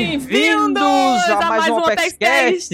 Bem-vindos a mais um Apexcast.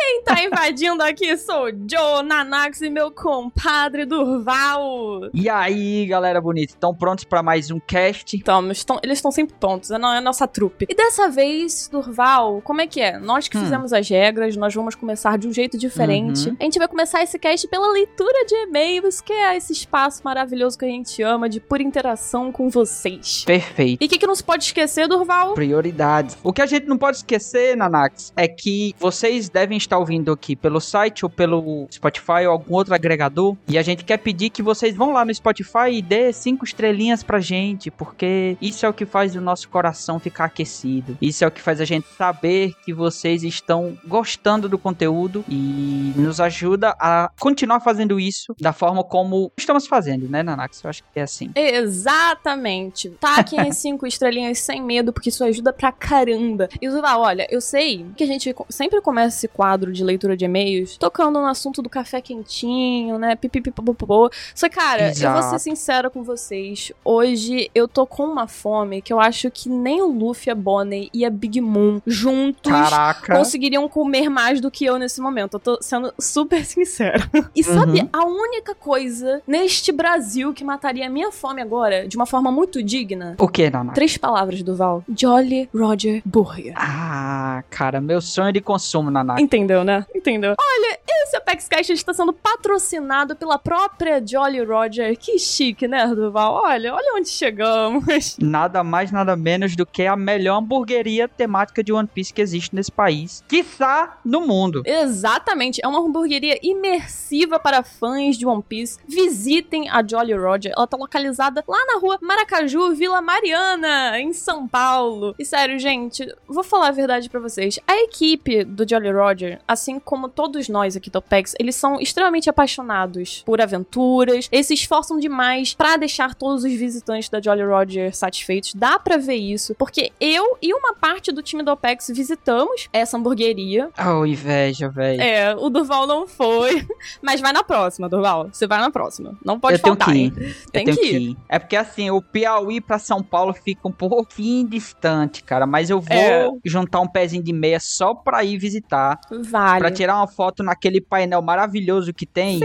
Quem tá invadindo aqui sou o Joe Nanax e meu compadre Durval. E aí, galera bonita, estão prontos pra mais um cast? Então, estão- eles estão sempre prontos, é, não, é a nossa trupe. E dessa vez, Durval, como é que é? Nós que Hum. fizemos as regras, nós vamos começar de um jeito diferente. Uhum. A gente vai começar esse cast pela leitura de e-mails, que é esse espaço maravilhoso que a gente ama de pura interação com vocês. Perfeito. E o que, que não se pode esquecer, Durval? Prioridades. O que a gente não pode esquecer, Nanax, é que vocês devem estar ouvindo aqui pelo site ou pelo Spotify ou algum outro agregador. E a gente quer pedir que vocês vão lá no Spotify e dê cinco estrelinhas pra gente, porque isso é o que faz o nosso coração ficar aquecido. Isso é o que faz a gente saber que vocês estão gostando do conteúdo e nos ajuda a continuar fazendo isso da forma como estamos fazendo, né, Nanax? Eu acho que é assim. Exatamente. Taquem as cinco estrelinhas sem medo, porque isso ajuda pra caramba. E Zuval, olha, eu sei que a gente sempre começa esse quadro de leitura de e-mails tocando no assunto do café quentinho, né? Pipipipopopô. Só que, cara, eu vou ser Exato. sincera com vocês. Hoje eu tô com uma fome que eu acho que nem o Luffy, a Bonnie e a Big Moon juntos Caraca. conseguiriam comer mais do que eu nesse momento. Eu tô sendo super sincera. E sabe, Uhum. a única coisa neste Brasil que mataria a minha fome agora, de uma forma muito digna? O que, Nanax? Três palavras, Duval. Jolly Roger Burger. Ah, cara, meu sonho de consumo, Nanax. Entendeu, né? Entendeu? Olha, esse Apex Cash está sendo patrocinado pela própria Jolly Roger. Que chique, né, Duval? Olha, olha onde chegamos. Nada mais, nada menos do que a melhor hamburgueria temática de One Piece que existe nesse país. Quiçá no mundo. Exatamente, é uma hamburgueria imersiva para fãs de One Piece. Visitem a Jolly Roger, ela tá localizada lá na rua Maracaju, Vila Mariana, em São Paulo. E sério, gente, vou falar a verdade pra vocês. A equipe do Jolly Roger, assim como todos nós aqui do OPEX, eles são extremamente apaixonados por aventuras. Eles se esforçam demais pra deixar todos os visitantes da Jolly Roger satisfeitos. Dá pra ver isso, porque eu e uma parte do time do OPEX visitamos essa hamburgueria. Oh, inveja, velho. É, o Durval não foi. Mas vai na próxima, Durval. Você vai na próxima. Não pode Eu tenho faltar, que hein? ir. Tem eu tenho que ir. É porque assim, o Piauí pra São Paulo fica um pouquinho distante, cara. Mas eu vou É. juntar um pezinho de meia só pra ir visitar. Vale. Pra tirar uma foto naquele painel maravilhoso que tem.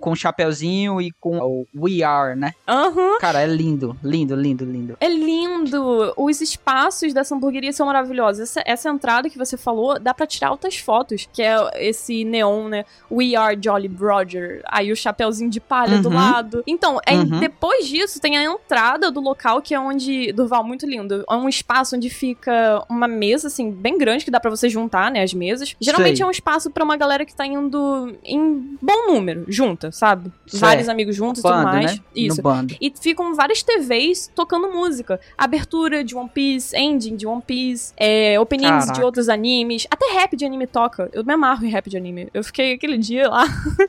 Com o chapeuzinho e com o We Are, né? Aham. Cara, é lindo, lindo, lindo, lindo. É lindo! Os espaços dessa hamburgueria são maravilhosos. Essa, essa entrada que você falou, dá pra tirar altas fotos. Que é esse neon, né? We are Jolly Roger. Aí o chapeuzinho de palha do Uhum. lado. Então, é- Uhum. depois disso, tem a entrada do local, que é onde... Durval, muito lindo. É um espaço onde fica uma mesa, assim, bem grande, que dá pra você juntar, né? As mesas. Geralmente Sei. é um espaço pra uma galera que tá indo em bom número, junta, sabe? Certo. Vários amigos juntos e tudo Bando, mais. né? Isso. No bando. E ficam várias TVs tocando música. Abertura de One Piece, ending de One Piece, é, openings Caraca. de outros animes. Até rap de anime toca. Eu me amarro em rap de anime. Eu fiquei aquele dia lá.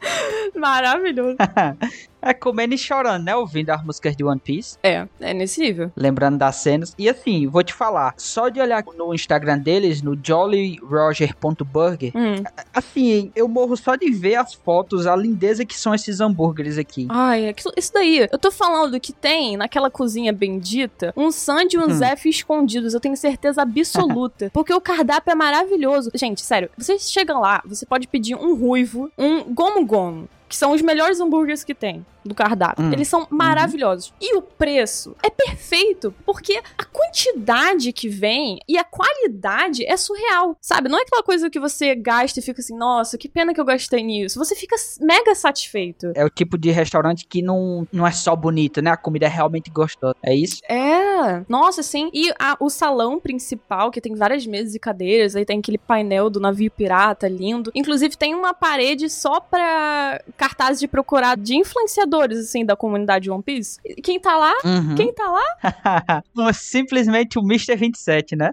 Maravilhoso. É comendo e chorando, né? Ouvindo as músicas de One Piece. É, é nesse nível. lembrando das cenas. E assim, vou te falar, só de olhar no Instagram deles, no jollyroger.burger, Hum. assim, eu morro só de ver as fotos, a lindeza que são esses hambúrgueres aqui. Ai, aquilo- isso daí. Eu tô falando que tem naquela cozinha bendita um Sandy e um Hum. Zef escondidos. Eu tenho certeza absoluta. porque o cardápio é maravilhoso. Gente, sério, você chega lá, você pode pedir um ruivo, um gomo gomo. Que são os melhores hambúrgueres que tem do cardápio. Hum. Eles são maravilhosos. E o preço é perfeito, porque a quantidade que vem e a qualidade é surreal, sabe? Não é aquela coisa que você gasta e fica assim, nossa, que pena que eu gastei nisso. Você fica mega satisfeito. É o tipo de restaurante que não, não é só bonito, né? A comida é realmente gostosa. É isso? É, nossa, sim. E a- o salão principal, que tem várias mesas e cadeiras, aí tem aquele painel do navio pirata lindo. Inclusive, tem uma parede só pra cartazes de procurar de influenciadores, assim, da comunidade One Piece. Quem tá lá? Uhum. Quem tá lá? Simplesmente o Mr. 27, né?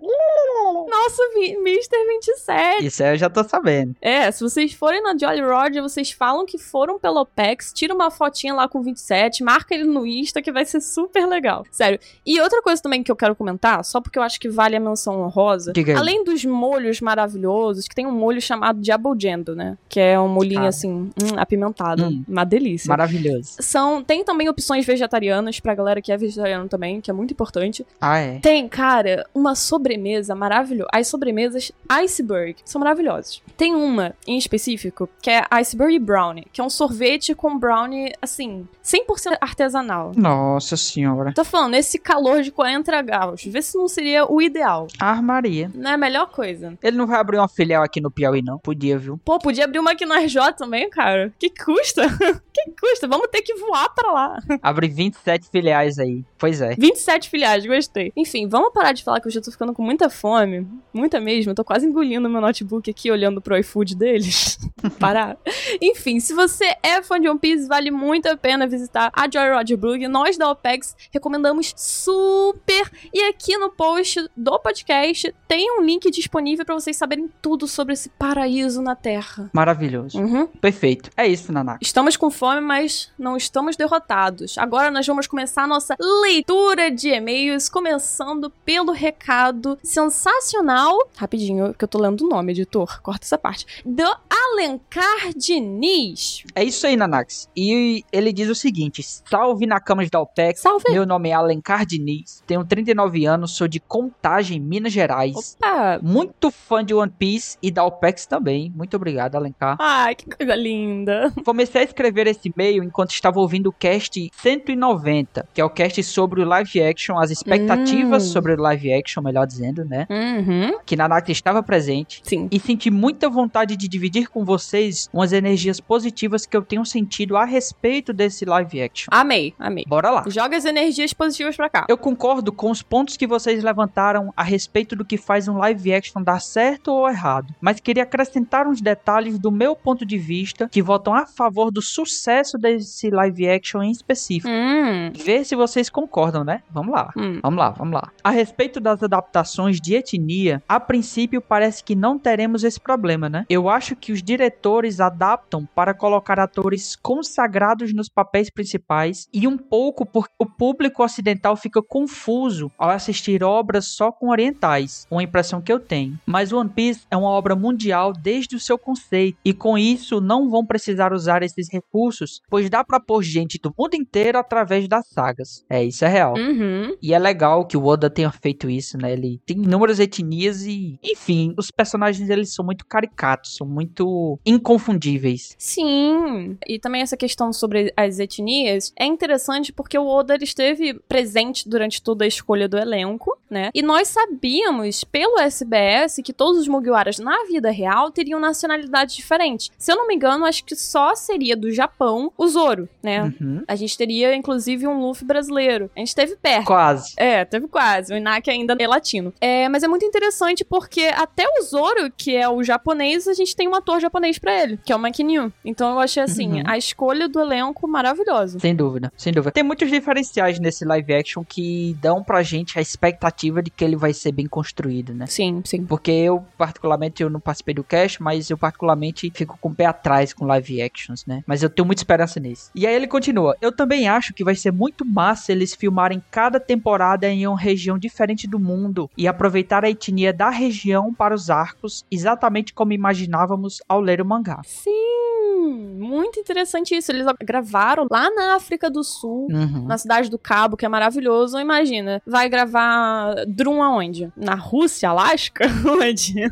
Nossa, vi- Mr. 27. Isso aí eu já tô sabendo. É, se vocês forem na Jolly Roger, vocês falam que foram pelo OPEX, tira uma fotinha lá com 27, marca ele no Insta que vai ser super legal. Sério. E outra coisa também que eu quero comentar, só porque eu acho que vale a menção honrosa, Diga aí. além dos molhos maravilhosos, que tem um molho chamado de abogendo, né? Que é um molhinho Ah. assim, hum, apimentado. Hum. Uma delícia. Maravilhoso. São, tem também opções vegetarianas pra galera que é vegetariana também, que é muito importante. Ah, é. Tem, cara, uma sobremesa maravilhosa. As sobremesas Iceberg são maravilhosas. Tem uma em específico que é Iceberg Brownie, que é um sorvete com brownie, assim, 100% artesanal. Nossa senhora. Tô falando, esse calor de 40 graus, vê se não seria o ideal. Armaria. Não é a melhor coisa. Ele não vai abrir uma filial aqui no Piauí, não? Podia, viu? Pô, podia abrir uma aqui no RJ também, cara. Que custa? que custa? Vamos ter que voar pra lá. Abre 27 filiais aí. Pois é. 27 filiais, gostei. Enfim, vamos parar de falar que eu já tô ficando com muita fome. Muita mesmo. Eu tô quase engolindo meu notebook aqui, olhando pro iFood deles. Parar. Enfim, se você é fã de One Piece, vale muito a pena visitar a Joy Roger Blue. Nós da OPEX recomendamos super. E aqui no post do podcast tem um link disponível pra vocês saberem tudo sobre esse paraíso na Terra. Maravilhoso. Uhum. Perfeito. É isso, Nanaka. Estamos com fome, mas não estamos derrotados. Agora nós vamos começar a nossa leitura de e-mails, começando pelo recado sensacional. Rapidinho, que eu tô lendo o nome, editor. Corta essa parte. Do Alencar Diniz. É isso aí, Nanax. E ele diz o seguinte: Salve na cama da OPEX. Salve! Meu nome é Alencar Diniz, tenho 39 anos, sou de Contagem, Minas Gerais. Opa! Muito fã de One Piece e da OPEX também. Muito obrigado, Alencar. Ai, que coisa linda. Comecei a escrever esse e-mail enquanto estava ouvindo o cast 190, que é o cast sobre o live action, as expectativas Hum. sobre o live action, melhor dizendo, né? Uhum. Que Nanaka estava presente. Sim. E senti muita vontade de dividir com vocês umas energias positivas que eu tenho sentido a respeito desse live action. Amei, amei. Bora lá. Joga as energias positivas pra cá. Eu concordo com os pontos que vocês levantaram a respeito do que faz um live action dar certo ou errado, mas queria acrescentar uns detalhes do meu ponto de vista que votam a favor do sucesso desse live action em específico. Hum. Ver se vocês concordam, né? Vamos lá. Hum. Vamos lá, vamos lá. A respeito das adaptações de etnia, a princípio parece que não teremos esse problema, né? Eu acho que os diretores adaptam para colocar atores consagrados nos papéis principais e um pouco porque o público ocidental fica confuso ao assistir obras só com orientais, uma impressão que eu tenho. Mas One Piece é uma obra mundial desde o seu conceito e com isso não vão precisar usar esses recursos, pois dá pra pôr gente do mundo inteiro através das sagas. É, isso é real. Uhum. E é legal que o Oda tenha feito isso, né? Ele tem inúmeras etnias e, enfim, os personagens eles são muito caricatos, são muito inconfundíveis. Sim, e também essa questão sobre as etnias é interessante porque o Oda esteve presente durante toda a escolha do elenco, né? E nós sabíamos pelo SBS que todos os Mugiwaras na vida real teriam nacionalidades diferentes. Se eu não me engano, acho que só seria do Japão o Zoro, né? Uhum. A gente teria inclusive um Luffy brasileiro. A gente teve perto. Quase. É, teve quase. O Inaki ainda é latino. É, mas é muito interessante porque até o Zoro, que é o japonês, a gente tem um ator japonês pra ele, que é o Makinyu. Então eu achei assim, Uhum. a escolha do elenco maravilhosa. Sem dúvida, sem dúvida. Tem muitos diferenciais nesse live action que dão pra gente a expectativa de que ele vai ser bem construído, né? Sim, sim. Porque eu, particularmente, eu não participei do cast, mas eu, particularmente, fico com o pé atrás com live actions, né? Mas eu tenho muita esperança nisso. E aí ele continua. Eu também acho que vai ser muito massa eles filmarem cada temporada em uma região diferente do mundo e aproveitar a etnia da região para os arcos, exatamente como imaginávamos ao ler o mangá. Sim, muito interessante isso. Eles gravaram lá na África do Sul. Uhum. Na cidade do Cabo, que é maravilhoso. Imagina, vai gravar Drum aonde? Na Rússia, Alasca? Onde?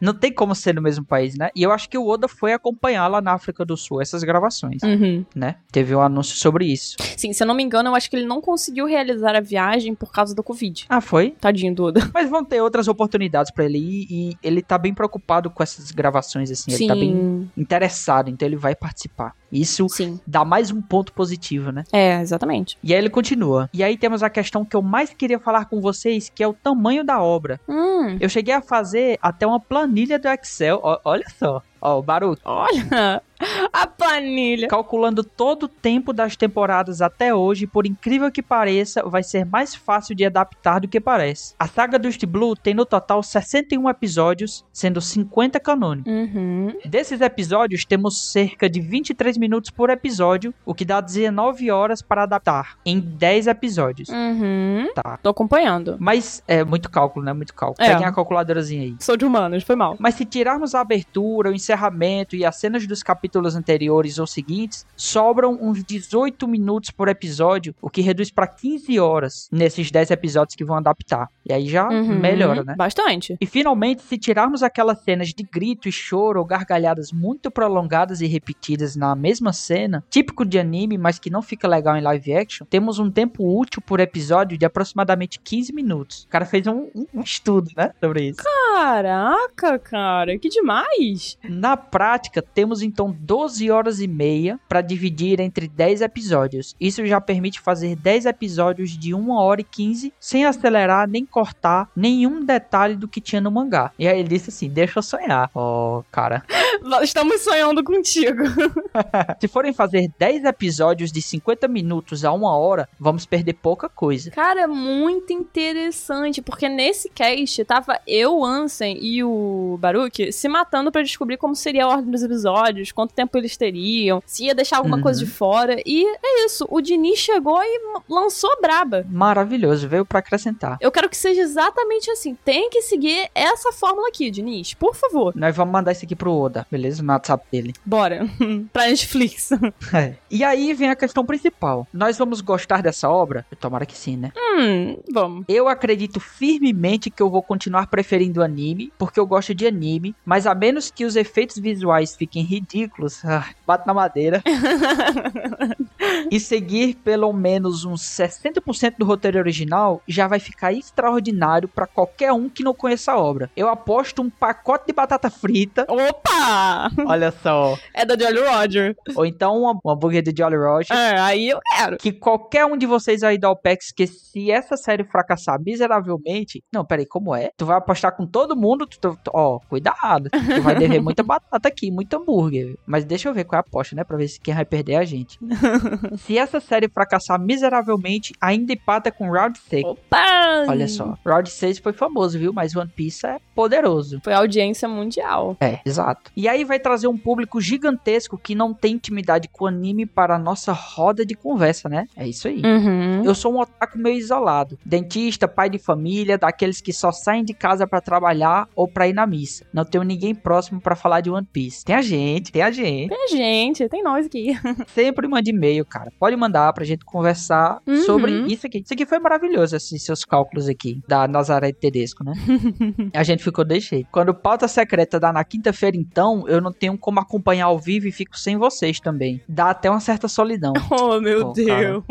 Não tem como ser no mesmo país, né? E eu acho que o Oda foi acompanhar lá na África do Sul essas gravações, Uhum. né? Teve um anúncio sobre isso. Sim, se eu não me engano, eu acho que ele não conseguiu realizar a viagem por causa do Covid. Ah, foi? Tadinho do Oda. Mas vão ter outras oportunidades pra ele ir e ele tá bem preocupado com essas gravações, assim. Ele tá bem interessado, então ele vai participar. Isso Sim. dá mais um ponto positivo, né? É, exatamente. E aí ele continua. E aí temos a questão que eu mais queria falar com vocês, que é o tamanho da obra. Hum, Eu cheguei a fazer até uma planilha do Excel. ó- olha só. Ó, o Baruto. olha. A planilha. Calculando todo o tempo das temporadas até hoje, por incrível que pareça, vai ser mais fácil de adaptar do que parece. A saga do East Blue tem no total 61 episódios, sendo 50 canônicos. Uhum. Desses episódios, temos cerca de 23 minutos por episódio, o que dá 19 horas para adaptar em 10 episódios. Uhum. Tá. Tô acompanhando. Mas é muito cálculo, né? Muito cálculo. É. Peguem a calculadorazinha aí. Sou de humanos, foi mal. Mas se tirarmos a abertura, o encerramento e as cenas dos capítulos anteriores ou seguintes, sobram uns 18 minutos por episódio, o que reduz para 15 horas nesses 10 episódios que vão adaptar. E aí já Uhum. melhora, né? Bastante. E finalmente, se tirarmos aquelas cenas de grito e choro ou gargalhadas muito prolongadas e repetidas na mesma cena, típico de anime, mas que não fica legal em live action, temos um tempo útil por episódio de aproximadamente 15 minutos. O cara fez um, um- um estudo, né, sobre isso. Caraca, cara, que demais. Na prática, temos então 12 horas e meia para dividir entre 10 episódios. Isso já permite fazer 10 episódios de 1 hora e 15 sem acelerar nem cortar nenhum detalhe do que tinha no mangá. E aí ele disse assim: Deixa eu sonhar. Oh, cara. Nós Estamos sonhando contigo. Se forem fazer 10 episódios de 50 minutos a 1 hora, vamos perder pouca coisa. Cara, muito interessante, porque nesse cast tava eu, Ansem e o Baruch se matando pra descobrir como seria a ordem dos episódios, quanto tempo eles teriam, se ia deixar alguma Uhum. coisa de fora. E é isso, o Dini chegou e lançou braba. Maravilhoso, veio para acrescentar. Eu quero que seja exatamente assim. Tem que seguir essa fórmula aqui, Diniz, por favor. Nós vamos mandar isso aqui pro Oda, beleza? No WhatsApp dele. Bora. pra Netflix. É. E aí vem a questão principal. Nós vamos gostar dessa obra? Tomara que sim, né? hum, vamos. Eu acredito firmemente que eu vou continuar preferindo anime, porque eu gosto de anime, mas a menos que os efeitos visuais fiquem ridículos, ah, bato na madeira, e seguir pelo menos uns 60% do roteiro original, já vai ficar extraordinário pra qualquer um que não conheça a obra. Eu aposto um pacote de batata frita, Opa! olha só, É da Jolly Roger. ou então um hambúrguer de Jolly Roger, É, aí eu quero. que qualquer um de vocês aí da OPEX, que se essa série fracassar miseravelmente. Não, peraí, como é? Tu vai apostar com todo mundo? Tu- tu- ó, cuidado. Tu vai dever muita batata aqui, muito hambúrguer. Mas deixa eu ver qual é a aposta, né? Pra ver se quem vai perder é a gente. se essa série fracassar miseravelmente, ainda empata com Round 6. Opa! Olha só, Round 6 foi famoso, viu? Mas One Piece é poderoso. Foi audiência mundial. É, exato. E aí vai trazer um público gigantesco que não tem intimidade com o anime para a nossa roda de conversa, né? É isso aí. Uhum. Eu sou um otaku meio isolado. Dentista, pai de família, daqueles que só saem de casa pra trabalhar ou pra ir na missa. Não tenho ninguém próximo pra falar de One Piece. Tem a gente, tem a gente. Tem gente, tem nós aqui. Sempre mande e-mail, cara. Pode mandar pra gente conversar Uhum. sobre isso aqui. Isso aqui foi maravilhoso, esses seus cálculos aqui, da Nazaré Tedesco, né? a gente ficou jeito. Quando pauta secreta dá na quinta-feira, então, eu não tenho como acompanhar ao vivo e fico sem vocês também. Dá até uma certa solidão. Oh, meu Pô, Deus.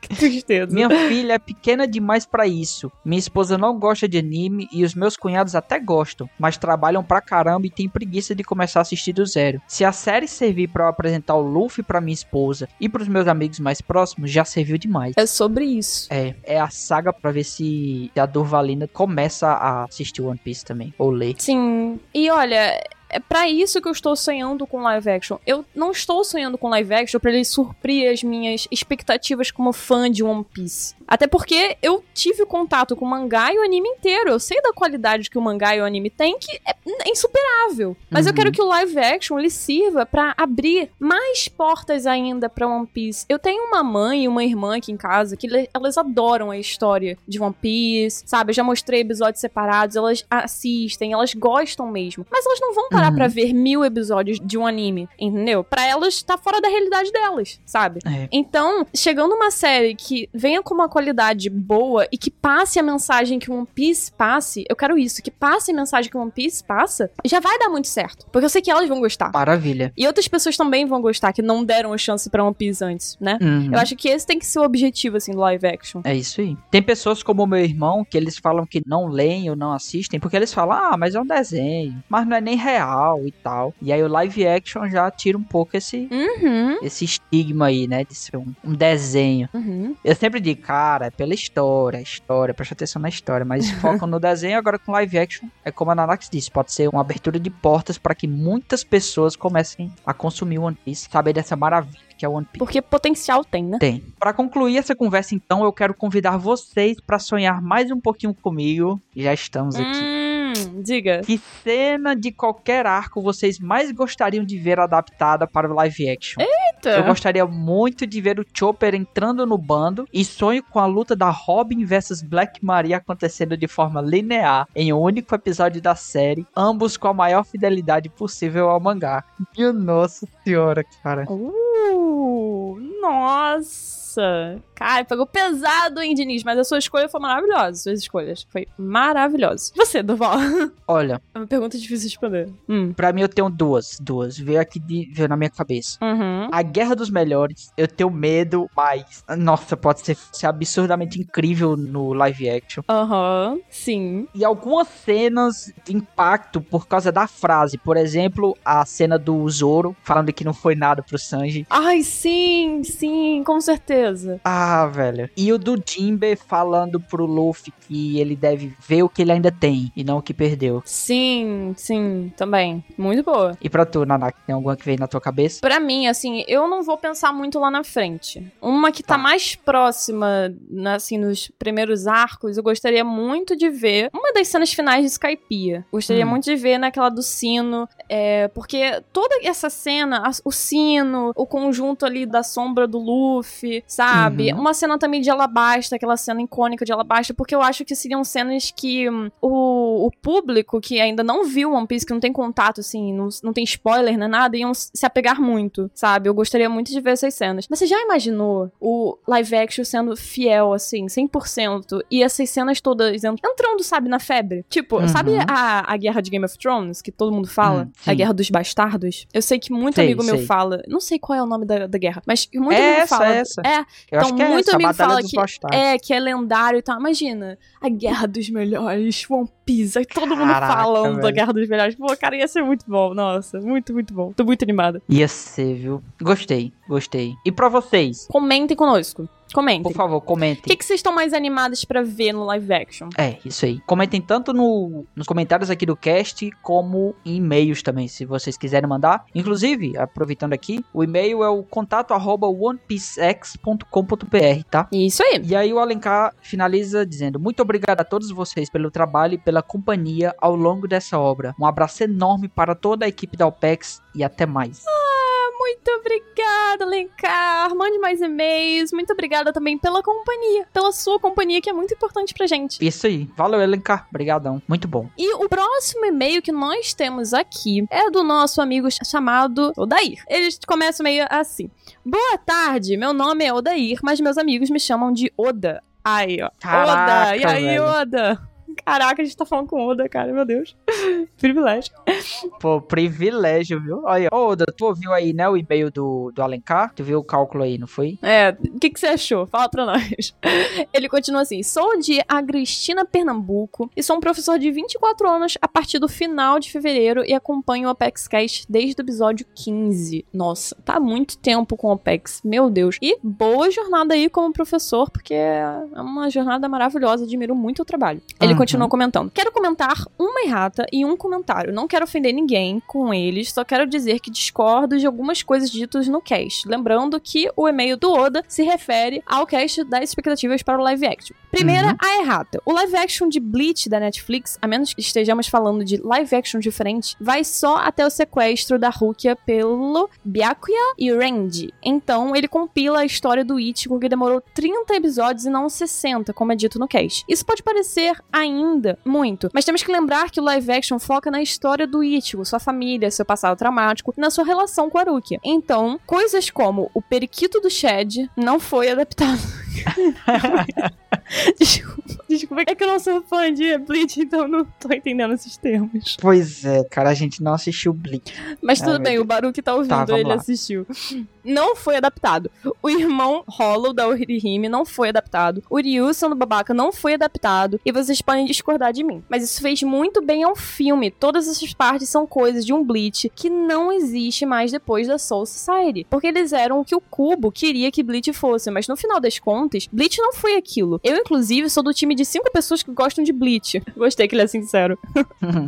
que tristeza. Minha filha é pequena demais pra isso. Minha esposa não gosta de anime e os meus cunhados até gostam, mas trabalham pra caramba e tem preguiça de começar a assistir do zero. Se a série servir pra eu apresentar o Luffy pra minha esposa e pros meus amigos mais próximos, já serviu demais. É sobre isso. É, é a saga pra ver se a Durvalina começa a assistir One Piece também, ou ler. Sim. E olha, é pra isso que eu estou sonhando com live action. Eu não estou sonhando com live action pra ele suprir as minhas expectativas como fã de One Piece. Até porque eu tive contato com o mangá e o anime inteiro. Eu sei da qualidade que o mangá e o anime têm, que é insuperável. Mas eu Uhum. quero que o live action ele sirva pra abrir mais portas ainda pra One Piece. Eu tenho uma mãe e uma irmã aqui em casa que elas adoram a história de One Piece, sabe? Eu já mostrei episódios separados, elas assistem, elas gostam mesmo. Mas elas não vão parar Uhum. pra ver mil episódios de um anime, entendeu? Pra elas tá fora da realidade delas, sabe? É. Então, chegando uma série que venha com uma qualidade boa e que passe a mensagem que One Piece passe, eu quero isso, que passe a mensagem que One Piece passa, já vai dar muito certo. Porque eu sei que elas vão gostar. Maravilha. E outras pessoas também vão gostar, que não deram a chance pra One Piece antes, né? Uhum. Eu acho que esse tem que ser o objetivo, assim, do live action. É isso aí. Tem pessoas como o meu irmão que eles falam que não leem ou não assistem, porque eles falam, ah, mas é um desenho, mas não é nem real. Real e tal. E aí o live action já tira um pouco esse, Uhum. esse estigma aí, né? De ser um, um desenho. Uhum. Eu sempre digo, cara, é pela história, história, presta atenção na história, mas focam no desenho, agora com live action, é como a Nanax disse, pode ser uma abertura de portas para que muitas pessoas comecem a consumir One Piece, saber dessa maravilha que é One Piece. Porque potencial tem, né? Tem. Para concluir essa conversa, então, eu quero convidar vocês para sonhar mais um pouquinho comigo. Já estamos aqui. Hum, diga. Que cena de qualquer arco vocês mais gostariam de ver adaptada para o live action? Eita. Eu gostaria muito de ver o Chopper entrando no bando e sonho com a luta da Robin versus Black Maria acontecendo de forma linear em um único episódio da série, ambos com a maior fidelidade possível ao mangá. Minha nossa senhora, cara. Uh, nossa! Cara, pegou pesado, hein, Diniz? Mas a sua escolha foi maravilhosa. Suas escolhas. Foi maravilhoso. Você, Duval? Olha, É uma pergunta difícil de responder. Hum. pra mim eu tenho duas, duas. Veio aqui de, veio na minha cabeça. Uhum. A Guerra dos Melhores, eu tenho medo, mas nossa, pode ser, ser absurdamente incrível no live action. Aham. Sim. E algumas cenas de impacto por causa da frase. Por exemplo, a cena do Zoro falando que não foi nada pro Sanji. Ai, sim, sim, com certeza. Ah, velho. E o do Jinbe falando pro Luffy que ele deve ver o que ele ainda tem e não o que perdeu. Sim, sim, também. Muito boa. E pra tu, Nanak, tem alguma que veio na tua cabeça? Pra mim, assim, eu não vou pensar muito lá na frente. Uma que tá, Tá. mais próxima, assim, nos primeiros arcos, eu gostaria muito de ver uma das cenas finais de Skypiea. Gostaria Hum. muito de ver naquela do sino, é, porque toda essa cena, o sino, o conjunto ali da sombra do Luffy, sabe? Uhum. Uma cena também de Alabasta, aquela cena icônica de Alabasta, porque eu acho que seriam cenas que hum, o, o público que ainda não viu One Piece, que não tem contato, assim, não, não tem spoiler, nem nada, iam se apegar muito, sabe? Eu gostaria muito de ver essas cenas. Mas você já imaginou o live action sendo fiel, assim, 100%, e essas cenas todas en- entrando, sabe, na febre? Tipo, Uhum. sabe a, a guerra de Game of Thrones, que todo mundo fala? Hum, a guerra dos bastardos? Eu sei que muito Sei, amigo meu sei. fala, não sei qual é o nome da, da guerra, mas muito É amigo essa, fala. é essa. É, Eu então, é muito essa, a amigo fala que é, que é lendário e tal. Imagina, a guerra dos melhores, One Aí todo mundo Caraca, falando da velho. guerra dos melhores. Pô, cara, ia ser muito bom. Nossa, muito, muito bom. Tô muito animada. Ia ser, viu? Gostei, gostei. E pra vocês? Comentem conosco. Comentem. Por favor, O comentem. que, que vocês estão mais animados pra ver no live action? É, isso aí. Comentem tanto no, nos comentários aqui do cast, como em e-mails também, se vocês quiserem mandar. Inclusive, aproveitando aqui, o e-mail é o contato arroba onepiecex.com.br, tá? Isso aí. E aí o Alencar finaliza dizendo: Muito obrigado a todos vocês pelo trabalho e pela companhia ao longo dessa obra. Um abraço enorme para toda a equipe da OPEX e até mais. Muito obrigada, Lencar. Mande mais e-mails. Muito obrigada também pela companhia. Pela sua companhia, que é muito importante pra gente. Isso aí. Valeu, Alencar. Obrigadão. Muito bom. E o próximo e-mail que nós temos aqui é do nosso amigo chamado Odair. Ele começa meio assim: Boa tarde, meu nome é Odair, mas meus amigos me chamam de Oda. Aí, ó. Caraca, Oda! E aí, velho. Oda? Caraca, a gente tá falando com Oda, cara, meu Deus. Privilégio. Pô, privilégio, viu? Olha, ô, Oda, tu ouviu aí, né, o e-mail do, do Alencar? Tu viu o cálculo aí, não foi? É, o que, que você achou? Fala pra nós. Ele continua assim: sou de Agristina, Pernambuco, e sou um professor de 24 anos a partir do final de fevereiro e acompanho o Apex Cast desde o episódio 15. Nossa, tá há muito tempo com o Apex, meu Deus. E boa jornada aí como professor, porque é uma jornada maravilhosa, admiro muito o trabalho. Ele Uhum. continua comentando: quero comentar uma errata e um comentário. Não quero ofender ninguém com eles, só quero dizer que discordo de algumas coisas ditas no cast. Lembrando que o e-mail do Oda se refere ao cast das expectativas para o live action. Primeira, Uhum. a errata. O live action de Bleach da Netflix, a menos que estejamos falando de live action diferente, vai só até o sequestro da Rukia pelo Byakuya e Randy. Então, ele compila a história do Ichigo, que demorou 30 episódios e não 60, como é dito no cast. Isso pode parecer ainda muito, mas temos que lembrar que o live action foca na história do Ichigo, sua família, seu passado traumático e na sua relação com a Rukia. Então, coisas como o periquito do Shed não foi adaptado. desculpa, desculpa. é que eu não sou fã de Bleach, então não tô entendendo esses termos. Pois é, cara, a gente não assistiu Bleach. Mas tudo Ai, bem, o Baruque tá ouvindo, Tá, ele lá. assistiu. Não foi adaptado. O irmão Hollow da Orihime não foi adaptado. O Ryuson do Babaca não foi adaptado. E vocês podem discordar de mim. Mas isso fez muito bem ao filme. Todas essas partes são coisas de um Bleach que não existe mais depois da Soul Society. Porque eles eram o que o Cubo queria que Bleach fosse. Mas no final das contas, Bleach não foi aquilo. Eu, inclusive, sou do time de cinco pessoas que gostam de Bleach. Gostei que ele é sincero.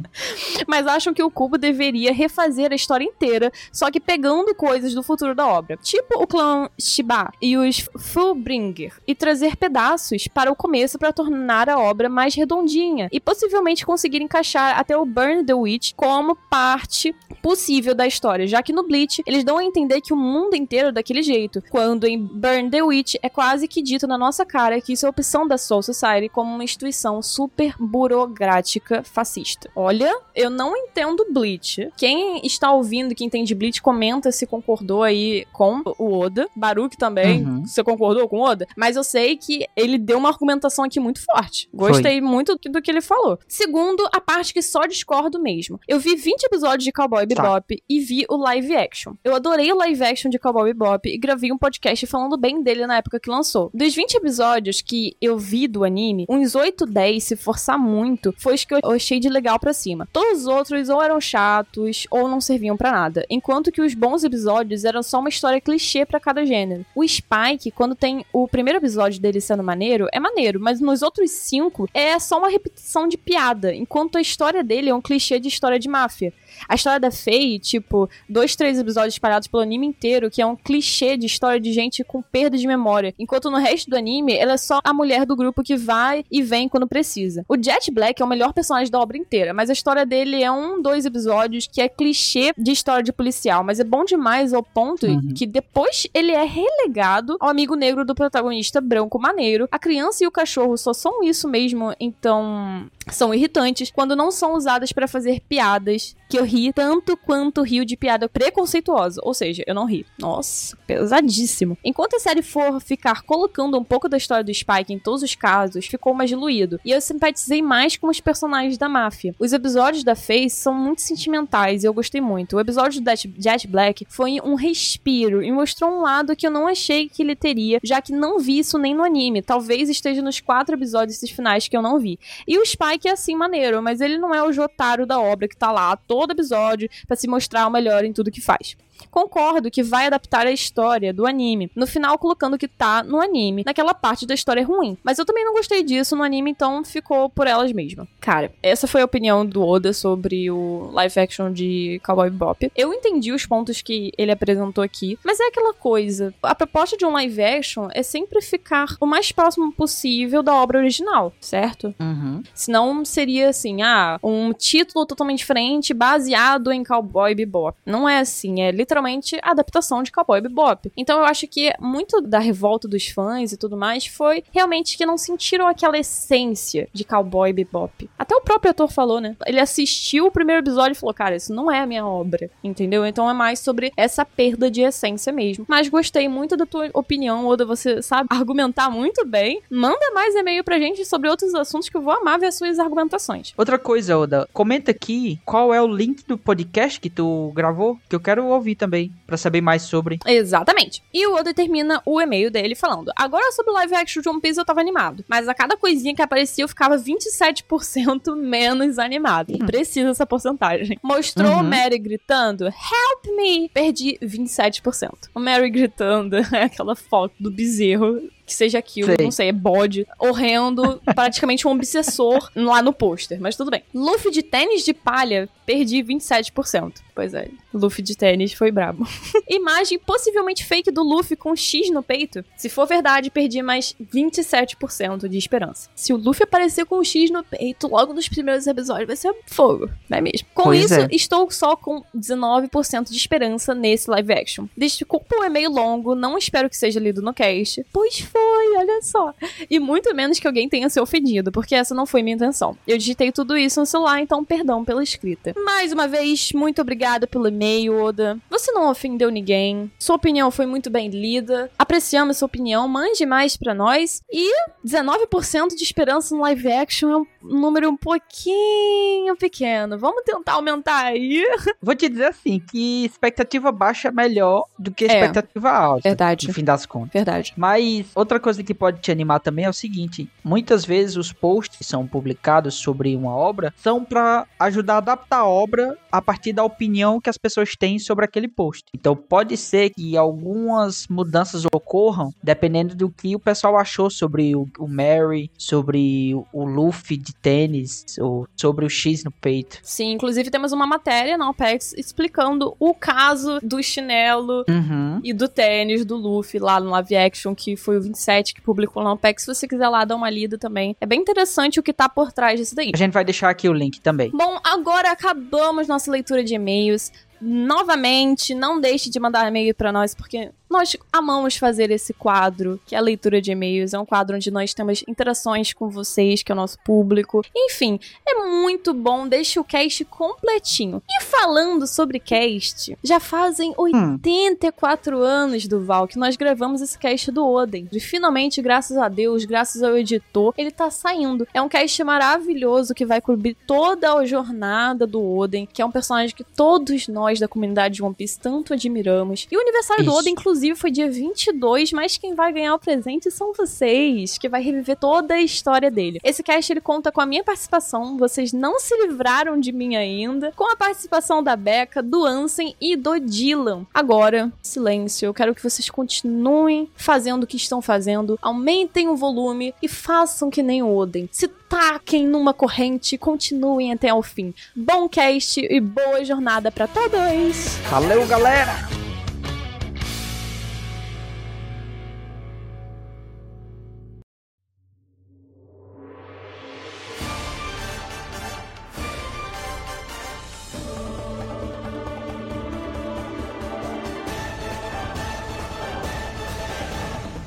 mas acham que o Cubo deveria refazer a história inteira, só que pegando coisas do futuro da obra, tipo o clã Shiba e os Fullbringer, e trazer pedaços para o começo para tornar a obra mais redondinha e possivelmente conseguir encaixar até o Burn the Witch como parte possível da história, já que no Bleach eles dão a entender que o mundo inteiro é daquele jeito, quando em Burn the Witch é quase que dito na nossa cara que isso é opção da Soul Society como uma instituição super burocrática fascista. Olha, eu não entendo Bleach. Quem está ouvindo, que entende Bleach, comenta se concordou aí com o Oda. Baruch também, Uhum. você concordou com o Oda? Mas eu sei que ele deu uma argumentação aqui muito forte. Gostei muito do- que ele falou. Segundo, a parte que só discordo mesmo. Eu vi 20 episódios de Cowboy Tá. Bebop e vi o live action. Eu adorei o live action de Cowboy Bebop e gravei um podcast falando bem dele na época que lançou. Dos 20 episódios que eu vi do anime, uns 8, 10, se forçar muito, foi os que eu achei de legal pra cima. Todos os outros ou eram chatos ou não serviam pra nada. Enquanto que os bons episódios eram só uma história clichê pra cada gênero. O Spike, quando tem o primeiro episódio dele sendo maneiro, é maneiro, mas nos outros cinco é só uma repetição de piada, enquanto a história dele é um clichê de história de máfia. A história da Faye, tipo, dois, três episódios espalhados pelo anime inteiro, que é um clichê de história de gente com perda de memória. Enquanto no resto do anime, ela é só a mulher do grupo que vai e vem quando precisa. O Jet Black é o melhor personagem da obra inteira, mas a história dele é um, dois episódios que é clichê de história de policial, mas é bom demais ao ponto Uhum. que depois ele é relegado ao amigo negro do protagonista branco maneiro. A criança e o cachorro só são isso mesmo, então são irritantes quando não são usadas pra fazer piadas que eu ri tanto quanto rio de piada preconceituosa. Ou seja, eu não ri. Nossa, pesadíssimo. Enquanto a série for ficar colocando um pouco da história do Spike em todos os casos, ficou mais diluído. E eu simpatizei mais com os personagens da máfia. Os episódios da Face são muito sentimentais e eu gostei muito. O episódio do Jet- Black foi um respiro e mostrou um lado que eu não achei que ele teria, já que não vi isso nem no anime. Talvez esteja nos quatro episódios finais que eu não vi. E o Spike é assim maneiro, mas ele não é o Jotaro da obra que tá lá todo episódio pra se mostrar o melhor em tudo que faz. Concordo que vai adaptar a história do anime, no final colocando que tá no anime, naquela parte da história ruim. Mas eu também não gostei disso no anime, então ficou por elas mesmas. Cara, essa foi a opinião do Oda sobre o live action de Cowboy Bebop. Eu entendi os pontos que ele apresentou aqui, mas é aquela coisa, a proposta de um live action é sempre ficar o mais próximo possível da obra original, certo? Uhum. Senão seria assim, ah, um título totalmente diferente baseado em Cowboy Bebop. Não é assim, é literalmente a adaptação de Cowboy Bebop. Então eu acho que muito da revolta dos fãs e tudo mais foi realmente que não sentiram aquela essência de Cowboy Bebop. Até o próprio ator falou, né? Ele assistiu o primeiro episódio e falou, cara, isso não é a minha obra, entendeu? Então é mais sobre essa perda de essência mesmo. Mas gostei muito da tua opinião, Oda, você sabe argumentar muito bem. Manda mais e-mail pra gente sobre outros assuntos que eu vou amar ver as suas argumentações. Outra coisa, Oda, comenta aqui qual é o link do podcast que tu gravou, que eu quero ouvir também, pra saber mais sobre. Exatamente. E o Oda termina o e-mail dele falando: Agora sobre o live action de One Piece eu tava animado, mas a cada coisinha que aparecia eu ficava 27% menos animado. Precisa essa porcentagem. Mostrou Uhum. o Mary gritando: Help me! Perdi 27%. O Mary gritando é aquela foto do bezerro. Que seja aquilo, Sei. não sei, é bode, horrendo, praticamente um obsessor lá no pôster, mas tudo bem. Luffy de tênis de palha, perdi 27%. Pois é, Luffy de tênis foi brabo. Imagem possivelmente fake do Luffy com X no peito. Se for verdade, perdi mais 27% de esperança. Se o Luffy aparecer com um X no peito logo nos primeiros episódios, vai ser fogo, não é mesmo? Com Pois isso, é. estou só com 19% de esperança nesse live action. Desculpa o e-mail longo, não espero que seja lido no cast, pois foi foi, olha só. E muito menos que alguém tenha se ofendido, porque essa não foi minha intenção. Eu digitei tudo isso no celular, então perdão pela escrita. Mais uma vez, muito obrigada pelo e-mail, Oda. Você não ofendeu ninguém. Sua opinião foi muito bem lida. Apreciamos sua opinião, mande mais para nós. E 19% de esperança no live action é um número um pouquinho pequeno. Vamos tentar aumentar aí. Vou te dizer assim, que expectativa baixa é melhor do que expectativa é, alta. Verdade. No fim das contas. Verdade. Mas outra coisa que pode te animar também é o seguinte: muitas vezes os posts que são publicados sobre uma obra são para ajudar a adaptar a obra a partir da opinião que as pessoas têm sobre aquele post. Então pode ser que algumas mudanças ocorram dependendo do que o pessoal achou sobre o, o Mary, sobre o Luffy de tênis, ou sobre o X no peito. Sim, inclusive temos uma matéria na OPEX explicando o caso do chinelo uhum. e do tênis do Luffy lá no live action, que foi o 27 que publicou na OPEX. Se você quiser lá dar uma lida também. É bem interessante o que tá por trás disso daí. A gente vai deixar aqui o link também. Bom, agora acabamos nossa leitura de e-mails novamente, não deixe de mandar e-mail para nós, porque nós amamos fazer esse quadro, que é a leitura de e-mails. É um quadro onde nós temos interações com vocês, que é o nosso público. Enfim, é muito bom. Deixa o cast completinho. E falando sobre cast, já fazem 84 hum. anos do Val que nós gravamos esse cast do Oden. E finalmente, graças a Deus, graças ao editor, ele tá saindo. É um cast maravilhoso que vai cobrir toda a jornada do Oden, que é um personagem que todos nós da comunidade de One Piece tanto admiramos. E o aniversário Isso. do Oden, inclusive, inclusive foi dia 22, mas quem vai ganhar o presente são vocês, que vai reviver toda a história dele. Esse cast ele conta com a minha participação, vocês não se livraram de mim ainda, com a participação da Becca, do Ansem e do Dylan. Agora, silêncio, eu quero que vocês continuem fazendo o que estão fazendo, aumentem o volume e façam que nem o Oden. Se taquem numa corrente e continuem até o fim. Bom cast e boa jornada para todos! Valeu, galera!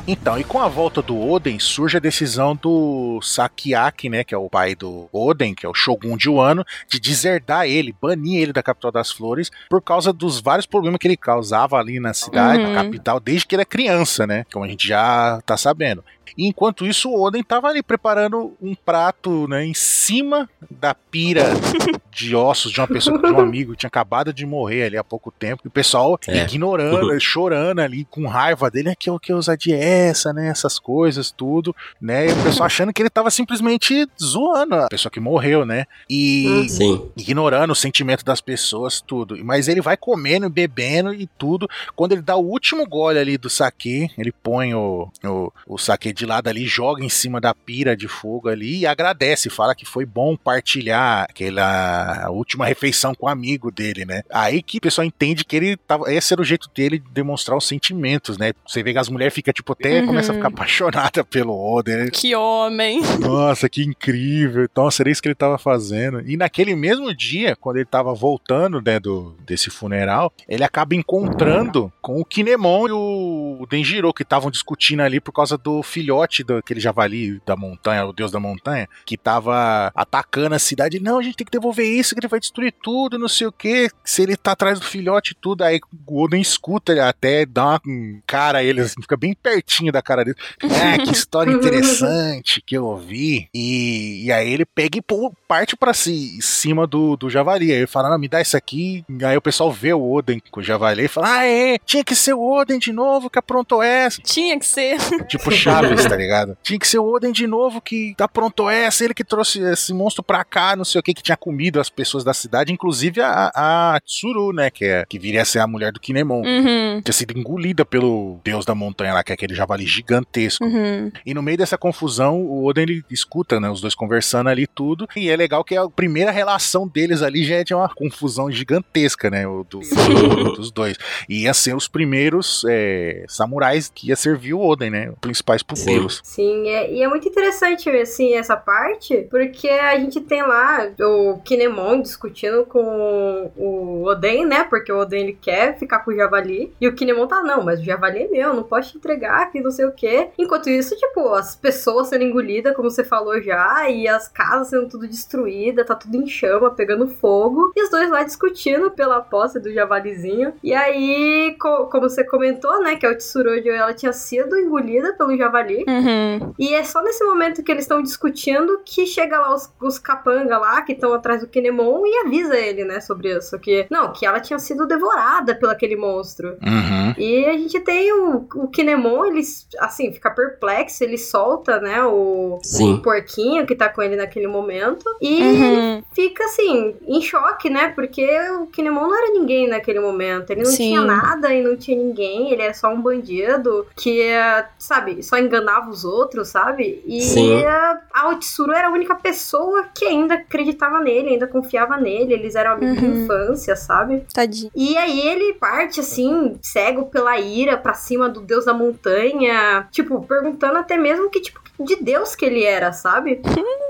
Então, e com a volta do Oden, surge a decisão do Sakiaki, né, que é o pai do Oden, que é o Shogun de Wano, de deserdar ele, banir ele da capital das flores, por causa dos vários problemas que ele causava ali na cidade, uhum. na capital, desde que ele é criança, né, como a gente já tá sabendo. E enquanto isso, o Oden tava ali preparando um prato, né, em cima da pira de ossos de uma pessoa, de um amigo que tinha acabado de morrer ali há pouco tempo. E o pessoal é. ignorando, chorando ali, com raiva dele, né, que, que ousadia é essa, né, essas coisas, tudo, né, e o pessoal achando que ele tava simplesmente zoando a pessoa que morreu, né, e Sim. ignorando o sentimento das pessoas, tudo. Mas ele vai comendo, bebendo e tudo. Quando ele dá o último gole ali do saque, ele põe o, o, o saque de lado ali, joga em cima da pira de fogo ali e agradece, fala que foi bom partilhar aquela última refeição com o amigo dele, né? Aí que o pessoal entende que ele tava. Esse era o jeito dele de demonstrar os sentimentos, né? Você vê que as mulheres ficam, tipo, até uhum. começa a ficar apaixonada pelo Oden. Né? Que homem! Nossa, que incrível! Então, seria isso que ele tava fazendo. E naquele mesmo dia, quando ele tava voltando, né, do, desse funeral, ele acaba encontrando com o Kinemon e o Denjiro, que estavam discutindo ali por causa do filho filhote daquele javali da montanha, o deus da montanha, que tava atacando a cidade. Não, a gente tem que devolver isso, que ele vai destruir tudo, não sei o que. Se ele tá atrás do filhote e tudo, aí o Oden escuta ele até, dá uma cara a ele, assim, fica bem pertinho da cara dele. É, que história interessante que eu ouvi. E, e aí ele pega e pô, parte pra si, cima do, do javali. Aí ele fala, não, me dá isso aqui. Aí o pessoal vê o Oden com o javali e fala, ah, é, tinha que ser o Oden de novo que aprontou essa. Tinha que ser. Tipo Chaves, tá ligado? Tinha que ser o Oden de novo que tá pronto essa, ele que trouxe esse monstro pra cá, não sei o que, que tinha comido as pessoas da cidade, inclusive a, a Tsuru, né, que, é, que viria a ser a mulher do Kinemon. Uhum. Tinha sido engolida pelo deus da montanha lá, que é aquele javali gigantesco. Uhum. E no meio dessa confusão, o Oden ele escuta, né, os dois conversando ali tudo, e é legal que a primeira relação deles ali já é de uma confusão gigantesca, né, o, do, do, dos dois. E ia ser os primeiros é, samurais que ia servir o Oden, né, os principais pupilos. Sim, é, e é muito interessante, assim, essa parte, porque a gente tem lá o Kinemon discutindo com o Oden, né? Porque o Oden ele quer ficar com o Javali, e o Kinemon tá, não, mas o Javali é meu, não posso te entregar, que não sei o quê. Enquanto isso, tipo, as pessoas sendo engolidas, como você falou já, e as casas sendo tudo destruídas, tá tudo em chama, pegando fogo. E os dois lá discutindo pela posse do javalizinho. E aí, co como você comentou, né, que a Tsurujo, ela tinha sido engolida pelo javali. Uhum. E é só nesse momento que eles estão discutindo que chega lá os, os capanga lá, que estão atrás do Kinemon, e avisa ele, né, sobre isso. Que, não, que ela tinha sido devorada pelo aquele monstro. Uhum. E a gente tem o, o Kinemon, ele, assim, fica perplexo, ele solta, né, o, Sim. o porquinho que tá com ele naquele momento. E Uhum. fica, assim, em choque, né, porque o Kinemon não era ninguém naquele momento. Ele não Sim. tinha nada e não tinha ninguém, ele era só um bandido que, sabe, só enganava os outros, sabe? E Sim. a, a Otsuru era a única pessoa que ainda acreditava nele, ainda confiava nele, eles eram amigos de Uhum. infância, sabe? Tadinho. E aí ele parte assim, cego pela ira, pra cima do deus da montanha, tipo, perguntando até mesmo que tipo de deus que ele era, sabe?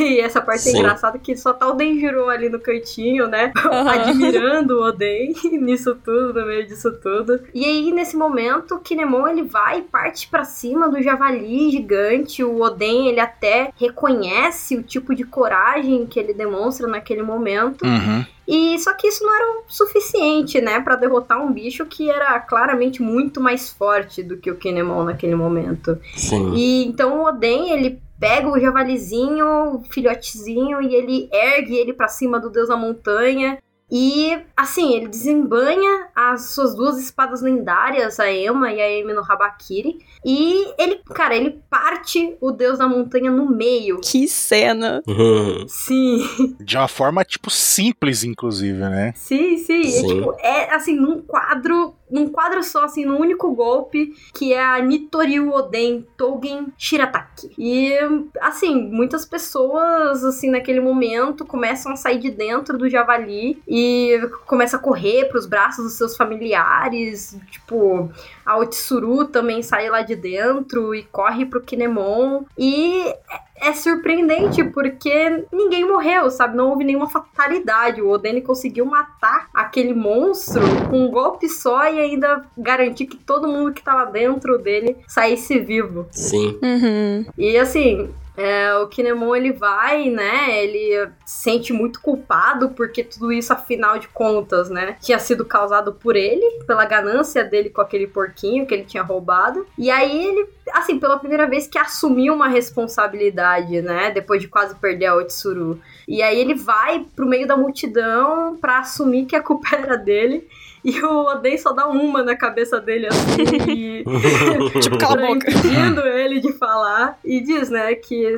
E essa parte é Sim. engraçada que só tá o Denjiro ali no cantinho, né? Aham. Admirando o Oden nisso tudo, no meio disso tudo. E aí, nesse momento, o Kinemon ele vai e parte pra cima do javali gigante. O Oden ele até reconhece o tipo de coragem que ele demonstra naquele momento. Uhum. E só que isso não era o suficiente, né, Pra derrotar um bicho que era claramente muito mais forte do que o Kinemon naquele momento. Sim. E então o Oden, ele pega o javalizinho, o filhotezinho e ele ergue ele pra cima do deus da montanha. E, assim, ele desembanha as suas duas espadas lendárias, a Ema e a Emi no Habakiri. E ele, cara, ele parte o deus da montanha no meio. Que cena. Uhum. Sim, De uma forma, tipo, simples, inclusive, né? sim, sim. É, Sim. tipo, é assim, num quadro, num quadro só, assim, num único golpe, que é a Nitoriu Oden Tougen Shirataki. E, assim, muitas pessoas, assim, naquele momento, começam a sair de dentro do javali e começa a correr pros braços dos seus familiares. Tipo, a Otsuru também sai lá de dentro e corre pro Kinemon. E é- é surpreendente porque ninguém morreu, sabe? Não houve nenhuma fatalidade. O Oden conseguiu matar aquele monstro com um golpe só e ainda garantir que todo mundo que tava dentro dele saísse vivo. Sim. Uhum. E assim, é, o Kinemon ele vai, né? Ele se sente muito culpado porque tudo isso, afinal de contas, né? Tinha sido causado por ele, pela ganância dele com aquele porquinho que ele tinha roubado. E aí ele, assim, pela primeira vez que assumiu uma responsabilidade, né? Depois de quase perder a Otsuru. E aí ele vai pro meio da multidão pra assumir que a culpa era dele. E o Oden só dá uma na cabeça dele assim. e Tipo, cala a boca. impedindo ele de falar. E diz, né, que,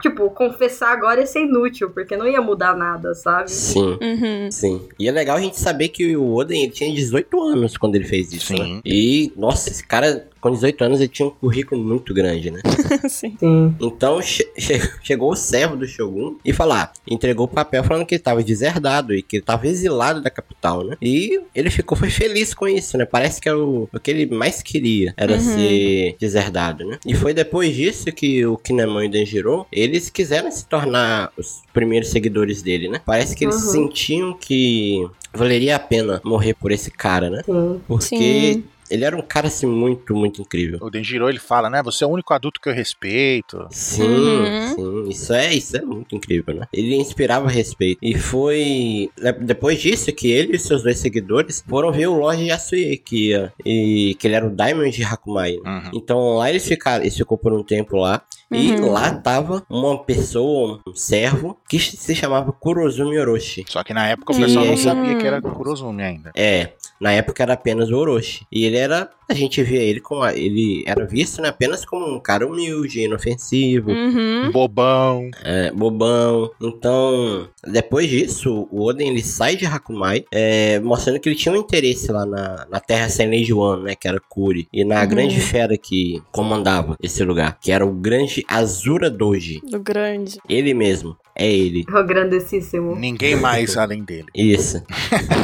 tipo, confessar agora ia ser inútil, porque não ia mudar nada, sabe? Sim. Uhum. Sim. E é legal a gente saber que o Oden ele tinha 18 anos quando ele fez isso, Sim. né? E, nossa, esse cara, com 18 anos, ele tinha um currículo muito grande, né? Sim. Sim. Então che- che- chegou o servo do Shogun e falar, entregou o papel falando que ele tava deserdado e que ele tava exilado da capital, né? E ele ficou foi feliz com isso, né? Parece que é o, o que ele mais queria era Uhum. ser deserdado, né? E foi depois disso que o Kinemon e o Denjiro, eles quiseram se tornar os primeiros seguidores dele, né? Parece que eles Uhum. sentiam que valeria a pena morrer por esse cara, né? Sim. Porque Sim. Ele era um cara assim muito, muito incrível. O Denjiro, ele fala, né? Você é o único adulto que eu respeito. Sim, Uhum. sim, isso é, isso é muito incrível, né? Ele inspirava respeito. E foi depois disso que ele e seus dois seguidores foram ver o Lorde Yasue, que, ia- e, que ele era o Diamond de Hakumai. né? Uhum. Então lá eles ficaram, eles ficou por um tempo lá. E Uhum. lá tava uma pessoa, um servo, que se chamava Kurozumi Orochi. Só que na época o pessoal não sabia que era Kurozumi ainda. É, na época era apenas o Orochi. E ele era. A gente via ele como. Ele era visto né, apenas como um cara humilde, inofensivo. Uhum. Bobão. é, bobão. Então, depois disso, o Oden ele sai de Hakumai, é, mostrando que ele tinha um interesse lá na, na Terra Sem Lei de Wano, né? Que era Kuri. E na Uhum. grande fera que comandava esse lugar, que era o grande Azura Doji. Do grande. Ele mesmo. É ele. O grandessíssimo. Ninguém mais além dele. Isso.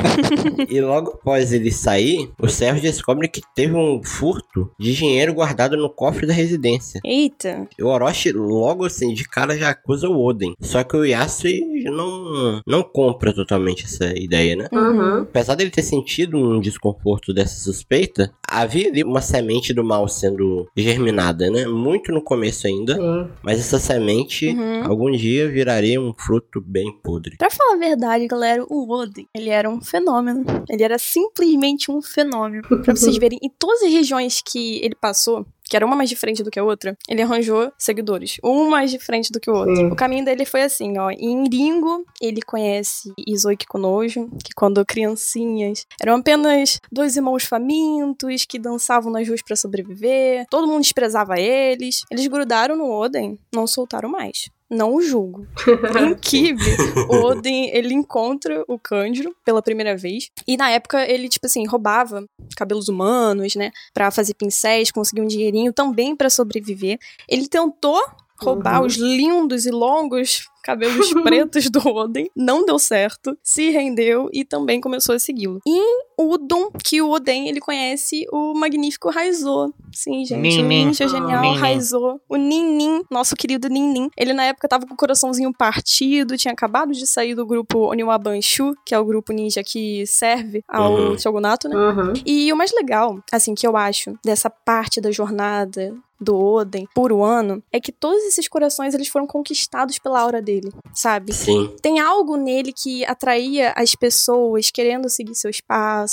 e logo após ele sair, os servos descobrem que teve um furto de dinheiro guardado no cofre da residência. Eita. E o Orochi, logo assim, de cara já acusa o Oden. Só que o Yasui não, não compra totalmente essa ideia, né? Uhum. Apesar dele ter sentido um desconforto dessa suspeita, havia ali uma semente do mal sendo germinada, né? Muito no começo ainda. Sim. Mas essa semente, Uhum. algum dia, viraria um fruto bem podre. Pra falar a verdade, galera, o Oden, ele era um fenômeno. Ele era simplesmente um fenômeno. Pra vocês verem, em todas as regiões que ele passou, que era uma mais diferente do que a outra, ele arranjou seguidores. Um mais diferente do que o outro. Sim. O caminho dele foi assim, ó. Em Ringo, ele conhece Izoi Kikunojo, que quando criancinhas eram apenas dois irmãos famintos que dançavam nas ruas pra sobreviver. Todo mundo desprezava eles. Eles grudaram no Oden, não soltaram mais. Não o julgo. Em Kibe, o Odin, ele encontra o Kanjuro pela primeira vez. E na época, ele, tipo assim, roubava cabelos humanos, né? Pra fazer pincéis, conseguir um dinheirinho também pra sobreviver. Ele tentou roubar Uhum. os lindos e longos cabelos pretos do Oden. Não deu certo. Se rendeu e também começou a segui-lo. Em Udon, que o Oden, ele conhece o magnífico Raizo. Sim, gente. Nin, o nin. ninja genial Nin, nin. Raizo. O Nin nosso querido Nin Ele na época tava com o coraçãozinho partido, tinha acabado de sair do grupo Oniwa Banshu, que é o grupo ninja que serve ao Uhum. Shogunato, né? Uhum. E o mais legal, assim, que eu acho dessa parte da jornada do Oden por um ano é que todos esses corações eles foram conquistados pela aura dele, sabe? Sim. Tem algo nele que atraía as pessoas querendo seguir seus passos,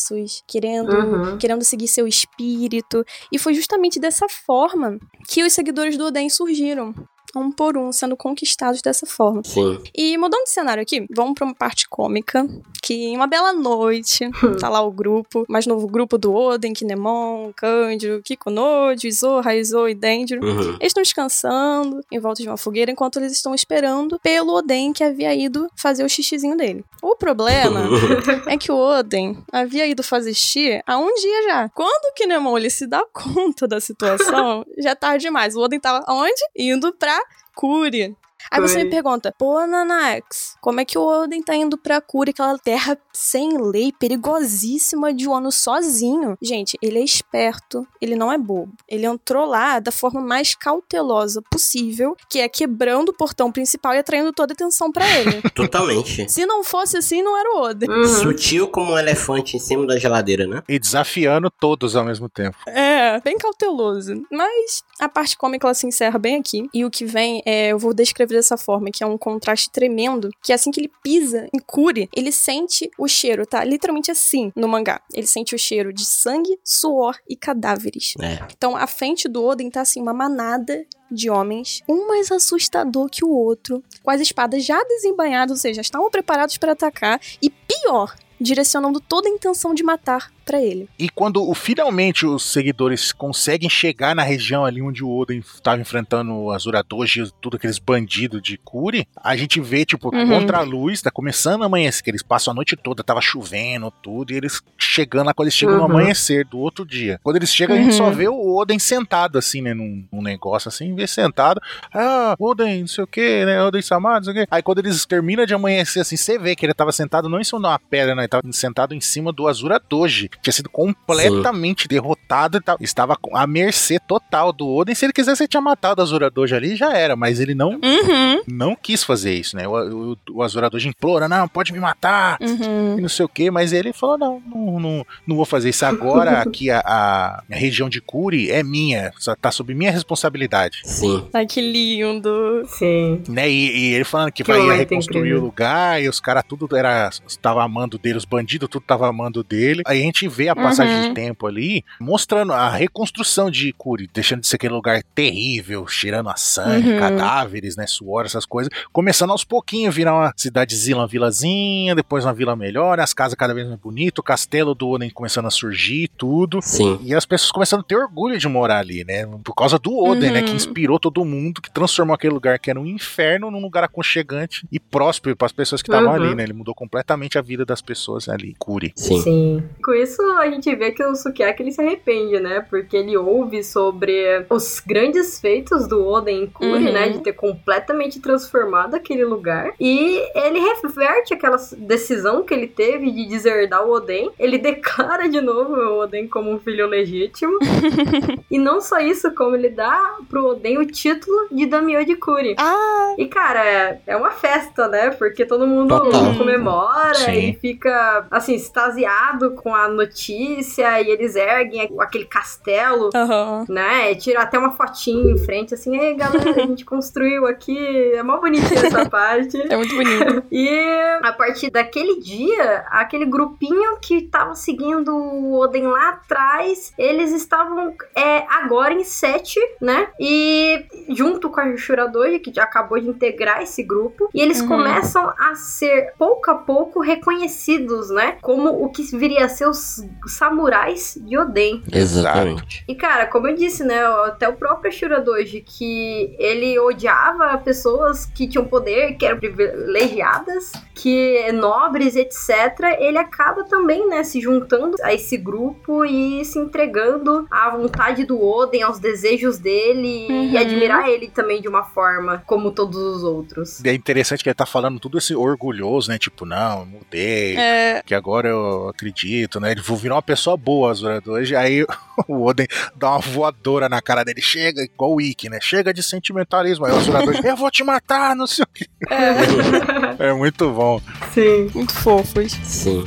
querendo Uhum. querendo seguir seu espírito. E foi justamente dessa forma que os seguidores do Oden surgiram. Um por um, sendo conquistados dessa forma. Sim. E mudando de cenário aqui, vamos pra uma parte cômica. Que em uma bela noite, tá lá o grupo, mais novo grupo do Oden, Kinemon, Kanjo, Kikunojo, Izo, Raizo e Denjiro. Uhum. Eles estão descansando em volta de uma fogueira enquanto eles estão esperando pelo Oden que havia ido fazer o xixizinho dele. O problema é que o Oden havia ido fazer xixi há um dia já. Quando o Kinemon ele se dá conta da situação, já é tarde demais. O Oden tava onde? Indo pra Kuri. Aí você me pergunta, pô, Nanax, como é que o Oden tá indo pra Kuri, aquela terra sem lei, perigosíssima de Wano sozinho? Gente, ele é esperto, ele não é bobo. Ele entrou lá da forma mais cautelosa possível, que é quebrando o portão principal e atraindo toda a atenção pra ele. Totalmente. Se não fosse assim, não era o Oden. Uhum. Sutil como um elefante em cima da geladeira, né? E desafiando todos ao mesmo tempo. É, bem cauteloso. Mas a parte cômica ela se encerra bem aqui. E o que vem é, eu vou descrever dessa forma, que é um contraste tremendo. Que assim que ele pisa em Kuri, ele sente o cheiro, tá? Literalmente assim no mangá. Ele sente o cheiro de sangue, suor e cadáveres. É. Então a frente do Oden tá assim, uma manada de homens, um mais assustador que o outro, com as espadas já desembanhadas, ou seja, estavam preparados para atacar, e pior, direcionando toda a intenção de matar pra ele. E quando finalmente os seguidores conseguem chegar na região ali onde o Oden estava enfrentando o Azuradoji e tudo aqueles bandidos de Kuri, a gente vê, tipo, Uhum. contra a luz, tá começando a amanhecer, que eles passam a noite toda, tava chovendo, tudo, e eles chegando lá, quando eles chegam no Uhum. amanhecer do outro dia. Quando eles chegam, a gente só Uhum. vê o Oden sentado, assim, né, num, num negócio assim, vê sentado, ah, Oden, não sei o que, né, Oden Samar, não sei o que. Aí quando eles terminam de amanhecer, assim, você vê que ele tava sentado não em cima de uma pedra, né, ele tava sentado em cima do Azura Doji, que tinha sido completamente derrotado e tal. Estava com- à mercê total do Oden. Se ele quisesse, ele tinha matado o Azura ali já era, mas ele não, Uhum. não quis fazer isso, né? O, o, o Azura implora, não, pode me matar. Uhum. E não sei o que, mas ele falou: não, não, não, não vou fazer isso agora. Aqui a, a, região de Kuri é minha, só tá sob minha responsabilidade. Sim. Ai, que lindo. Sim. Né? E, e ele falando que, Que vai reconstruir o lugar, e os caras tudo era. Tava amando dele, os bandidos tudo tava amando dele. Aí a gente vê a passagem Uhum. de tempo ali, mostrando a reconstrução de Kuri, deixando de ser aquele lugar terrível, cheirando a sangue, Uhum. cadáveres, né? Suor, essas coisas. Começando aos pouquinhos, virar uma cidadezinha, uma vilazinha, depois uma vila melhor, as casas cada vez mais bonitas, o castelo do Oden começando a surgir, tudo. Sim. E as pessoas começando a ter orgulho de morar ali, né? Por causa do Oden, né? Uhum. Que inspirou todo mundo, que transformou aquele lugar que era um inferno num lugar aconchegante e próspero para as pessoas que estavam Uhum. ali, né? Ele mudou completamente a vida das pessoas ali. Cure. Sim. Sim. Com isso, nisso a gente vê que o Sukiyaki ele se arrepende, né? Porque ele ouve sobre os grandes feitos do Oden em Kuri, Uhum. né? De ter completamente transformado aquele lugar. E ele reverte aquela decisão que ele teve de deserdar o Oden. Ele declara de novo o Oden como um filho legítimo. e não só isso, como ele dá pro Oden o título de Daimyo de Kuri. Ah, E, cara, é, é uma festa, né? Porque todo mundo Total. comemora Sim. e fica, assim, extasiado com a notícia e eles erguem aquele castelo, aham. né? E tira até uma fotinha em frente, assim, ei, galera, a gente construiu aqui. É mó bonitinha essa parte. É muito bonito. E a partir daquele dia, aquele grupinho que tava seguindo o Oden lá atrás, eles estavam é, agora em sete, né? E junto com a Shuradoji, que já acabou de integrar esse grupo, e eles Uhum. começam a ser pouco a pouco reconhecidos, né? Como o que viria a ser os samurais de Oden. Exatamente. E cara, como eu disse, né, até o próprio Shuradoji, que ele odiava pessoas que tinham poder, que eram privilegiadas, que nobres, etc. Ele acaba também, né, se juntando a esse grupo e se entregando à vontade do Oden, aos desejos dele Uhum. e admirar ele também de uma forma como todos os outros. É interessante que ele tá falando tudo esse orgulhoso, né? Tipo, não, eu mudei, É, que agora eu acredito, né? Ele vou virar uma pessoa boa, Zurado. Hoje aí o Oden dá uma voadora na cara dele, chega, igual o Ikki, né? Chega de sentimentalismo. Aí o Zurado, eu vou te matar, não sei o que. É muito bom. Sim. muito fofos. Sim.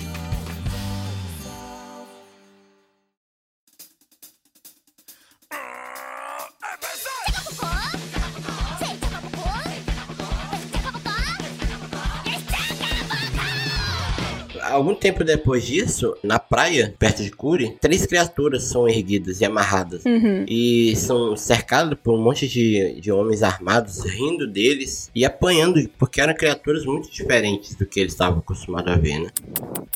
Algum tempo depois disso, na praia, perto de Kuri, três criaturas são erguidas e amarradas. Uhum. E são cercados por um monte de, de homens armados, rindo deles e apanhando, porque eram criaturas muito diferentes do que eles estavam acostumados a ver, né?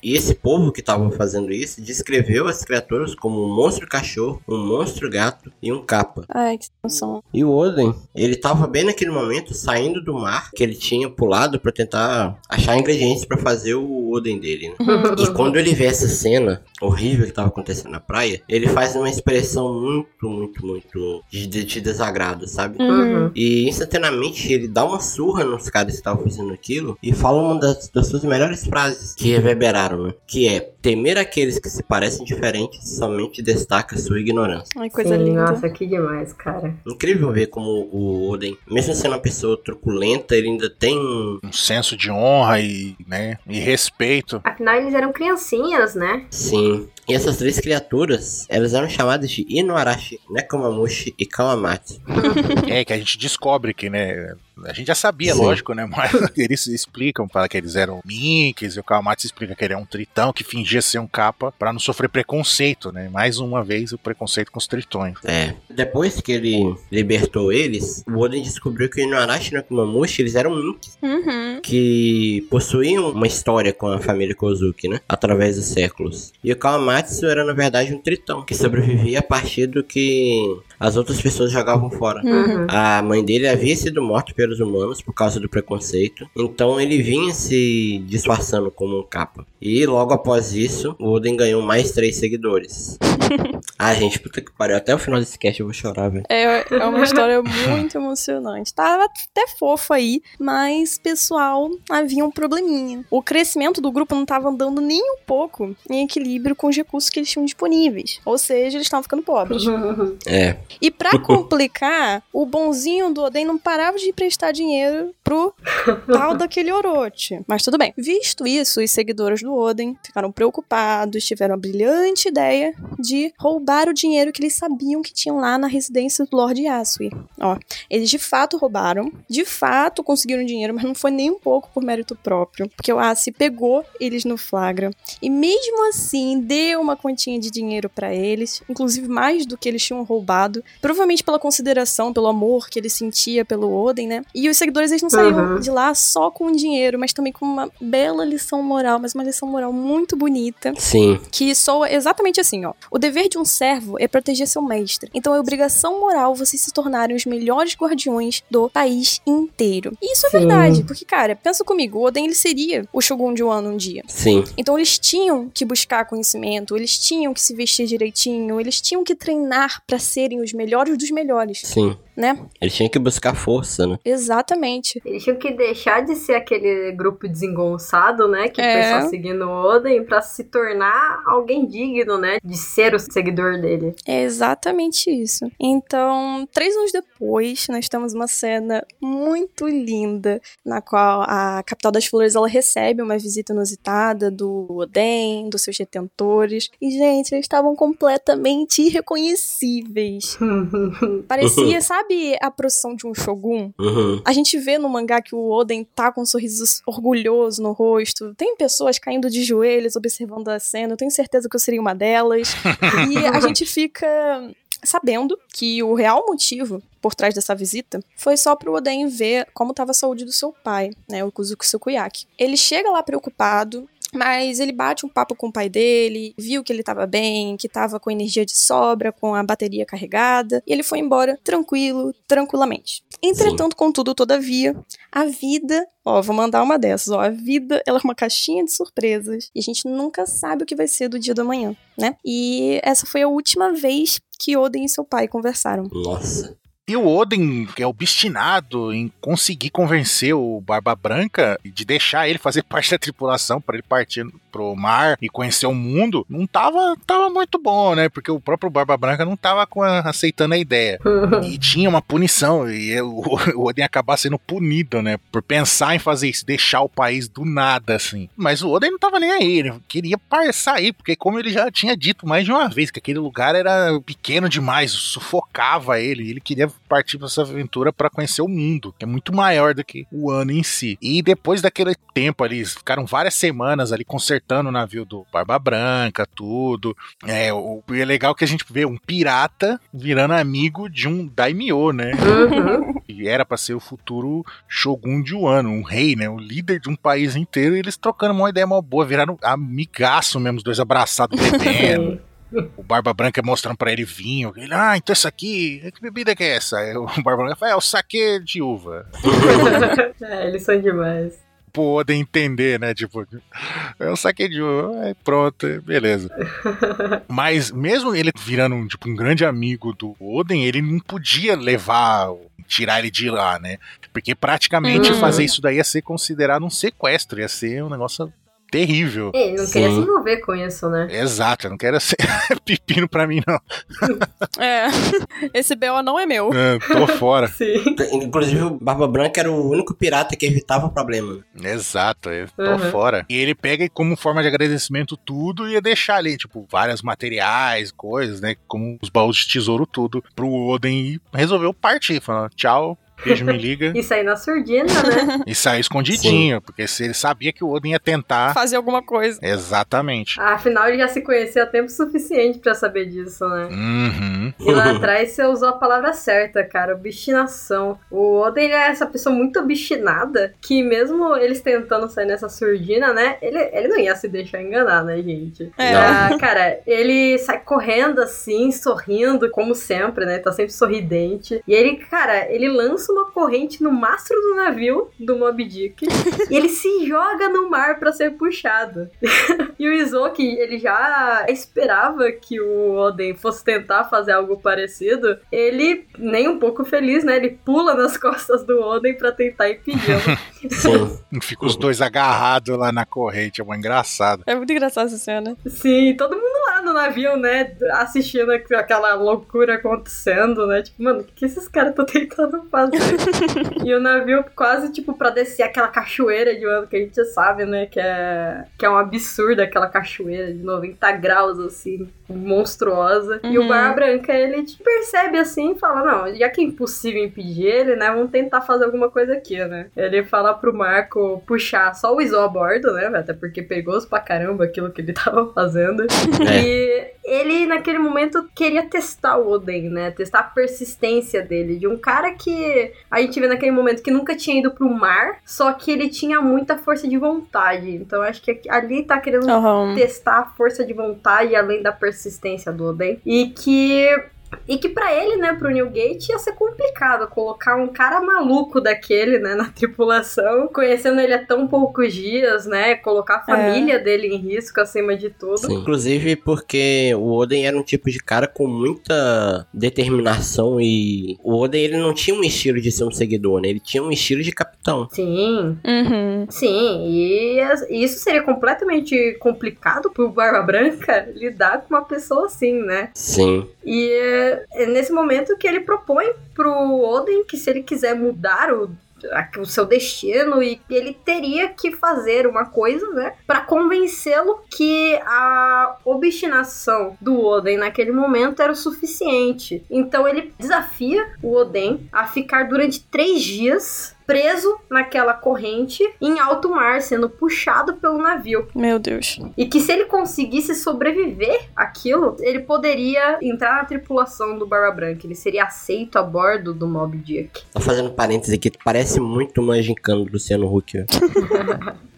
E esse povo que estava fazendo isso descreveu as criaturas como um monstro cachorro, um monstro gato e um capa. Ai, que sensação. E o Oden, ele tava bem naquele momento saindo do mar que ele tinha pulado pra tentar achar ingredientes pra fazer o Oden dele, né? E quando ele vê essa cena horrível que tava acontecendo na praia, ele faz uma expressão muito, muito, muito de, de desagrado, sabe? Uhum. E instantaneamente ele dá uma surra nos caras que estavam fazendo aquilo e fala uma das, das suas melhores frases que reverberaram, né? Que é: temer aqueles que se parecem diferentes somente destaca sua ignorância. Ai, coisa Sim, linda. Nossa, que demais, cara. Incrível ver como o Oden, mesmo sendo uma pessoa truculenta, ele ainda tem um. Um senso de honra e, né, e respeito. Afinal, eles eram criancinhas, né? Sim. E essas três criaturas, elas eram chamadas de Inuarashi, Nekomamushi e Kawamatsu. É, que a gente descobre que, né? A gente já sabia, Sim. lógico, né? Mas eles explicam para que eles eram minks, e o Kawamatsu explica que ele é um tritão que fingia ser um capa para não sofrer preconceito, né? Mais uma vez o preconceito com os tritões. É. Depois que ele libertou eles, o Oden descobriu que o Inuarashi e o Nekomamushi, eles eram minks. Uhum. que possuíam uma história com a família Kozuki, né? Através dos séculos. E o Kawamatsu era, na verdade, um tritão, que sobrevivia a partir do que as outras pessoas jogavam fora. Uhum. A mãe dele havia sido morta pelos humanos por causa do preconceito, então ele vinha se disfarçando como um capa. E logo após isso, o Oden ganhou mais três seguidores. ah, gente, puta que pariu. Até o final desse cast eu vou chorar, velho. É, é uma história muito emocionante. Tava até fofo aí, mas pessoal, havia um probleminha. O crescimento do grupo não tava andando nem um pouco em equilíbrio com os recursos que eles tinham disponíveis. Ou seja, eles estavam ficando pobres. É. E pra complicar, o bonzinho do Oden não parava de emprestar dinheiro pro tal daquele Orochi. Mas tudo bem. Visto isso, os seguidores do Oden ficaram preocupados, tiveram a brilhante ideia de roubar o dinheiro que eles sabiam que tinham lá na residência do Lord Yasui. Ó, eles de fato roubaram, de fato conseguiram dinheiro, mas não foi nem um pouco por mérito próprio, porque o Yasui pegou eles no flagra e mesmo assim deu uma quantia de dinheiro pra eles, inclusive mais do que eles tinham roubado, provavelmente pela consideração, pelo amor que ele sentia pelo Oden, né? E os seguidores eles não saíram Uhum. de lá só com dinheiro, mas também com uma bela lição moral, mas uma lição moral muito bonita Sim. que soa exatamente assim, ó. O dever de um servo é proteger seu mestre. Então é obrigação moral vocês se tornarem os melhores guardiões do país inteiro. E isso é Sim. verdade, porque, cara, pensa comigo, o Oden ele seria o Shogun de Wano um dia. Sim. Então eles tinham que buscar conhecimento, eles tinham que se vestir direitinho, eles tinham que treinar pra serem os melhores dos melhores, Sim. Né? Ele tinha que buscar força, né? Exatamente. Eles tinham que deixar de ser aquele grupo desengonçado, né? Que É. foi só seguindo o Oden pra se tornar alguém digno, né? De ser o seguidor dele. É exatamente isso. Então, três anos depois, nós temos uma cena muito linda, na qual a capital das flores ela recebe uma visita inusitada do Oden, dos seus retentores. E, gente, eles estavam completamente irreconhecíveis. Parecia, sabe, a procissão de um shogun? Uhum. A gente vê no mangá que o Oden tá com um sorriso orgulhoso no rosto. Tem pessoas caindo de joelhos observando a cena. Eu tenho certeza que eu seria uma delas. e a gente fica sabendo que o real motivo por trás dessa visita foi só pro Oden ver como estava a saúde do seu pai, né, o Kuzuki Sukuyaki. Ele chega lá preocupado, mas ele bate um papo com o pai dele, viu que ele tava bem, que tava com energia de sobra, com a bateria carregada, e ele foi embora tranquilo, tranquilamente. Entretanto, contudo, todavia, a vida, ó, vou mandar uma dessas, ó, a vida, ela é uma caixinha de surpresas, e a gente nunca sabe o que vai ser do dia da manhã, né? E essa foi a última vez que Oden e seu pai conversaram. Nossa. E o que é obstinado em conseguir convencer o Barba Branca de deixar ele fazer parte da tripulação para ele partir pro mar e conhecer o mundo, não tava, tava muito bom, né? Porque o próprio Barba Branca não tava a- aceitando a ideia. E tinha uma punição, e o, o Oden ia acabar sendo punido, né? Por pensar em fazer isso, deixar o país do nada, assim. Mas o Oden não tava nem aí, ele queria sair, porque como ele já tinha dito mais de uma vez, que aquele lugar era pequeno demais, sufocava ele, ele queria partir pra essa aventura para conhecer o mundo, que é muito maior do que o ano em si. E depois daquele tempo ali, ficaram várias semanas ali consertando o navio do Barba Branca, tudo. É, o, e é legal que a gente vê um pirata virando amigo de um daimyo, né? Uhum. E era pra ser o futuro Shogun de Wano, um rei, né? O líder de um país inteiro, e eles trocando uma ideia mó boa, viraram amigaço mesmo, os dois abraçados bebendo. o Barba Branca mostrando pra ele vinho. Ele, ah, então isso aqui, que bebida que é essa? Aí o Barba Branca fala, é o saque de uva. é, eles são demais. Poder entender, né? Tipo, é o saque de uva, aí pronto, beleza. Mas mesmo ele virando um, tipo, um grande amigo do Oden, ele não podia levar, tirar ele de lá, né? Porque praticamente Uhum. fazer isso daí ia ser considerado um sequestro, ia ser um negócio terrível. Ele não queria Sim. se envolver com isso, né? Exato, eu não quero ser pepino pra mim, não. É, esse BO não é meu. É, tô fora. Sim. Inclusive, o Barba Branca era o único pirata que evitava o problema. Exato, eu tô Uhum. fora. E ele pega como forma de agradecimento tudo e ia deixar ali, tipo, vários materiais, coisas, né? Como os baús de tesouro, tudo, pro Oden e resolveu partir, falando tchau. Beijo, me liga. Isso aí na surdina, né? e saiu escondidinho, porque se ele sabia que o Oden ia tentar. Fazer alguma coisa. Exatamente. Afinal, ele já se conhecia há tempo suficiente pra saber disso, né? Uhum. E lá atrás você usou a palavra certa, cara, obstinação. O Oden ele é essa pessoa muito obstinada que mesmo eles tentando sair nessa surdina, né? Ele, ele não ia se deixar enganar, né, gente? É. Ah, cara, ele sai correndo assim, sorrindo, como sempre, né? Tá sempre sorridente. E ele, cara, ele lança uma corrente no mastro do navio do Mob Dick e ele se joga no mar pra ser puxado. E o Izoki, ele já esperava que o Oden fosse tentar fazer algo parecido. Ele, nem um pouco feliz, né? Ele pula nas costas do Oden pra tentar impedi-lo. Sim. Fica os dois agarrados lá na corrente, é uma engraçado. É muito engraçado essa cena. Sim, todo mundo lá no navio, né? Assistindo aqu- aquela loucura acontecendo, né? Tipo, mano, o que esses caras estão tentando fazer? e o navio quase, tipo, pra descer aquela cachoeira de ano que a gente sabe, né? Que é, que é um absurdo aquela cachoeira de 90 graus, assim, monstruosa. E o Uhum. Barba Branca, ele tipo, percebe assim e fala: Não, já que é impossível impedir ele, né? Vamos tentar fazer alguma coisa aqui, né? Ele fala pro Marco puxar só o Izo a bordo, né? Até porque perigoso pra caramba aquilo que ele tava fazendo. É. E E ele, naquele momento, queria testar o Oden, né? Testar a persistência dele. De um cara que a gente vê naquele momento que nunca tinha ido pro mar, só que ele tinha muita força de vontade. Então acho que ali tá querendo Aham. testar a força de vontade além da persistência do Oden. E que e que pra ele, né, pro Newgate, ia ser complicado colocar um cara maluco daquele, né, na tripulação, conhecendo ele há tão poucos dias, né, colocar a família dele em risco acima de tudo. Sim. Inclusive porque o Oden era um tipo de cara com muita determinação e o Oden ele não tinha um estilo de ser um seguidor, né? Ele tinha um estilo de capitão. Sim, Uhum. sim, e e isso seria completamente complicado pro Barba Branca lidar com uma pessoa assim, né? Sim. E é, nesse momento que ele propõe pro Oden que se ele quiser mudar o, o seu destino e ele teria que fazer uma coisa, né, Pra convencê-lo que a obstinação do Oden naquele momento era o suficiente. Então ele desafia o Oden a ficar durante três dias preso naquela corrente em alto mar, sendo puxado pelo navio. Meu Deus. E que se ele conseguisse sobreviver àquilo, ele poderia entrar na tripulação do Barba Branca. Ele seria aceito a bordo do Mob Dick. Só fazendo parênteses aqui, parece muito uma gincana do Luciano Huck.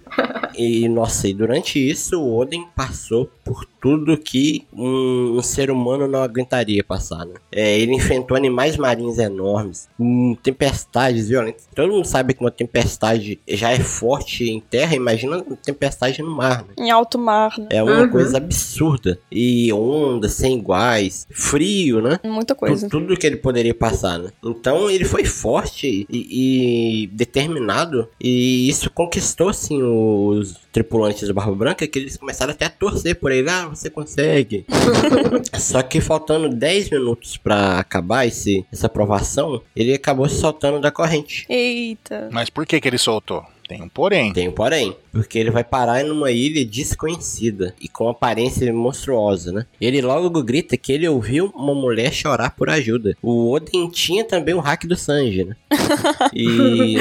e, nossa, e durante isso o Oden passou por tudo que um, um ser humano não aguentaria passar, né? É, ele enfrentou animais marinhos enormes, hum, tempestades violentas. Todo mundo sabe que uma tempestade já é forte em terra, imagina uma tempestade no mar, né? Em alto mar, né? É uma Uhum. coisa absurda. E ondas sem iguais, frio, né? Muita Tu- coisa. Tudo que ele poderia passar, né? Então ele foi forte e, e determinado. E isso conquistou, assim, os tripulantes do Barba Branca, que eles começaram até a torcer por ele. Ah, você consegue. Só que faltando 10 minutos pra acabar esse, essa aprovação, ele acabou se soltando da corrente. Eita. Mas por que que ele soltou? Tem um porém. Tem um porém, porque ele vai parar numa ilha desconhecida e com aparência monstruosa, né? Ele logo grita que ele ouviu uma mulher chorar por ajuda. O Oden tinha também o hack do Sanji, né? E,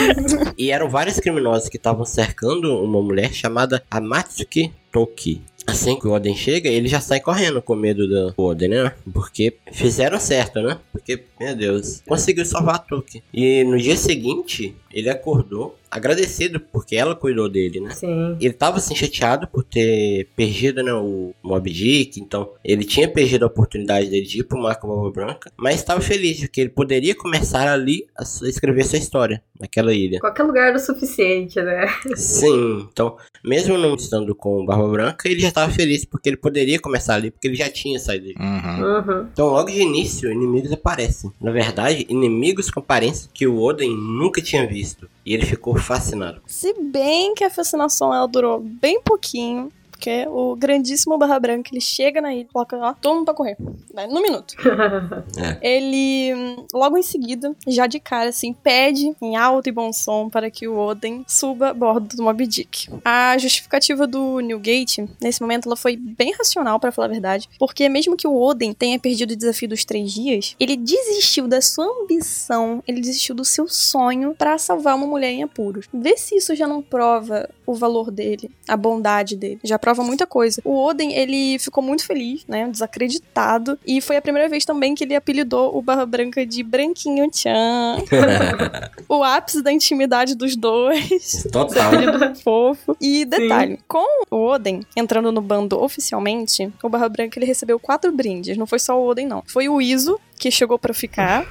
e eram vários criminosos que estavam cercando uma mulher chamada Amatsuki Toki. Assim que o Oden chega, ele já sai correndo com medo do Oden, né? Porque fizeram certo, né? Porque, meu Deus, conseguiu salvar a Toki. E no dia seguinte, ele acordou agradecido porque ela cuidou dele, né? Sim. Ele tava assim chateado por ter perdido né, o Mob Dick, então ele tinha perdido a oportunidade dele de ir pro Marco Barba Branca, mas estava feliz de que ele poderia começar ali a escrever sua história naquela ilha. Qualquer lugar era o suficiente, né? Sim, então, mesmo não estando com o Barba Branca, ele já estava feliz porque ele poderia começar ali, porque ele já tinha saído. Uhum. Uhum. Então, logo de início, inimigos aparecem. Na verdade, inimigos com aparência que o Oden nunca tinha visto. E ele ficou fascinado. Se bem que a fascinação ela durou bem pouquinho. Porque o grandíssimo Barra Branca, ele chega na ilha, coloca, ó, todo mundo pra correr. Vai, no minuto. Ele, hum, logo em seguida, já de cara, assim, pede em alto e bom som para que o Oden suba a bordo do Moby Dick. A justificativa do Newgate, nesse momento, ela foi bem racional, para falar a verdade, porque mesmo que o Oden tenha perdido o desafio dos três dias, ele desistiu da sua ambição, ele desistiu do seu sonho para salvar uma mulher em apuros. Vê se isso já não prova o valor dele, a bondade dele. Já prova muita coisa. O Oden, ele ficou muito feliz, né? Desacreditado. E foi a primeira vez também que ele apelidou o Barra Branca de Branquinho Chan. o ápice da intimidade dos dois. Total. Apelido fofo. E detalhe, com o Oden entrando no bando oficialmente, o Barra Branca ele recebeu quatro brindes. Não foi só o Oden, não. Foi o Iso, que chegou pra ficar,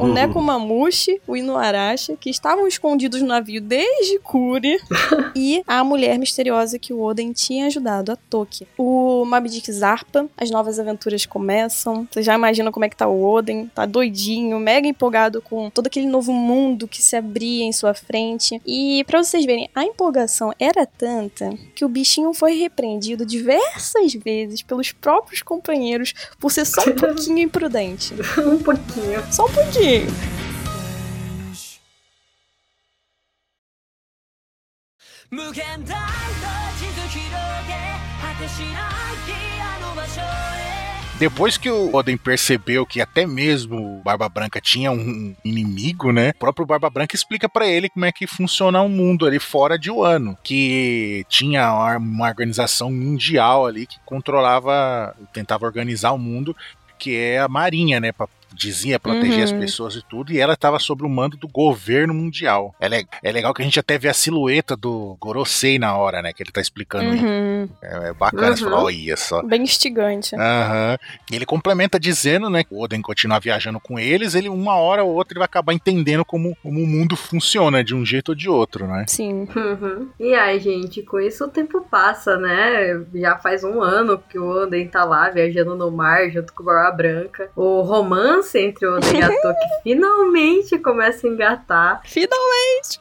o Nekomamushi, o Inuarashi, que estavam escondidos no navio desde Kuri, e a mulher misteriosa que o Oden tinha ajudado, a Toki. O Mabdik Zarpa, as novas aventuras começam. Você já imagina como é que tá o Oden, tá doidinho, mega empolgado com todo aquele novo mundo que se abria em sua frente. E pra vocês verem, a empolgação era tanta que o bichinho foi repreendido diversas vezes pelos próprios companheiros por ser só um pouquinho imprudente. um pouquinho. Só um pouquinho. Depois que o Odin percebeu que até mesmo Barba Branca tinha um inimigo, né? O próprio Barba Branca explica para ele como é que funciona o mundo ali fora de Wano, que tinha uma organização mundial ali que controlava, tentava organizar o mundo que é a Marinha, né? Dizia proteger Uhum. as pessoas e tudo, e ela estava sob o mando do governo mundial. É, le- é legal que a gente até vê a silhueta do Gorosei na hora, né? Que ele tá explicando. Uhum. É, é bacana, você Uhum. fala, olha só. Bem instigante. Aham. E Ele complementa dizendo, né, que o Oden continuar viajando com eles, ele uma hora ou outra ele vai acabar entendendo como, como o mundo funciona de um jeito ou de outro, né? Sim. Uhum. E aí, gente, com isso o tempo passa, né? Já faz um ano que o Oden tá lá viajando no mar junto com o Barba Branca. O romance entre o e a Toki finalmente começa a engatar. Finalmente.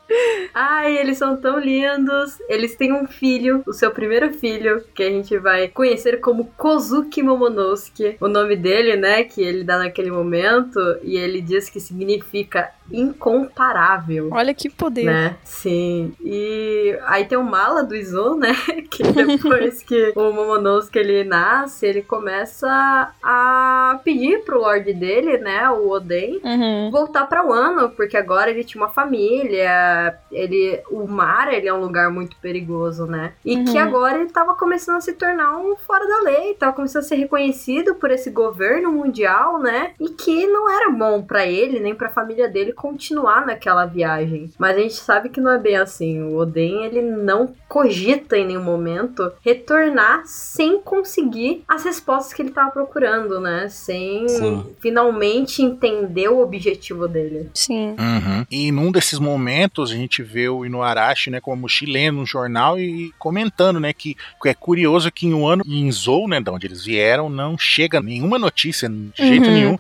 Ai, eles são tão lindos. Eles têm um filho, o seu primeiro filho, que a gente vai conhecer como Kozuki Momonosuke. O nome dele, né, que ele dá naquele momento, e ele diz que significa incomparável. Olha que poder. Né? Sim. E aí tem o mala do Izo, né? Que depois que o Momonosuke ele nasce, ele começa a pedir pro Lorde dele, né? O Oden, Uhum. voltar pra Wano, porque agora ele tinha uma família, ele, o mar ele é um lugar muito perigoso, né? E Uhum. que agora ele tava começando a se tornar um fora da lei, tava começando a ser reconhecido por esse governo mundial, né? E que não era bom pra ele nem pra família dele continuar naquela viagem. Mas a gente sabe que não é bem assim. O Oden ele não cogita em nenhum momento retornar sem conseguir as respostas que ele tava procurando, né? Sem Sim. finalmente entender o objetivo dele. Sim. Uhum. E num desses momentos a gente vê o Inuarashi, né, como chileno no jornal e comentando, né, que, que é curioso que em um ano em Zou, né, de onde eles vieram, não chega nenhuma notícia de jeito Uhum. nenhum.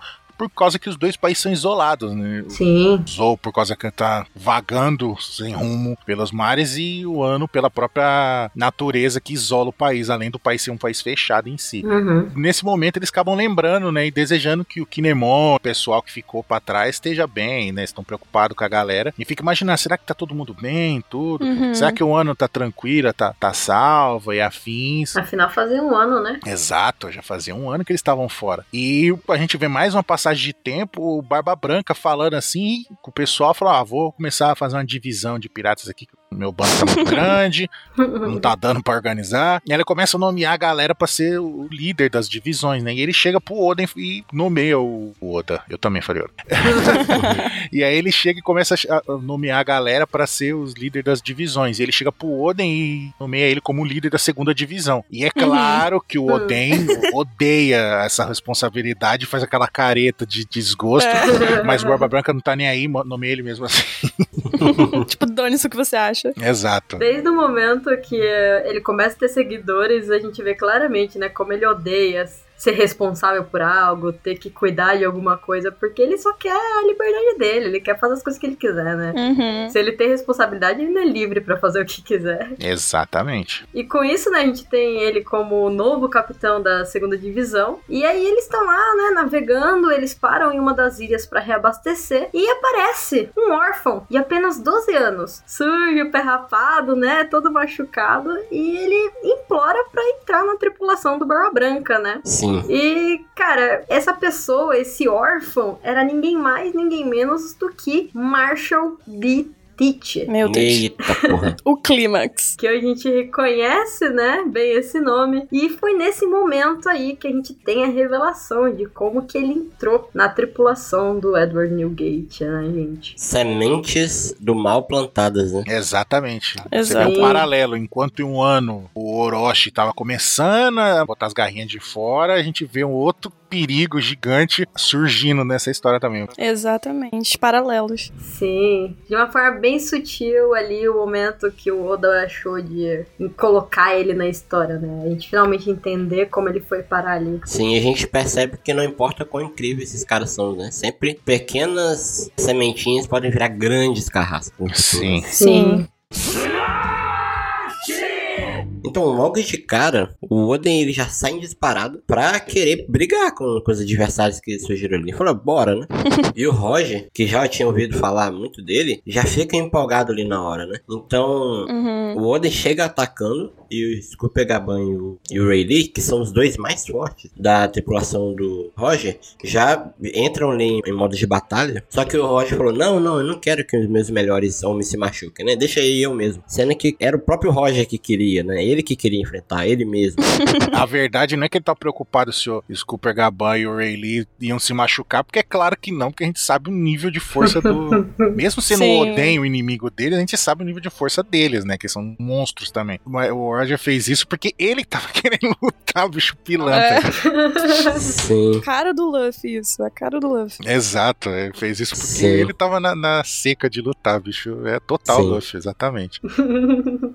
Por causa que os dois países são isolados, né? Sim. Zou por causa que tá vagando sem rumo pelos mares e o ano pela própria natureza que isola o país, além do país ser um país fechado em si. Uhum. Nesse momento eles acabam lembrando, né, e desejando que o Kinemon, o pessoal que ficou pra trás, esteja bem, né, estão preocupados com a galera. E fica imaginando, será que tá todo mundo bem, tudo? Uhum. Será que o ano tá tranquila, tá, tá salva e afins? Afinal, fazia um ano, né? Exato, já fazia um ano que eles estavam fora. E a gente vê mais uma passagem de tempo, o Barba Branca falando assim, com o pessoal falou: ah, vou começar a fazer uma divisão de piratas aqui, que meu bando tá muito grande, não tá dando pra organizar. E aí ele começa a nomear a galera pra ser o líder das divisões, né? E ele chega pro Oden e nomeia o o Oda. Eu também falei Oda. e aí ele chega e começa a nomear a galera pra ser os líderes das divisões. E ele chega pro Oden e nomeia ele como líder da segunda divisão. E é claro que o Oden odeia essa responsabilidade, faz aquela careta de desgosto. Mas o Barba Branca não tá nem aí, nomeia ele mesmo assim. tipo, dane-se o que você acha. Exato. Desde o momento que eh, ele começa a ter seguidores, a gente vê claramente, né, como ele odeia ser responsável por algo, ter que cuidar de alguma coisa, porque ele só quer a liberdade dele, ele quer fazer as coisas que ele quiser, né? Uhum. Se ele tem responsabilidade, ele não é livre pra fazer o que quiser. Exatamente. E com isso, né, a gente tem ele como o novo capitão da segunda divisão. E aí eles estão lá, né, navegando, eles param em uma das ilhas pra reabastecer e aparece um órfão de apenas 12 anos, sujo, pé rapado, né, todo machucado, e ele implora pra entrar na tripulação do Barba Branca, né? Sim. E, cara, essa pessoa, esse órfão, era ninguém mais, ninguém menos do que Marshall B. Teach. Meu Deus. Eita porra. O clímax. que a gente reconhece, né, bem esse nome. E foi nesse momento aí que a gente tem a revelação de como que ele entrou na tripulação do Edward Newgate, né, gente? Sementes do mal plantadas, né? Exatamente. Você Exato. vê um paralelo. Enquanto em um ano o Orochi tava começando a botar as garrinhas de fora, a gente vê um outro perigo gigante surgindo nessa história também. Exatamente. Paralelos. Sim, de uma forma bem sutil ali o momento que o Oda achou de colocar ele na história, né? A gente finalmente entender como ele foi parar ali. Sim, a gente percebe que não importa quão incrível esses caras são, né? Sempre pequenas sementinhas podem virar grandes carrascas. Sim. Sim. Então, logo de cara, o Oden ele já sai disparado pra querer brigar com, com os adversários que surgiram ali. Ele falou, bora, né? e o Roger, que já tinha ouvido falar muito dele, já fica empolgado ali na hora, né? Então, Uhum. o Oden chega atacando e o Scooper Gaban e o, e o Ray Lee, que são os dois mais fortes da tripulação do Roger, já entram ali em modo de batalha. Só que o Roger falou: Não, não, eu não quero que os meus melhores homens se machuquem, né? Deixa aí eu mesmo. Sendo que era o próprio Roger que queria, né? Ele que queria enfrentar, ele mesmo. A verdade não é que ele tá preocupado se o Scooper Gaban e o Ray Lee iam se machucar, porque é claro que não, porque a gente sabe o nível de força do. Mesmo sendo Sim. o Oden o inimigo deles, a gente sabe o nível de força deles, né? Que são monstros também. Mas o Roger fez isso porque ele tava querendo lutar, bicho pilantra. Sim. Cara do Luffy, isso. A cara do Luffy. Exato, ele fez isso porque Sim. ele tava na, na seca de lutar, bicho. É total Sim. Luffy, exatamente.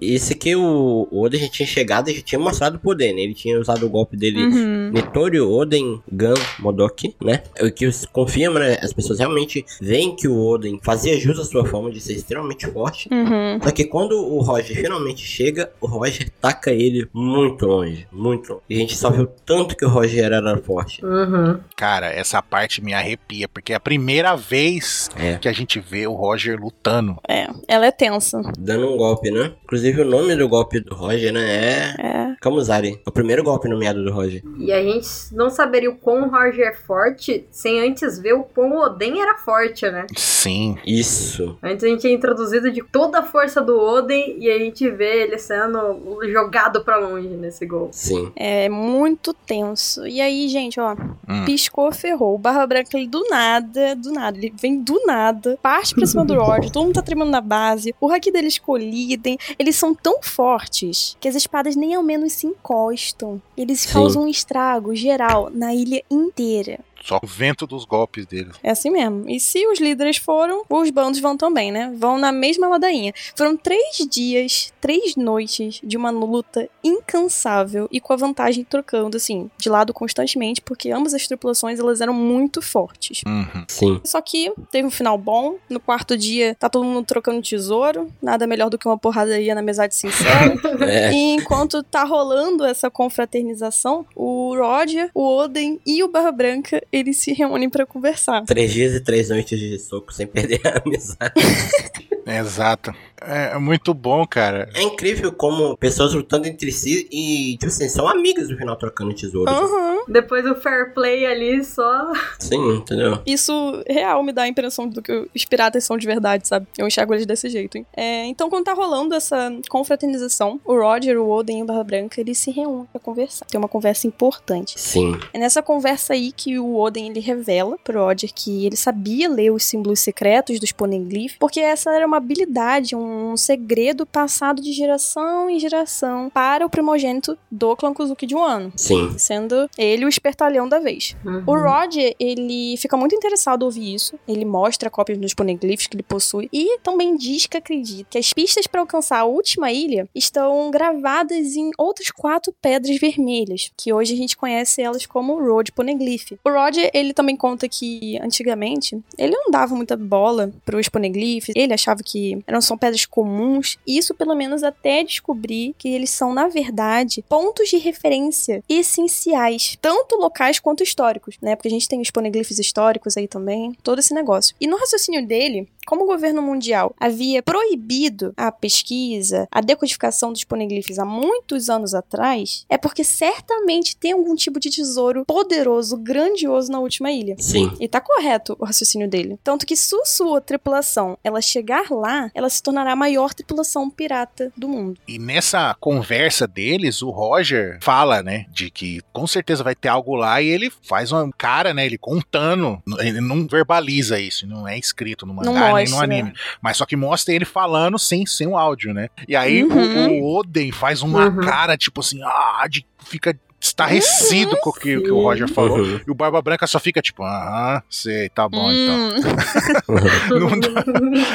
Esse que o, o Oden já tinha chegado e já tinha mostrado o poder, né? Ele tinha usado o golpe dele Uhum. Nitório Oden Gun Modoki, né? O que os- confirma, né? As pessoas realmente veem que o Oden fazia jus à sua fama de ser extremamente forte. Uhum. Só que quando o Roger finalmente chega, o Roger taca ele muito longe, muito longe. E a gente só viu tanto que o Roger era forte. Uhum. Cara, essa parte me arrepia, porque é a primeira vez É. que a gente vê o Roger lutando. É, ela é tensa. Dando um golpe, né? Inclusive o nome do golpe do Roger, né? É. É. Kamuzari. O primeiro golpe nomeado do Roger. E a gente não saberia o quão o Roger é forte sem antes ver o quão o Oden era forte, né? Sim. Isso. Antes a gente é introduzido de toda a força do Oden e a gente vê ele sendo jogado pra longe nesse gol. Sim. É muito tenso. E aí, gente, ó, Hum. piscou, ferrou. O Barra Branca, ele do nada, do nada, ele vem do nada, parte pra cima do Roger, todo mundo tá tremendo na base, o haki deles colidem, eles são tão fortes que as espadas nem ao menos se encostam. Eles Sim. causam um estrago geral na ilha inteira. Só o vento dos golpes dele. É assim mesmo. E se os líderes foram, os bandos vão também, né? Vão na mesma ladainha. Foram três dias, três noites de uma luta incansável e com a vantagem trocando, assim, de lado constantemente, porque ambas as tripulações elas eram muito fortes. Uhum. Sim. Só que teve um final bom. No quarto dia, tá todo mundo trocando tesouro. Nada melhor do que uma porradaria na mesade sincera. É. E enquanto tá rolando essa confraternização, o Roger, o Oden e o Barra Branca, eles se reúnem pra conversar. Três dias e três noites de soco sem perder a amizade. Exato. É muito bom, cara. É incrível como pessoas lutando entre si e, tipo assim, são amigas no final trocando tesouros. Aham. Depois o fair play ali só. Sim, entendeu? Isso real me dá a impressão do que os piratas são de verdade, sabe? Eu enxergo eles desse jeito, hein? É, então, quando tá rolando essa confraternização, o Roger, o Oden e o Barra Branca, eles se reúnem pra conversar. Tem uma conversa importante. Sim. É nessa conversa aí que o Oden ele revela pro Roger que ele sabia ler os símbolos secretos dos Poneglyph, porque essa era uma habilidade, um segredo passado de geração em geração para o primogênito do clã Kozuki de um ano, Sim. sendo ele o espertalhão da vez. O Roger, ele fica muito interessado em ouvir isso. Ele mostra cópias dos poneglyphs que ele possui e também diz que acredita que as pistas para alcançar a última ilha estão gravadas em outras quatro pedras vermelhas, que hoje a gente conhece elas como Road Poneglyph. O Roger, ele também conta que antigamente ele não dava muita bola para os poneglyphs. Ele achava que eram só pedras comuns. Isso pelo menos até descobrir que eles são na verdade pontos de referência essenciais, tanto locais quanto históricos, né? Porque a gente tem os poneglyphs históricos aí também, todo esse negócio. E no raciocínio dele, como o governo mundial havia proibido a pesquisa, a decodificação dos poneglyphs há muitos anos atrás, é porque certamente tem algum tipo de tesouro poderoso, grandioso na última ilha. Sim. E tá correto o raciocínio dele. Tanto que se sua tripulação ela chegar lá, ela se tornará a maior tripulação pirata do mundo. E nessa conversa deles, o Roger fala, né, de que com certeza vai ter algo lá e ele faz uma cara, né, ele contando, ele não verbaliza isso, não é escrito no mangá Não nem no mostra, anime, mas só que mostra ele falando sem, sem o áudio, né? E aí Uhum. o, o Oden faz uma Uhum. cara tipo assim, ah, de fica estarrecido com o que, que o Roger falou. Uhum. E o Barba Branca só fica tipo, aham, sei, tá bom então. Hum, Não dá-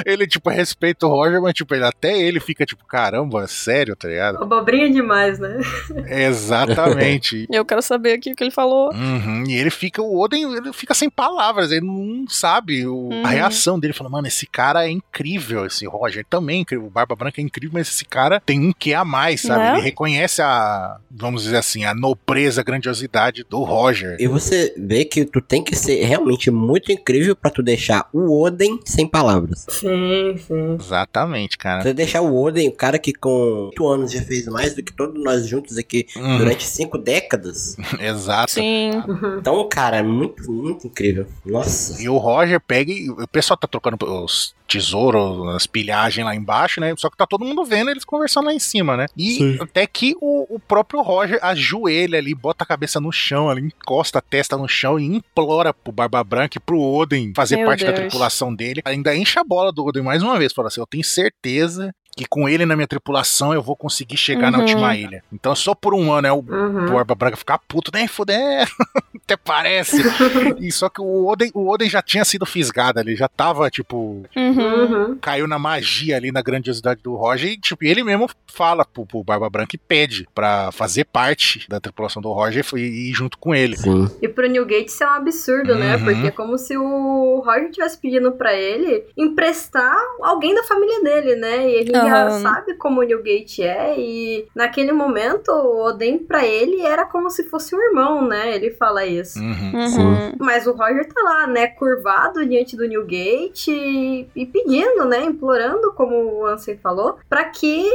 Ele, tipo, respeita o Roger, mas, tipo, ele, até ele fica, tipo, caramba, sério, tá ligado? Abobrinha demais, né? Exatamente. eu quero saber aqui o que ele falou. Uhum, E ele fica, o Oden, ele fica sem palavras, ele não sabe o- Uhum. a reação dele. Fala, mano, esse cara é incrível, esse Roger também é incrível. O Barba Branca é incrível, mas esse cara tem um que a mais, sabe? Né? Ele reconhece a, vamos dizer assim, a nobreza, a grandiosidade do Roger. E você vê que tu tem que ser realmente muito incrível pra tu deixar o Oden sem palavras. Sim, sim. Exatamente, cara. Você deixar o Oden, o cara que com 8 anos já fez mais do que todos nós juntos aqui Uhum, durante 5 décadas. Exato. Sim. Então, cara, é muito, muito incrível. Nossa. E o Roger pega e o pessoal tá trocando os tesouros, as pilhagens lá embaixo, né? Só que tá todo mundo vendo eles conversando lá em cima, né? E Sim. até que o, o próprio Roger ajoelha ali, bota a cabeça no chão ali, encosta a testa no chão e implora pro Barba Branca e pro Oden fazer Meu parte da Deus. tripulação dele. Ainda enche a bola do Oden mais uma vez, fala assim, eu tenho certeza que com ele na minha tripulação eu vou conseguir chegar na Uhum. última ilha. Então só por um ano é o Uhum. o Barba Branca ficar puto, nem fuder, até parece. e só que o Oden, o Oden já tinha sido fisgado ali, já tava, tipo, Uhum. Uhum. caiu na magia ali, na grandiosidade do Roger, e tipo, ele mesmo fala pro, pro Barba Branca e pede pra fazer parte da tripulação do Roger e ir junto com ele. Sim. E pro Newgate isso é um absurdo, né? Uhum. Porque é como se o Roger tivesse pedindo pra ele emprestar alguém da família dele, né? E a sabe como o Newgate é. E naquele momento, o Oden pra ele era como se fosse um irmão, né? Ele fala isso. Uhum. Uhum. Mas o Roger tá lá, né, curvado diante do Newgate e, e pedindo, né, implorando, como o Ansem falou, pra que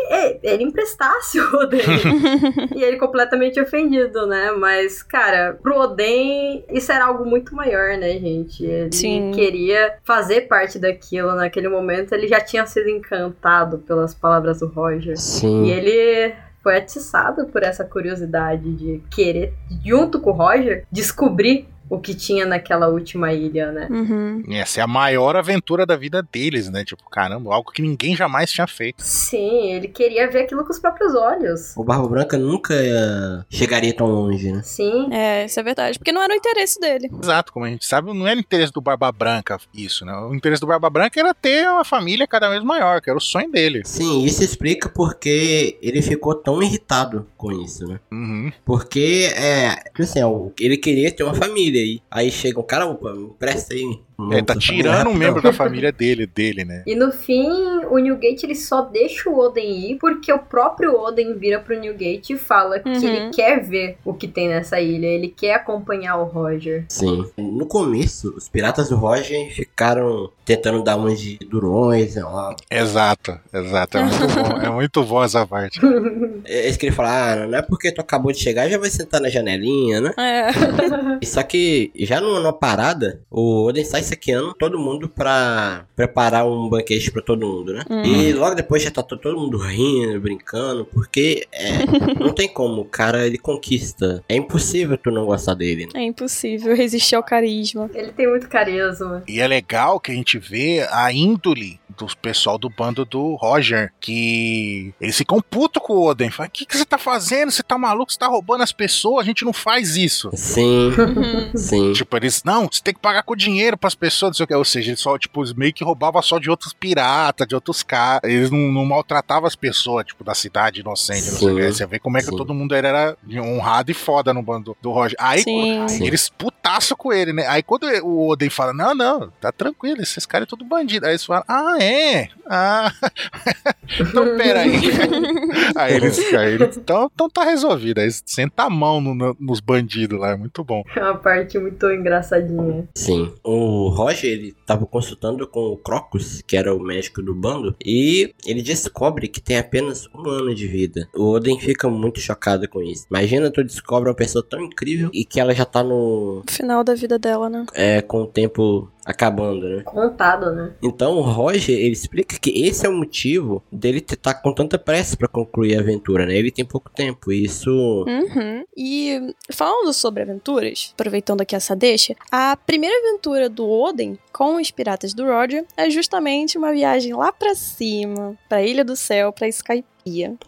ele emprestasse o Oden. e ele completamente ofendido, né? Mas, cara, pro Oden, isso era algo muito maior, né, gente? Ele Sim. queria fazer parte daquilo naquele momento, ele já tinha sido encantado pelas palavras do Roger. E Sim. ele foi atiçado por essa curiosidade de querer, junto com o Roger, descobrir o que tinha naquela última ilha, né? Uhum. Essa é a maior aventura da vida deles, né? Tipo, caramba, algo que ninguém jamais tinha feito. Sim, ele queria ver aquilo com os próprios olhos. O Barba Branca nunca eh, chegaria tão longe, né? Sim. É, isso é verdade. Porque não era o interesse dele. Exato, como a gente sabe, não era interesse do Barba Branca isso, né? O interesse do Barba Branca era ter uma família cada vez maior, que era o sonho dele. Sim, isso explica porque ele ficou tão irritado com isso, né? Uhum. Porque, é, tipo assim, ó, ele queria ter uma família aí. Aí chega um cara, opa, me empresta aí. Um Ele tá tirando família um membro da família dele, dele, né? E no fim, o Newgate ele só deixa o Oden ir porque o próprio Oden vira pro Newgate e fala Uhum. que ele quer ver o que tem nessa ilha, ele quer acompanhar o Roger. Sim. No começo, os piratas do Roger ficaram tentando dar umas de durões, ó. Exato, exato. É muito bom, é muito bom essa parte. Eles queriam falar, ah, não é porque tu acabou de chegar, já vai sentar na janelinha, né? É. Só que já numa, numa parada, o Oden sai saqueando todo mundo pra preparar um banquete pra todo mundo, né? Uhum. E logo depois já tá to- todo mundo rindo, brincando, porque é, não tem como, o cara ele conquista. É impossível tu não gostar dele, né? É impossível resistir ao carisma. Ele tem muito carisma. E é legal que a gente vê a índole do pessoal do bando do Roger, que eles ficam putos com o Oden. Falam, o que, que você tá fazendo? Você tá maluco? Você tá roubando as pessoas? A gente não faz isso. Sim, sim. Tipo, eles, não, você tem que pagar com dinheiro pras pessoas, não sei o que. Ou seja, eles só, tipo, meio que roubavam só de outros piratas, de outros caras. Eles não, não maltratavam as pessoas, tipo, da cidade inocente, não sei o que. Você vê como é que Sim. todo mundo era, era honrado e foda no bando do Roger. Aí, Sim. aí Sim. eles putaço com ele, né? Aí quando o Oden fala, não, não, tá tranquilo, esses caras é tudo bandido. Aí eles falam, ah, é? Ah, então peraí. aí eles, aí eles então, então tá resolvido. Aí senta a mão no- no- nos bandidos lá, é muito bom. É uma parte muito engraçadinha. Sim. O Roger, ele tava consultando com o Crocus, que era o médico do bando, e ele descobre que tem apenas um ano de vida. O Oden fica muito chocado com isso. Imagina tu descobre uma pessoa tão incrível e que ela já tá. No final da vida dela, né? É, com o tempo acabando, né? Contado, né? Então o Roger, ele explica que esse é o motivo dele estar com tanta pressa pra concluir a aventura, né? Ele tem pouco tempo, e isso... Uhum. E falando sobre aventuras, aproveitando aqui essa deixa, a primeira aventura do Oden com os piratas do Roger é justamente uma viagem lá pra cima, pra Ilha do Céu, pra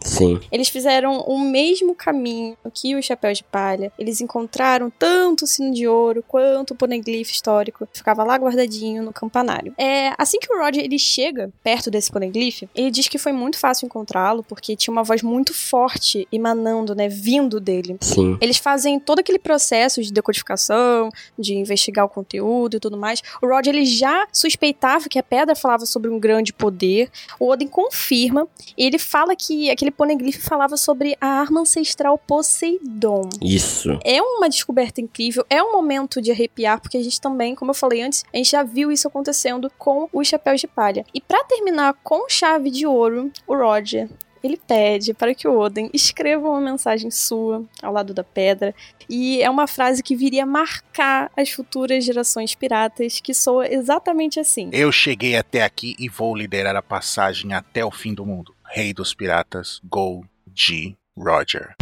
Sim. Eles fizeram o mesmo caminho que o Chapéu de Palha. Eles encontraram tanto o sino de ouro quanto o poneglyph histórico. Ficava lá guardadinho no campanário. É, assim que o Roger ele chega perto desse poneglyph, ele diz que foi muito fácil encontrá-lo porque tinha uma voz muito forte emanando, né, vindo dele. Sim. Eles fazem todo aquele processo de decodificação, de investigar o conteúdo e tudo mais. O Roger ele já suspeitava que a pedra falava sobre um grande poder. O Odin confirma. E ele fala que aquele poneglyph falava sobre a arma ancestral Poseidon. Isso. É uma descoberta incrível, é um momento de arrepiar, porque a gente também, como eu falei antes, a gente já viu isso acontecendo com os chapéus de palha. E pra terminar com chave de ouro, o Roger ele pede para que o Oden escreva uma mensagem sua ao lado da pedra. E é uma frase que viria a marcar as futuras gerações piratas, que soa exatamente assim. Eu cheguei até aqui e vou liderar a passagem até o fim do mundo. Rei dos Piratas Gol G. Roger.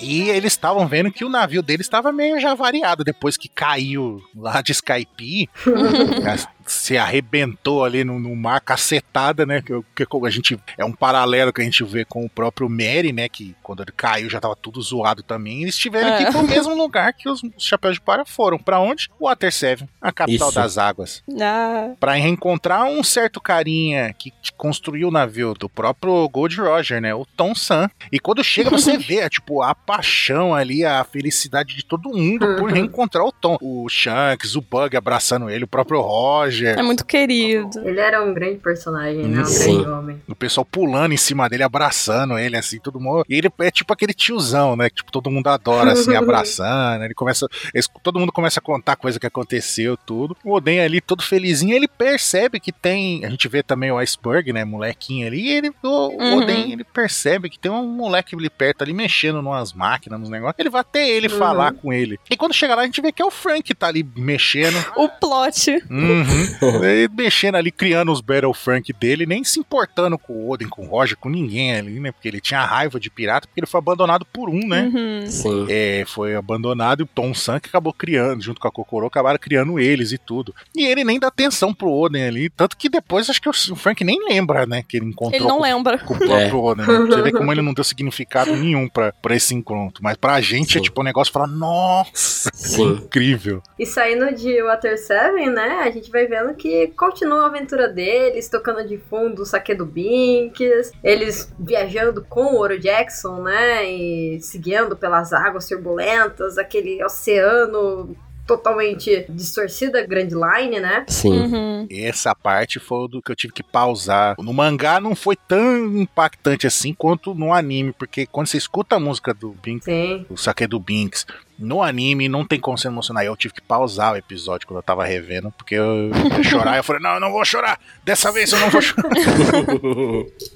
E eles estavam vendo que o navio dele estava meio já variado depois que caiu lá de Skype. se arrebentou ali no, no mar, cacetada, né? Que, que a gente é um paralelo que a gente vê com o próprio Mary, né? Que quando ele caiu já tava tudo zoado também. Eles tiveram que ir pro mesmo lugar que os, os chapéus de palha foram. Pra onde? Water Seven, a capital Isso. das águas. Ah, Pra reencontrar um certo carinha que construiu o navio do próprio Gold Roger, né? O Tom San. E quando chega, você vê, é, tipo, a paixão ali, a felicidade de todo mundo por reencontrar o Tom. O Shanks, o Bug abraçando ele, o próprio Roger. É muito querido. Ele era um grande personagem, né? Um Sim. grande homem. O pessoal pulando em cima dele, abraçando ele, assim, todo mundo. E ele é tipo aquele tiozão, né? Que tipo, todo mundo adora, assim, abraçando. Ele começa. eles- todo mundo começa a contar coisa que aconteceu, tudo. O Oden ali, todo felizinho, ele percebe que tem. A gente vê também o Iceberg, né? Molequinho ali. E ele, o, o Uhum. Oden, ele percebe que tem um moleque ali perto, ali, mexendo numas máquinas, nos negócios. Ele vai até ele Uhum. falar com ele. E quando chega lá, a gente vê que é o Frank que tá ali mexendo. O plot. Uhum. Ele mexendo ali, criando os Battle Frank dele, nem se importando com o Odin, com o Roger, com ninguém ali, né? Porque ele tinha raiva de pirata, porque ele foi abandonado por um, né? Uhum. Sim. É, foi abandonado e o Tom San que acabou criando, junto com a Kokoro, acabaram criando eles e tudo. E ele nem dá atenção pro Odin ali, tanto que depois acho que o Frank nem lembra, né? Que ele encontrou Ele não com, lembra. com o próprio Odin. Né? Você vê como ele não deu significado nenhum pra, pra esse encontro. Mas pra gente é Sim. tipo um negócio fala, nossa, Sim. incrível. E saindo de Water Seven, né, a gente vai vendo que continua a aventura deles, tocando de fundo o saque do Binks, eles viajando com o Oro Jackson, né, e seguindo pelas águas turbulentas, aquele oceano totalmente distorcida, Grand Line, né? Sim. Uhum. Essa parte foi do que eu tive que pausar. No mangá não foi tão impactante assim quanto no anime, porque quando você escuta a música do Binks, Sim. o saque do Binks, no anime não tem como se emocionar. Eu tive que pausar o episódio quando eu tava revendo, porque eu ia chorar. Eu falei, não, eu não vou chorar. Dessa vez eu não vou chorar.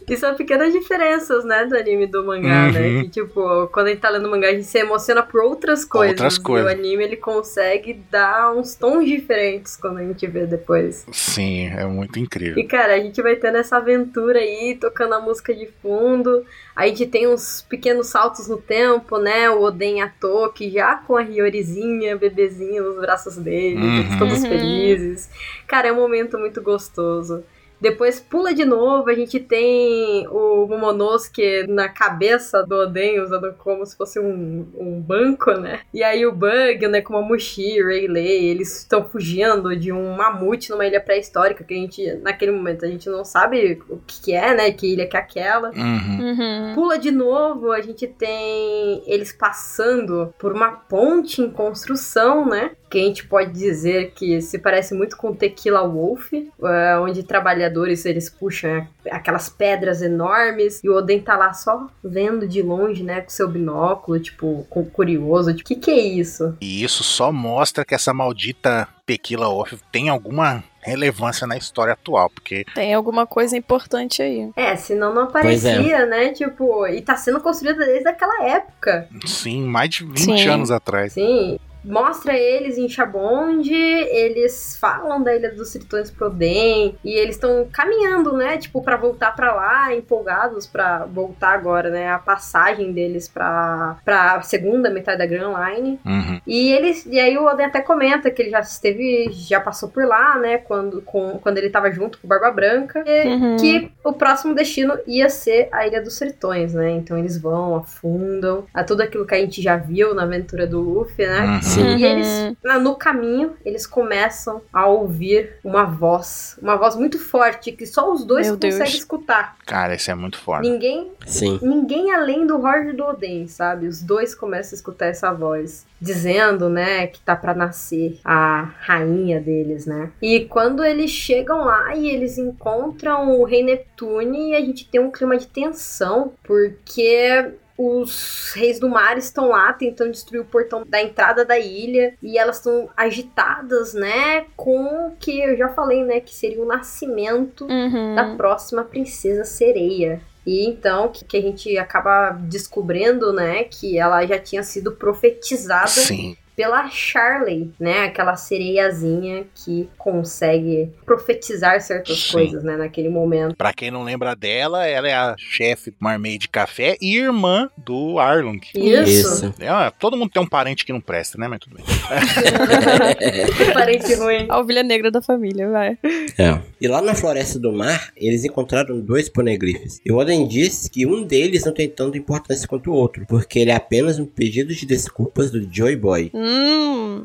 E são pequenas diferenças, né, do anime e do mangá, Uhum. né? Que, tipo, quando a gente tá lendo o mangá, a gente se emociona por outras coisas. Outras coisas. E o anime, ele consegue dar uns tons diferentes quando a gente vê depois. Sim, é muito incrível. E, cara, a gente vai tendo essa aventura aí, tocando a música de fundo. A gente tem uns pequenos saltos no tempo, né? O Oden à Toki já com a Hiyorizinha, bebezinha nos braços dele, Uhum. todos Uhum. felizes. Cara, é um momento muito gostoso. Depois pula de novo, a gente tem o Momonosuke na cabeça do Oden, usando como se fosse um, um banco, né? E aí o Bug, né, com uma Mushi, Rayleigh, eles estão fugindo de um mamute numa ilha pré-histórica, que a gente, naquele momento, a gente não sabe o que, que é, né? Que ilha que é aquela. Uhum. Uhum. Pula de novo, a gente tem eles passando por uma ponte em construção, né? Que a gente pode dizer que se parece muito com Tequila Wolf, é, onde trabalhadores eles puxam aquelas pedras enormes e o Oden tá lá só vendo de longe, né? Com seu binóculo, tipo, com curioso, tipo, o que que é isso? E isso só mostra que essa maldita Tequila Off tem alguma relevância na história atual, porque Tem alguma coisa importante aí. É, senão não Pois é. aparecia, né? Tipo, e tá sendo construída desde aquela época. sim, mais de 20 Sim. anos atrás. Sim, mostra eles em Chabonde, eles falam da Ilha dos Tritões pro Oden, e eles estão caminhando, né, tipo, para voltar para lá, empolgados para voltar agora, né, a passagem deles pra, pra segunda metade da Grand Line. Uhum. E eles, e aí o Oden até comenta que ele já esteve, já passou por lá, né, quando, com, quando ele tava junto com o Barba Branca, e Uhum. que o próximo destino ia ser a Ilha dos Tritões, né, então eles vão, afundam, a tudo aquilo que a gente já viu na aventura do Luffy, né, Uhum. Sim. e eles, na- no caminho, eles começam a ouvir uma voz. Uma voz muito forte que só os dois Meu conseguem Deus. escutar. Cara, esse é muito foda. Ninguém, Sim. ninguém além do Roger e do Oden, sabe? Os dois começam a escutar essa voz. Dizendo, né, que tá pra nascer a rainha deles, né? E quando eles chegam lá e eles encontram o Rei Neptune, a gente tem um clima de tensão, porque os reis do mar estão lá tentando destruir o portão da entrada da ilha e elas estão agitadas, né? Com o que eu já falei, né? Que seria o nascimento Uhum. da próxima princesa sereia. E então que, que a gente acaba descobrindo, né, que ela já tinha sido profetizada Sim. Pela Charley, né, aquela sereiazinha que consegue profetizar certas Sim. coisas, né, naquele momento. Pra quem não lembra dela, ela é a chefe do Marmaid Café e irmã do Arlong. Isso. É, todo mundo tem um parente que não presta, né? Mas tudo bem. Parente ruim. A ovelha negra da família, vai. É. E lá na Floresta do Mar, eles encontraram dois ponegrifes. E o Oden disse que um deles não tem tanta importância quanto o outro, porque ele é apenas um pedido de desculpas do Joy Boy. Hum.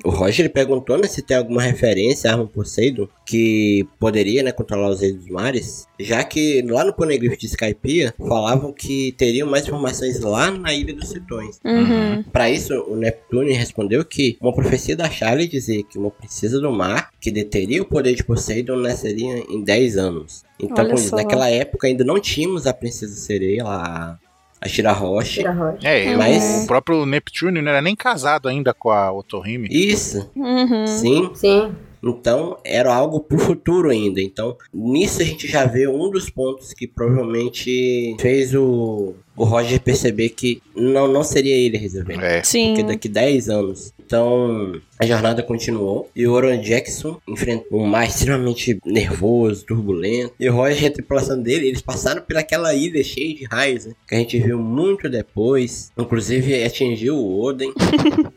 O Roger ele perguntou né, se tem alguma referência à arma Poseidon que poderia né, controlar os reis dos mares, já que lá no Poneglyph de Skypiea falavam que teriam mais informações lá na Ilha dos Tritões. Uhum. Para isso, o Neptune respondeu que uma profecia da Charlie dizia que uma princesa do mar que deteria o poder de Poseidon nasceria em 10 anos. Então, Olha como diz, só. naquela época ainda não tínhamos a princesa sereia lá, a Shirahoshi. Tira a rocha. É, Mas- o próprio Neptune não era nem casado ainda com a Otohime. Isso, Uhum. sim. Sim. Então, era algo pro futuro ainda. Então, nisso a gente já vê um dos pontos que provavelmente fez o, o Roger perceber que não, não seria ele resolvendo. É. Sim. Porque daqui 10 anos. Então, a jornada continuou. E o Oran Jackson enfrentou um mar extremamente nervoso, turbulento. E o Roger e a tripulação dele, eles passaram por aquela ilha cheia de raios, né? Que a gente viu muito depois. Inclusive, atingiu o Oden.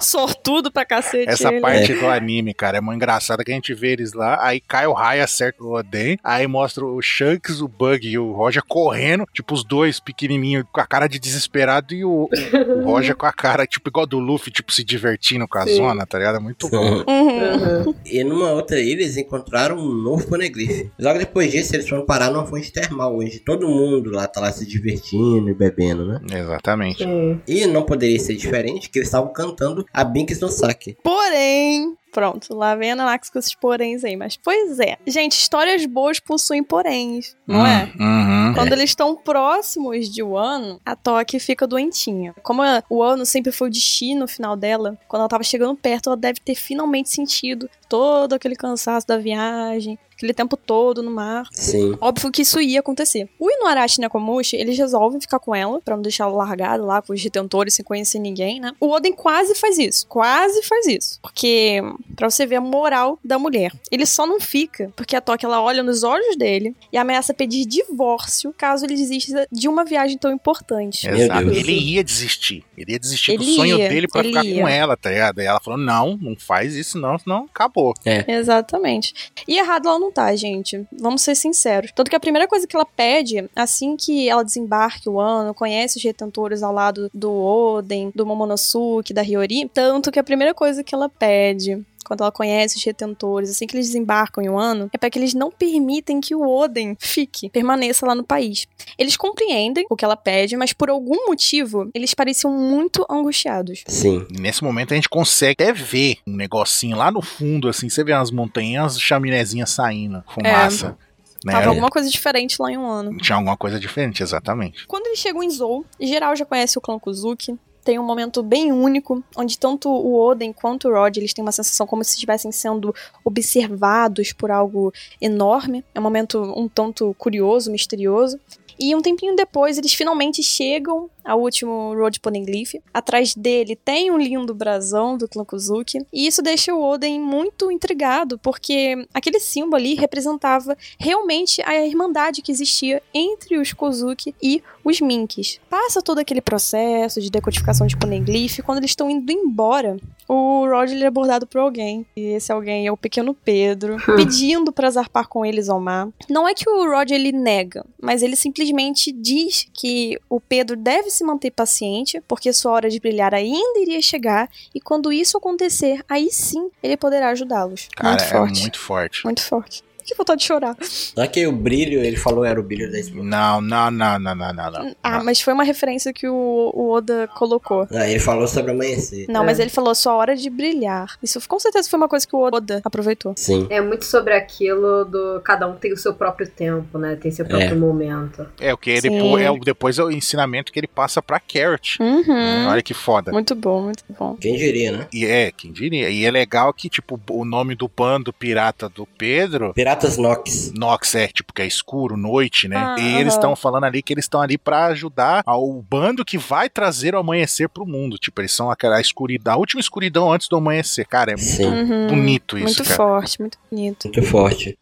Sortudo pra cacete. Essa ele. parte do anime, cara, é muito engraçada que a gente vê eles lá, aí cai o raio, acerta o Oden, aí mostra o Shanks, o Bug e o Roger correndo, tipo os dois pequenininhos com a cara de desesperado e o, o Roger com a cara, tipo igual do Luffy, tipo se divertindo com a Sim. zona, tá ligado? É muito bom. Uhum. Uhum. E numa outra ilha eles encontraram um novo poneglyph. Logo depois disso eles foram parar numa fonte termal, onde todo mundo lá tá lá se divertindo e bebendo, né? Exatamente. Sim. E não poderia ser diferente que eles estavam cantando a Binks no Sake. Porém. Pronto, lá vem a Nanax com esses poréns aí. Mas, pois é. Gente, histórias boas possuem poréns, não é? Uhum. Quando eles estão próximos de Wano, a Toque fica doentinha. Como a- o Wano sempre foi o destino final dela, quando ela tava chegando perto, ela deve ter finalmente sentido todo aquele cansaço da viagem, aquele tempo todo no mar. Sim. Óbvio que isso ia acontecer. O Inuarashi e Nekomushi, eles resolvem ficar com ela, pra não deixar ela largada lá com os retentores sem conhecer ninguém, né? O Oden quase faz isso. Quase faz isso. Porque, pra você ver a moral da mulher. Ele só não fica, porque a Toque, ela olha nos olhos dele e ameaça pedir divórcio caso ele desista de uma viagem tão importante. Exato. Ele ia desistir. Ele ia desistir do Ele sonho ia, dele pra ficar ia. com ela, tá ligado? E ela falou: não, não faz isso, não, senão acabou. Exatamente. E errado ela não tá, gente. Vamos ser sinceros. Tanto que a primeira coisa que ela pede, assim que ela desembarque o ano, conhece os retentores ao lado do Oden, do Momonosuke, da Hiyori, tanto que a primeira coisa que ela pede quando ela conhece os retentores, assim que eles desembarcam em um ano, é para que eles não permitem que o Oden fique, permaneça lá no país. Eles compreendem o que ela pede, mas por algum motivo, eles pareciam muito angustiados. Sim. E nesse momento a gente consegue até ver um negocinho lá no fundo, assim, você vê umas montanhas, as chaminézinhas saindo, fumaça. Né? Tava alguma coisa diferente lá em um ano. Tinha alguma coisa diferente, exatamente. Quando eles chegam em Zou, geral já conhece o clã Kuzuki. Tem um momento bem único, onde tanto o Oden quanto o Rod, eles têm uma sensação como se estivessem sendo observados por algo enorme. É um momento um tanto curioso, misterioso. E um tempinho depois, eles finalmente chegam ao último Road Poneglyph. Atrás dele tem um lindo brasão do clã Kuzuki. E isso deixa o Oden muito intrigado, porque aquele símbolo ali representava realmente a irmandade que existia entre os Kozuki e os Minks. Passa todo aquele processo de decodificação de Poneglyph. Quando eles estão indo embora, o Roger é abordado por alguém. E esse alguém é o pequeno Pedro, pedindo pra zarpar com eles ao mar. Não é que o Roger ele nega, mas ele simplesmente diz que o Pedro deve se manter paciente, porque sua hora de brilhar ainda iria chegar, e quando isso acontecer, aí sim ele poderá ajudá-los. Cara, muito é forte. muito forte. Muito forte. Que vontade de chorar. Só que o brilho, ele falou era o brilho da. Não, não, não, não, não, não, não. Ah, mas foi uma referência que o, o Oda colocou. Ah, ele falou sobre amanhecer. Não, É. mas ele falou sua hora de brilhar. Isso com certeza foi uma coisa que o Oda aproveitou. Sim. É muito sobre aquilo do cada um tem o seu próprio tempo, né? Tem seu próprio É. momento. É o que Sim. depois é, o- depois é o ensinamento que ele passa pra Carrot. Uhum. Olha que foda. Muito bom, muito bom. Quem diria, né? E é, quem diria. E é legal que, tipo, o nome do bando pirata do Pedro. Piratas Nox. Nox é, tipo, que é escuro, noite, né? Ah, e eles estão falando ali que eles estão ali pra ajudar ao bando que vai trazer o amanhecer pro mundo. Tipo, eles são aquela escuridão, a última escuridão antes do amanhecer. Cara, é muito Sim. Uhum. bonito isso, Muito cara. forte, muito bonito. Muito forte.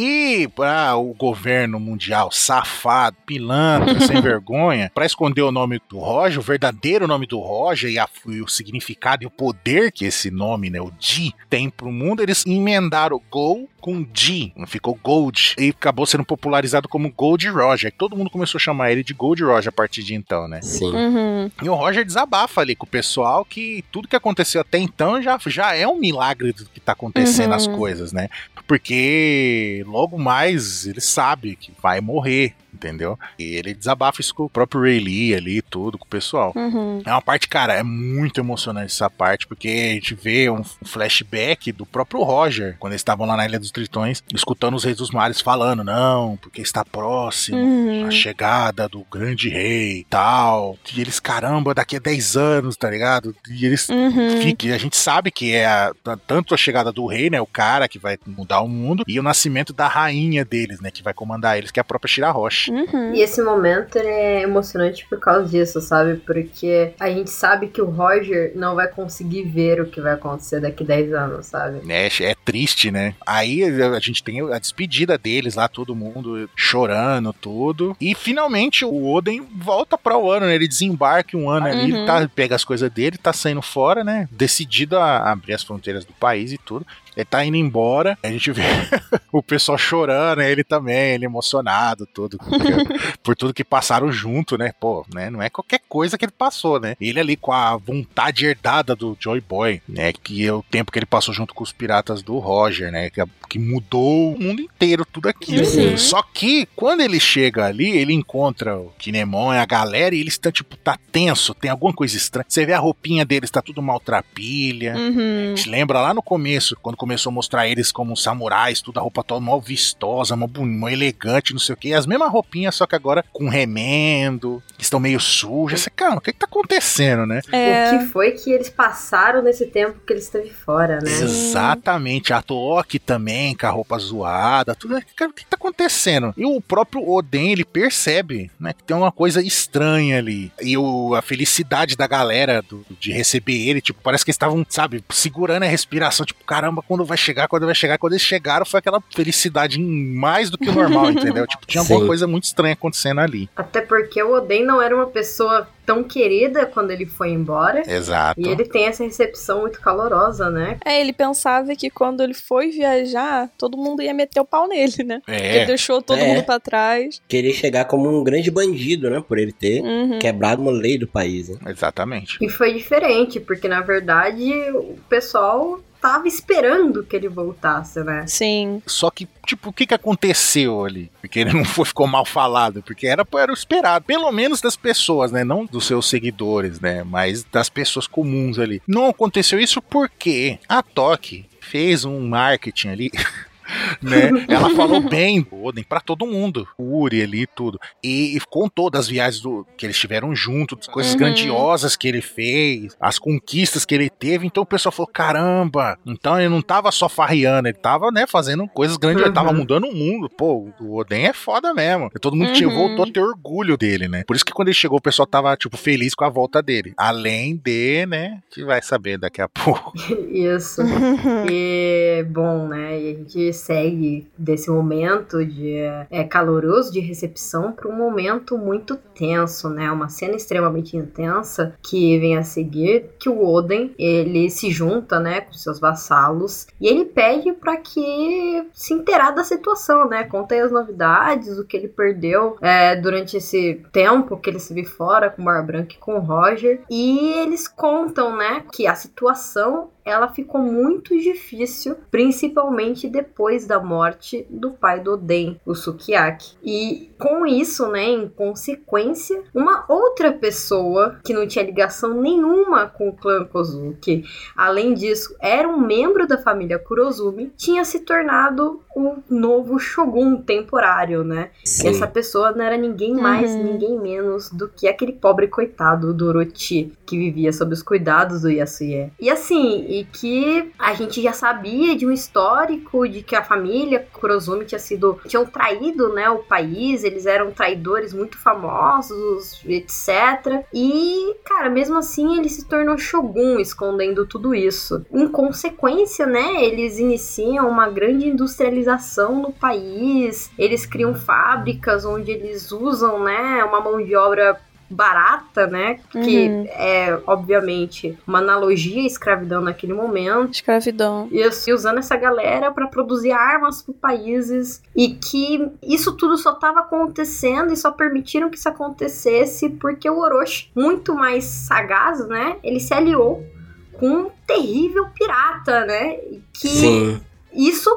E para o governo mundial safado, pilantra, sem vergonha, para esconder o nome do Roger, o verdadeiro nome do Roger e, a- e o significado e o poder que esse nome, né, o Di, tem pro mundo, eles emendaram Gol com Di, ficou Gold, e acabou sendo popularizado como Gold Roger. Todo mundo começou a chamar ele de Gold Roger a partir de então, né? Sim. Uhum. E o Roger desabafa ali com o pessoal que tudo que aconteceu até então já, já é um milagre do que tá acontecendo Uhum. as coisas, né? Porque logo mais ele sabe que vai morrer, entendeu? E ele desabafa isso com o próprio Ray Lee ali, tudo, com o pessoal. Uhum. É uma parte, cara, é muito emocionante essa parte, porque a gente vê um flashback do próprio Roger, quando eles estavam lá na Ilha dos Tritões, escutando os reis dos mares falando, não, porque está próximo Uhum. a chegada do grande rei e tal. E eles, caramba, daqui a 10 anos, tá ligado? E eles Uhum. ficam. A gente sabe que é a- tanto a chegada do rei, né? O cara que vai mudar o mundo, e o nascimento da rainha deles, né? Que vai comandar eles, que é a própria Shira Roche. Uhum. E esse momento ele é emocionante por causa disso, sabe? Porque a gente sabe que o Roger não vai conseguir ver o que vai acontecer daqui 10 anos, sabe? É, é triste, né? Aí a gente tem a despedida deles lá, todo mundo chorando, tudo. E finalmente o Oden volta para o ano, né? Ele desembarca um ano ali, Uhum. ele tá, pega as coisas dele, tá saindo fora, né? Decidido a abrir as fronteiras do país e tudo. Ele tá indo embora, a gente vê o pessoal chorando, ele também, ele emocionado, tudo, por tudo que passaram junto, né? Pô, né? Não é qualquer coisa que ele passou, né? Ele ali com a vontade herdada do Joy Boy, né? Que é o tempo que ele passou junto com os piratas do Roger, né? Que, que mudou o mundo inteiro, tudo aquilo. Uhum. Só que quando ele chega ali, ele encontra o Kinemon e a galera e eles estão, tipo, tá tenso, tem alguma coisa estranha. Você vê a roupinha deles, tá tudo maltrapilha. Uhum. Te lembra lá no começo, quando começou a mostrar eles como samurais, tudo a roupa toda mó vistosa, mó, mó elegante, não sei o que. As mesmas roupinhas, só que agora com remendo, estão meio sujas. Você, cara, o que que tá acontecendo, né? É. O que foi que eles passaram nesse tempo que ele esteve fora, né? Exatamente. A Toque também, com a roupa zoada, tudo. Cara, o que que tá acontecendo? E o próprio Oden, ele percebe, né, que tem uma coisa estranha ali. E o, a felicidade da galera do- de receber ele, tipo, parece que eles estavam, sabe, segurando a respiração, tipo, caramba, quando vai chegar, quando vai chegar. Quando eles chegaram, foi aquela felicidade mais do que o normal, entendeu? Tipo, tinha alguma coisa muito estranha acontecendo ali. Até porque o Oden não era uma pessoa tão querida quando ele foi embora. Exato. E ele tem essa recepção muito calorosa, né? É, ele pensava que quando ele foi viajar, todo mundo ia meter o pau nele, né? Ele É, deixou todo É. mundo pra trás. Queria chegar como um grande bandido, né? Por ele ter Uhum. quebrado uma lei do país. Né? exatamente. E foi diferente, porque na verdade o pessoal tava esperando que ele voltasse, né? Sim. Só que, tipo, o que que aconteceu ali? Porque ele não foi, ficou mal falado, porque era, era o esperado, pelo menos das pessoas, né? Não dos seus seguidores, né? Mas das pessoas comuns ali. Não aconteceu isso porque a Toque fez um marketing ali. né? Ela falou bem do Oden pra todo mundo. O Uri ali e tudo. E, e contou das viagens do, que eles tiveram juntos, das coisas Uhum. grandiosas que ele fez, as conquistas que ele teve. Então o pessoal falou: caramba! Então ele não tava só farriando, ele tava, né, fazendo coisas grandes, ele tava Uhum. mudando o mundo. Pô, o Oden é foda mesmo. E todo mundo tinha, Uhum. voltou a ter orgulho dele, né? Por isso que quando ele chegou, o pessoal tava, tipo, feliz com a volta dele. Além de, né, que vai saber daqui a pouco. Isso. E, bom, né? E a gente segue desse momento de é, caloroso de recepção para um momento muito tenso, né? Uma cena extremamente intensa que vem a seguir, que o Oden ele se junta, né, com seus vassalos e ele pede para que se inteirar da situação, né? Conta aí as novidades, o que ele perdeu é, durante esse tempo que ele se viu fora com o Bar Branca e com o Roger. E eles contam, né, que a situação ela ficou muito difícil, principalmente depois da morte do pai do Oden, o Sukiyaki. E com isso, né, em consequência, uma outra pessoa que não tinha ligação nenhuma com o clã Kozuki, além disso, era um membro da família Kurozumi, tinha se tornado o novo shogun temporário, né? E Sim. essa pessoa não era ninguém mais, Uhum. ninguém menos do que aquele pobre coitado do Orochi, que vivia sob os cuidados do Yasuye. E assim, que a gente já sabia de um histórico de que a família Kurozumi tinha sido. tinham traído, né, o país, eles eram traidores muito famosos, etc. E, cara, mesmo assim ele se tornou shogun escondendo tudo isso. Em consequência, né, eles iniciam uma grande industrialização no país, eles criam fábricas onde eles usam, né, uma mão de obra barata, né, que Uhum. é obviamente uma analogia à escravidão naquele momento. Escravidão. Isso, e usando essa galera para produzir armas para países e que isso tudo só estava acontecendo e só permitiram que isso acontecesse porque o Orochi, muito mais sagaz, né, ele se aliou com um terrível pirata, né, que Sim. isso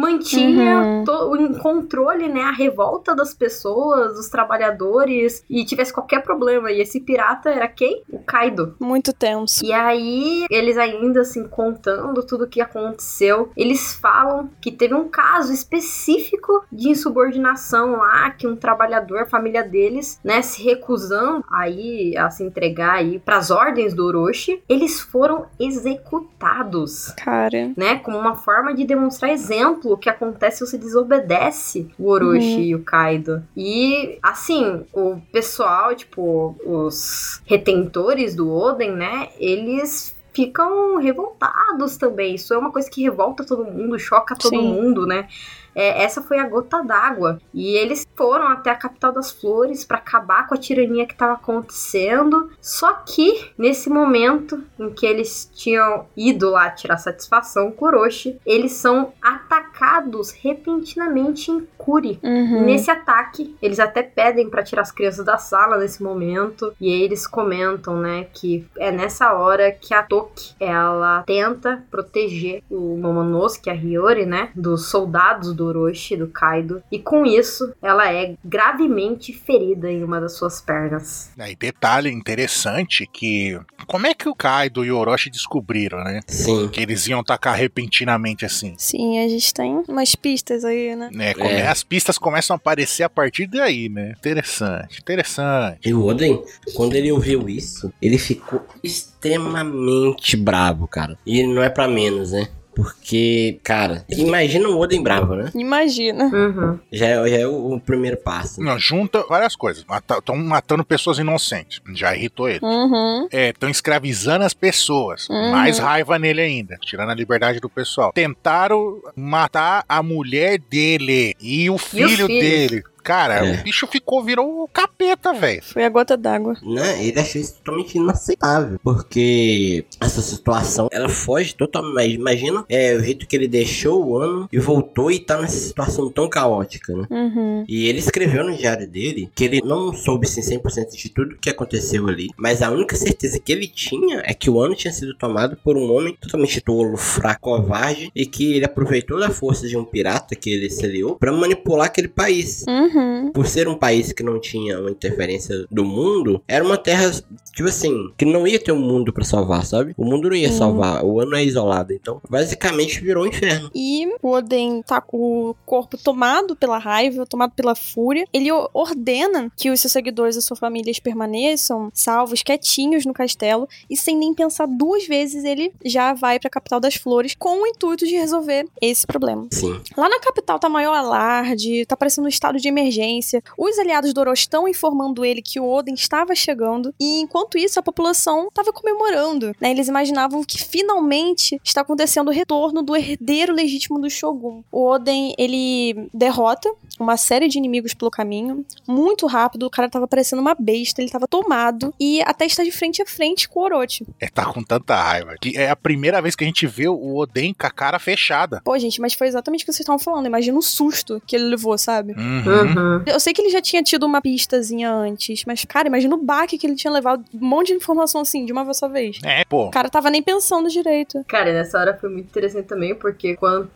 mantinha Uhum. to- em controle, né, a revolta das pessoas, dos trabalhadores, e tivesse qualquer problema. E esse pirata era quem? O Kaido. Muito tenso. E aí, eles ainda assim contando tudo o que aconteceu, eles falam que teve um caso específico de insubordinação lá, que um trabalhador, a família deles, né, se recusando aí a se entregar aí pras ordens do Orochi, eles foram executados Cara. né? Como uma forma de demonstrar exemplo o que acontece se você desobedece o Orochi Uhum. e o Kaido. E, assim, o pessoal, tipo, os retentores do Oden, né? Eles ficam revoltados também. Isso é uma coisa que revolta todo mundo, choca todo Sim. mundo, né? É, essa foi a gota d'água. E eles foram até a capital das flores para acabar com a tirania que estava acontecendo. Só que, nesse momento em que eles tinham ido lá tirar satisfação com Orochi, eles são atacados repentinamente em Kuri. Uhum. Nesse ataque, eles até pedem pra tirar as crianças da sala nesse momento. E aí eles comentam, né, que é nessa hora que a Toki, ela tenta proteger o Momonosuke, a Hiyori, né, dos soldados do Orochi, do Kaido. E com isso, ela é gravemente ferida em uma das suas pernas. E detalhe interessante que como é que o Kaido e o Orochi descobriram, né? Sim. Que eles iam atacar repentinamente assim. Sim, a gente tem umas pistas aí, né? Né, come- É. As pistas começam a aparecer a partir daí, né? Interessante, interessante. E o Oden, quando ele ouviu isso, ele ficou extremamente bravo, cara. E não é pra menos, né? Porque, cara, imagina um Oden bravo, né? Imagina. Uhum. Já é, já é o, o primeiro passo. Não, junta várias coisas. Estão matando pessoas inocentes. Já irritou ele. Uhum. Estão escravizando as pessoas. Uhum. Mais raiva nele ainda. Tirando a liberdade do pessoal. Tentaram matar a mulher dele e o filho filhos? dele. Cara, É. o bicho ficou, virou o capeta, velho. Foi a gota d'água. Né? Ele achou isso totalmente inaceitável. Porque essa situação, ela foge totalmente. Imagina é, o jeito que ele deixou o ano e voltou e tá nessa situação tão caótica, né? Uhum. E ele escreveu no diário dele que ele não soube assim, 100% de tudo que aconteceu ali, mas a única certeza que ele tinha é que o ano tinha sido tomado por um homem totalmente tolo, fraco, covarde e que ele aproveitou da força de um pirata que ele se aliou pra manipular aquele país. Uhum. Uhum. Por ser um país que não tinha uma interferência do mundo, era uma terra, tipo assim, que não ia ter um mundo pra salvar, sabe? O mundo não ia Uhum. salvar, o ano é isolado. Então, basicamente virou um inferno. E o Oden tá com o corpo tomado pela raiva, tomado pela fúria. Ele ordena que os seus seguidores e suas famílias permaneçam salvos, quietinhos no castelo. E sem nem pensar duas vezes, ele já vai pra capital das flores com o intuito de resolver esse problema. Sim. Lá na capital tá maior alarde, tá parecendo um estado de emergência. Os aliados do Orochi estão informando ele que o Oden estava chegando. E enquanto isso, a população tava comemorando. Né? Eles imaginavam que finalmente está acontecendo o retorno do herdeiro legítimo do Shogun. O Oden, ele derrota uma série de inimigos pelo caminho, muito rápido. O cara tava parecendo uma besta, ele tava tomado. E até está de frente a frente com o Orochi. É, tá com tanta raiva. Que é a primeira vez que a gente vê o Oden com a cara fechada. Pô, gente, mas foi exatamente o que vocês estavam falando. Imagina o susto que ele levou, sabe? Uhum. Uhum. Eu sei que ele já tinha tido uma pistazinha antes, mas, cara, imagina o baque que ele tinha levado. Um monte de informação assim, de uma vez só vez. É, pô. O cara tava nem pensando direito. Cara, e nessa hora foi muito interessante também, porque quando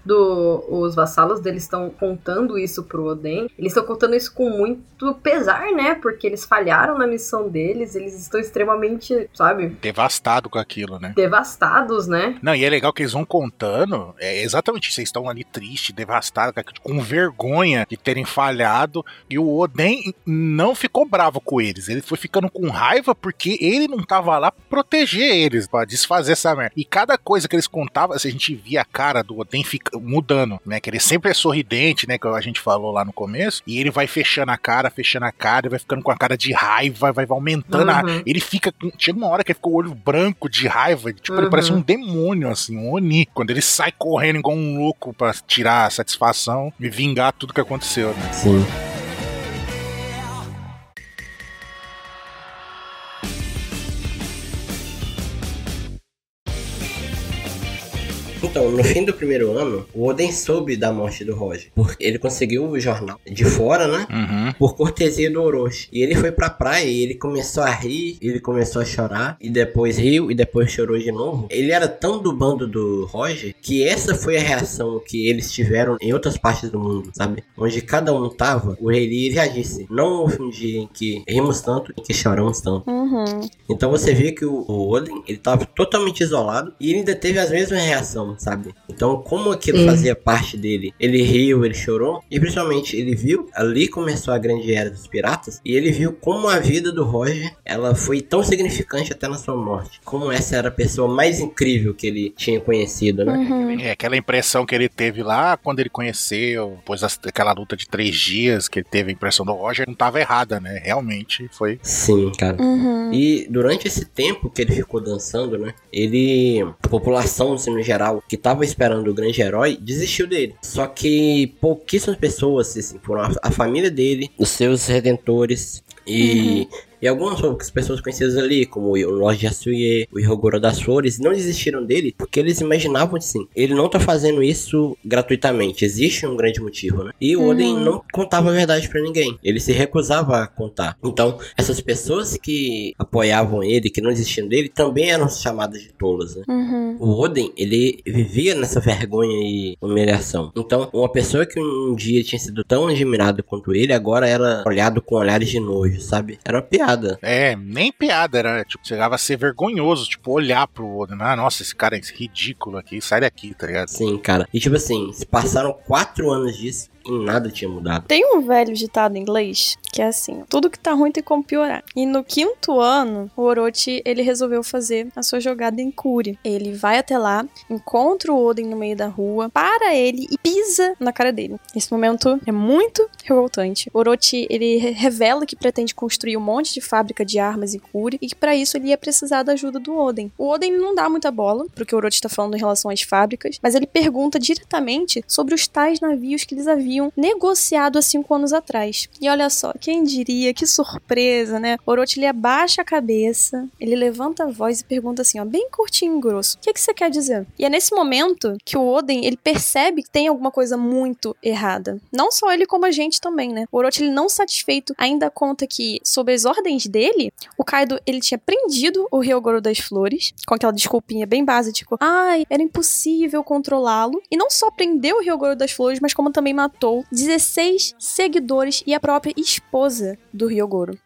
os vassalos deles estão contando isso pro Oden, eles estão contando isso com muito pesar, né? Porque eles falharam na missão deles, eles estão extremamente, sabe, Devastado com aquilo, né? devastados, né? Não, e é legal que eles vão contando, é exatamente vocês estão ali tristes, devastados, com vergonha de terem falhado, e o Oden não ficou bravo com eles, ele foi ficando com raiva porque ele não tava lá pra proteger eles, pra desfazer essa merda. E cada coisa que eles contavam, assim, a gente via a cara do Oden fica, mudando, né, que ele sempre é sorridente, né, que a gente falou lá no começo, e ele vai fechando a cara, fechando a cara, e vai ficando com a cara de raiva, vai, vai aumentando a Uhum. ele fica. com- Chega uma hora que ele fica com o olho branco de raiva. Tipo, ele Uhum. parece um demônio, assim, um Oni. Quando ele sai correndo igual um louco pra tirar a satisfação e vingar tudo que aconteceu, né? Sim. Então, no fim do primeiro ano, o Oden soube da morte do Roger. Porque ele conseguiu o jornal de fora, né? Uhum. Por cortesia do Orochi. E ele foi pra praia e ele começou a rir, ele começou a chorar, e depois riu, e depois chorou de novo. Ele era tão do bando do Roger que essa foi a reação que eles tiveram em outras partes do mundo, sabe? Onde cada um tava, o rei reagisse. Não houve um dia em que rimos tanto e que choramos tanto. Uhum. Então você vê que o, o Oden, ele tava totalmente isolado e ele ainda teve as mesmas reações, sabe? Então, como aquilo Sim. fazia parte dele, ele riu, ele chorou e principalmente ele viu, ali começou a grande era dos piratas e ele viu como a vida do Roger, ela foi tão significante até na sua morte. Como essa era a pessoa mais incrível que ele tinha conhecido, né? Uhum. É aquela impressão que ele teve lá quando ele conheceu, depois daquela luta de três dias que ele teve a impressão do Roger, não tava errada, né? Realmente foi. Sim, cara. Uhum. E durante esse tempo que ele ficou dançando, né? Ele. A população, assim, no geral, que tava esperando o grande herói, desistiu dele. Só que pouquíssimas pessoas, assim, foram a, a família dele, os seus redentores e. E algumas outras pessoas conhecidas ali, como o Lorde Yasuye, o Hirogoro das Flores, não desistiram dele porque eles imaginavam assim: ele não tá fazendo isso gratuitamente, existe um grande motivo, né? E o Oden não contava a verdade pra ninguém, ele se recusava a contar. Então, essas pessoas que apoiavam ele, que não desistiam dele, também eram chamadas de tolas, né? Uhum. O Oden, ele vivia nessa vergonha e humilhação. Então, uma pessoa que um dia tinha sido tão admirada quanto ele, agora era olhado com olhares de nojo, sabe? Era uma piada. É, nem piada, era, tipo, chegava a ser vergonhoso, tipo, olhar pro Oden, ah, nossa, esse cara é ridículo aqui, sai daqui, tá ligado? Sim, cara. E tipo assim, se passaram quatro anos disso nada tinha mudado. Tem um velho ditado em inglês que é assim: tudo que tá ruim tem como piorar. E no quinto ano, o Orochi ele resolveu fazer a sua jogada em Cure. Ele vai até lá, encontra o Oden no meio da rua, para ele e pisa na cara dele. Esse momento é muito revoltante. O Orochi ele re- revela que pretende construir um monte de fábrica de armas em Cure e que para isso ele ia precisar da ajuda do Oden. O Oden não dá muita bola pro que o Orochi está falando em relação às fábricas, mas ele pergunta diretamente sobre os tais navios que eles haviam negociado há cinco anos atrás. E olha só, quem diria, que surpresa, né? Orochi abaixa a cabeça, ele levanta a voz e pergunta assim, ó, bem curtinho e grosso: O que, que você quer dizer? E é nesse momento que o Oden ele percebe que tem alguma coisa muito errada. Não só ele, como a gente também, né? O Orochi ele não satisfeito ainda conta que, sob as ordens dele, o Kaido ele tinha prendido o Ryogoro das Flores, com aquela desculpinha bem básica, tipo, ai, era impossível controlá-lo. E não só prendeu o Ryogoro das Flores, mas como também matou matou 16 seguidores e a própria esposa do Ryogoro.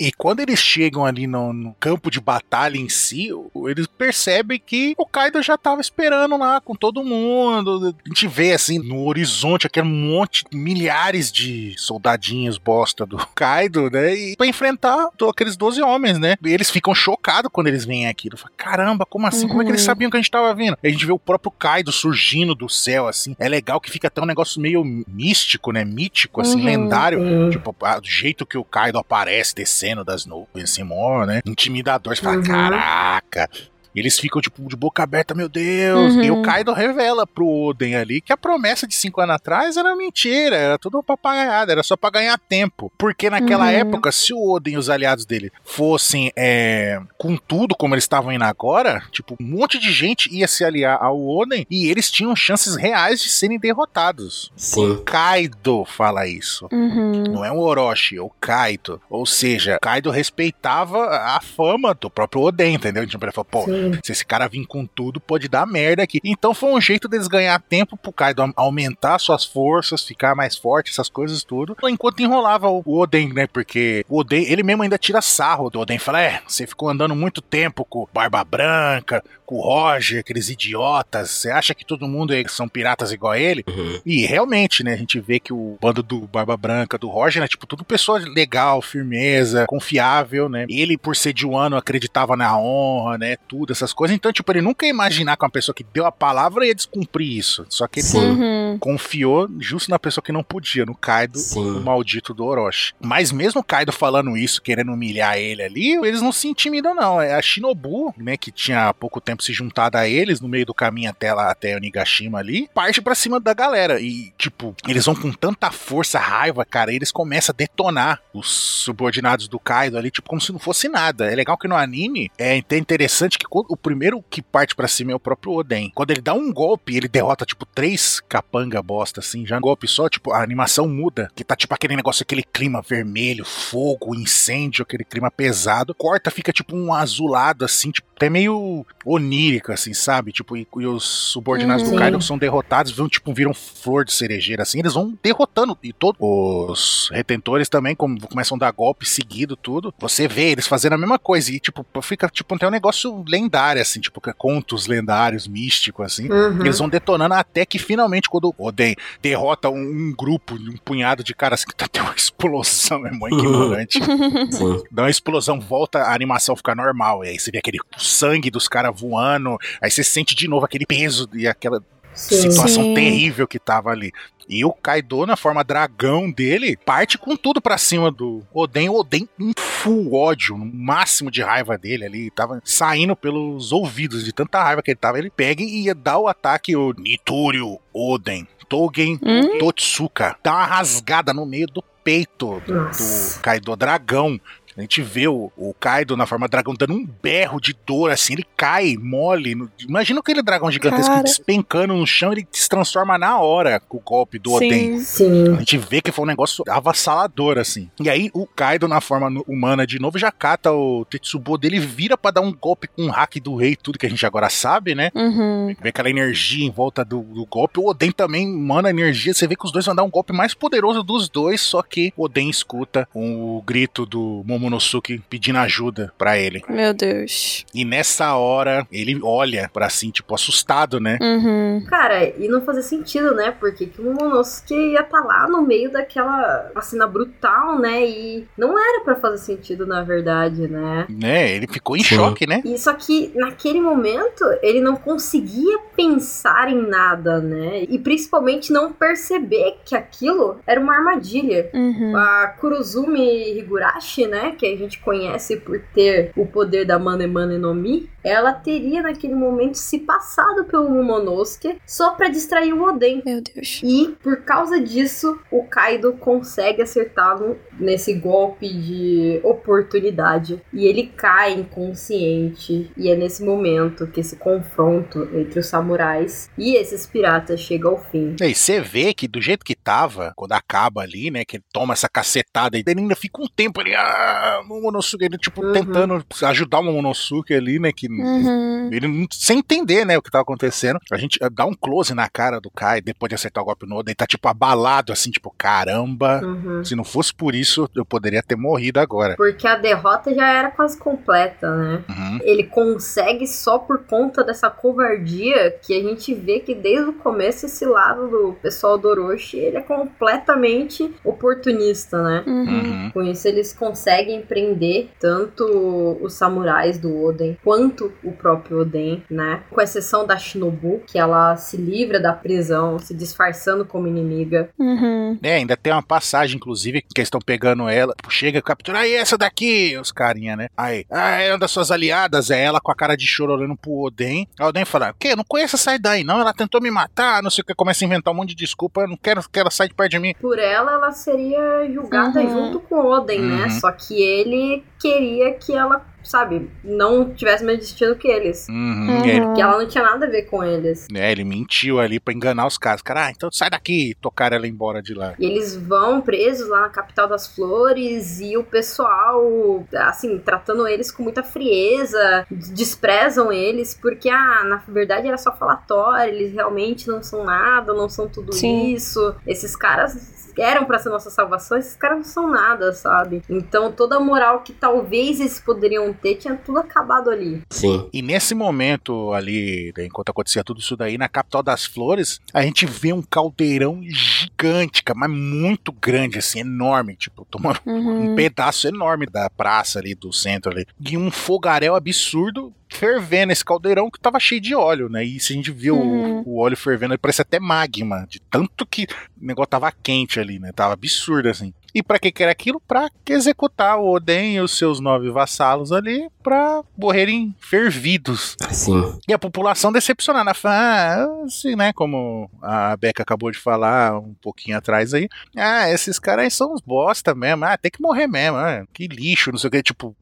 E quando eles chegam ali no, no campo de batalha em si, eles percebem que o Kaido já tava esperando lá com todo mundo. A gente vê assim no horizonte aquele monte, milhares de soldadinhos bosta do Kaido, né? E pra enfrentar aqueles 12 homens, né? E eles ficam chocados quando eles vêm aqui. Eles falam, Caramba, como assim? Como é que eles Uhum. sabiam que a gente tava vindo? E a gente vê o próprio Kaido surgindo do céu, assim. É legal que fica até um negócio meio místico, né? Mítico, assim, Uhum. lendário. Sim. Tipo, do jeito que o Kaido aparece descendo das nuvens, assim, mó, né? Intimidador. Você fala, Uhum. caraca. E Eles ficam, tipo, de boca aberta, meu Deus. Uhum. E o Kaido revela pro Oden ali que a promessa de cinco anos atrás era mentira, era tudo papagaiada, era só pra ganhar tempo. Porque naquela Uhum. época, se o Oden e os aliados dele fossem é, com tudo como eles estavam indo agora, tipo, um monte de gente ia se aliar ao Oden e eles tinham chances reais de serem derrotados. Sim. O Kaido fala isso. Uhum. Não é o Orochi, é o Kaito. Ou seja, Kaido respeitava a fama do próprio Oden, entendeu? Ele falou, pô, Sim. Se esse cara vir com tudo, pode dar merda aqui. Então foi um jeito deles ganhar tempo pro Kaido aumentar suas forças, ficar mais forte, essas coisas tudo. Enquanto enrolava o o Oden, né? Porque o Oden, ele mesmo ainda tira sarro do Oden. Fala, é, você ficou andando muito tempo com Barba Branca, com o Roger, aqueles idiotas. Você acha que todo mundo é- são piratas igual a ele? Uhum. E realmente, né, a gente vê que o bando do Barba Branca, do Roger, né, tipo, tudo pessoa legal, firmeza, confiável, né? Ele, por ser de um ano, acreditava na honra, né, tudo, essas coisas. Então, tipo, ele nunca ia imaginar que uma pessoa que deu a palavra ia descumprir isso. Só que ele Sim. Uhum. confiou justo na pessoa que não podia, no Kaido, Sim. o maldito do Orochi. Mas mesmo o Kaido falando isso, querendo humilhar ele ali, eles não se intimidam, não. É a Shinobu, né, que tinha há pouco tempo se juntado a eles no meio do caminho até lá, até Onigashima ali, parte pra cima da galera. E, tipo, eles vão com tanta força, raiva, cara, e eles começam a detonar os subordinados do Kaido ali, tipo, como se não fosse nada. É legal que no anime é até interessante que quando- o primeiro que parte pra cima é o próprio Oden. Quando ele dá um golpe, ele derrota, tipo, três capanga bosta, assim, já um golpe só, tipo, a animação muda, que tá tipo aquele negócio, aquele clima vermelho, fogo, incêndio, aquele clima pesado. Corta, fica tipo um azulado, assim, tipo, até meio onírico, assim, sabe? Tipo, e, e os subordinados Uhum. do Kaido são derrotados, vão, tipo, viram flor de cerejeira, assim, eles vão derrotando. E todos os retentores também, como começam a dar golpe seguido, tudo. Você vê eles fazendo a mesma coisa. E, tipo, fica, tipo, tem um negócio lendário, assim, tipo, que é contos lendários, místicos, assim. Uhum. Eles vão detonando até que finalmente, quando o Oden derrota um, um grupo, um punhado de caras que tá tendo uma explosão, é muito ignorante. Dá uma explosão, volta a animação ficar normal. E aí você vê aquele sangue dos caras voando. Aí você sente de novo aquele peso e aquela Sim. situação Sim. terrível que tava ali. E o Kaido, na forma dragão dele, parte com tudo pra cima do Oden. O Oden em full ódio, no máximo de raiva dele ali. Tava saindo pelos ouvidos de tanta raiva que ele tava. Ele pega e ia dar o ataque, o Niturio Oden. Togen Hum? Totsuka. Dá uma rasgada no meio do peito Nossa. do Kaido dragão. A gente vê o, o Kaido na forma dragão dando um berro de dor, assim, ele cai mole. no- Imagina aquele dragão gigantesco Cara. despencando no chão, ele se transforma na hora com o golpe do Oden. Sim. Sim. A gente vê que foi um negócio avassalador, assim. E aí o Kaido, na forma humana de novo, já cata o Tetsubo dele, vira pra dar um golpe com o hack do rei, tudo que a gente agora sabe, né? Uhum. Vê aquela energia em volta do, do golpe. O Oden também mana energia. Você vê que os dois vão dar um golpe mais poderoso dos dois. Só que o Oden escuta o grito do Momonosuke pedindo ajuda pra ele. Meu Deus. E nessa hora ele olha pra assim, tipo, assustado, né? Uhum. Cara, e não fazia sentido, né? Porque que o Momonosuke ia estar lá no meio daquela cena brutal, né? E não era pra fazer sentido, na verdade, né? Né? Ele ficou em Sim. choque, né? E só que naquele momento ele não conseguia pensar em nada, né? E principalmente não perceber que aquilo era uma armadilha. Uhum. A Kurozumi Higurashi, né, que a gente conhece por ter o poder da Mane Mane no Mi, ela teria naquele momento se passado pelo Momonosuke só pra distrair o Oden. Meu Deus. E por causa disso, o Kaido consegue acertá-lo nesse golpe de oportunidade. E ele cai inconsciente. E é nesse momento que esse confronto entre os samurais e esses piratas chega ao fim. E aí você vê que do jeito que tava, quando acaba ali, né? Que ele toma essa cacetada e ele ainda fica um tempo ali, ah, ah, Momonosuke, ele, tipo, Uhum. tentando ajudar o Momonosuke ali, né, que... Uhum. Ele não- sem entender, né, o que tava acontecendo. A gente eh, dá um close na cara do Kai depois de acertar o golpe no Oda. Ele tá, tipo, abalado, assim, tipo, caramba. Uhum. Se não fosse por isso, eu poderia ter morrido agora. Porque a derrota já era quase completa, né? Uhum. Ele consegue só por conta dessa covardia que a gente vê que desde o começo esse lado do pessoal do Orochi, ele é completamente oportunista, né? Uhum. Uhum. Com isso eles conseguem prender tanto os samurais do Oden quanto o próprio Oden, né? Com exceção da Shinobu, que ela se livra da prisão, se disfarçando como inimiga. Uhum. É, ainda tem uma passagem, inclusive, que eles estão pegando ela. tipo, Chega, capturar e essa daqui, os carinha, né? Aí, ah, é uma das suas aliadas, é ela com a cara de choro olhando pro Oden. Aí o Oden fala, o quê? Eu não conheço essa daí, não. Ela tentou me matar, não sei o que. Começa a inventar um monte de desculpa. Eu não quero que ela saia de perto de mim. Por ela, ela seria julgada Uhum. junto com o Oden, né? Uhum. Só que ele queria que ela, sabe, não tivesse mais destino que eles. Uhum. E Uhum. Que ela não tinha nada a ver com eles. né, ele mentiu ali pra enganar os caras. Cara, ah, então sai daqui e tocaram ela embora de lá. E eles vão presos lá na capital das flores e o pessoal, assim, tratando eles com muita frieza, desprezam eles porque, ah, na verdade era só falatório, eles realmente não são nada, não são tudo Sim. isso. Esses caras eram pra ser nossa salvação, esses caras não são nada, sabe? Então toda a moral que talvez eles poderiam ter tinha tudo acabado ali. Sim. E nesse momento ali, enquanto acontecia tudo isso daí, na capital das flores, a gente vê um caldeirão gigante, cara, mas muito grande, assim, enorme, tipo, tomando um Uhum. pedaço enorme da praça ali, do centro ali. E um fogaréu absurdo fervendo esse caldeirão que tava cheio de óleo, né? E se a gente viu Uhum. o, o óleo fervendo, ele parece até magma, de tanto que o negócio tava quente ali, né? Tava absurdo, assim. E pra que que era aquilo? Pra executar o Oden e os seus nove vassalos ali pra morrerem fervidos. Sim. E a população decepcionada, fala, ah, assim, né, como a Beca acabou de falar um pouquinho atrás aí, ah, esses caras aí são uns bosta mesmo, ah, tem que morrer mesmo, ah, que lixo, não sei o que, tipo,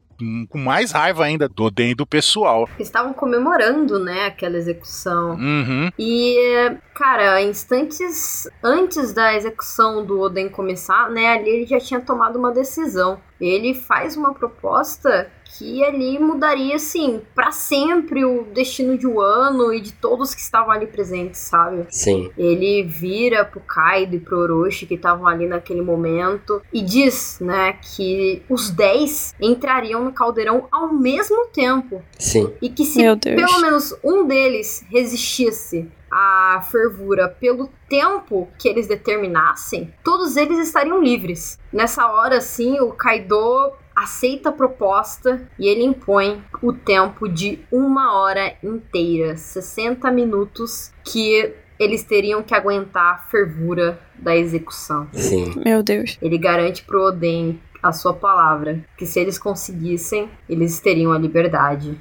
com mais raiva ainda do Oden e do pessoal. Estavam comemorando, né, aquela execução. Uhum, E, cara, instantes antes da execução do Oden começar, né, ali ele já tinha tomado uma decisão. Ele faz uma proposta que ali mudaria, assim, pra sempre o destino de Wano e de todos que estavam ali presentes, sabe? Sim. Ele vira pro Kaido e pro Orochi que estavam ali naquele momento e diz, né, que os 10 entrariam no caldeirão ao mesmo tempo Sim. e que se pelo menos um deles resistisse à fervura pelo tempo que eles determinassem, todos eles estariam livres. Nessa hora, sim, o Kaido aceita a proposta e ele impõe o tempo de uma hora inteira, 60 minutos, que eles teriam que aguentar a fervura da execução. Sim. Meu Deus. Ele garante pro Oden a sua palavra, que se eles conseguissem, eles teriam a liberdade.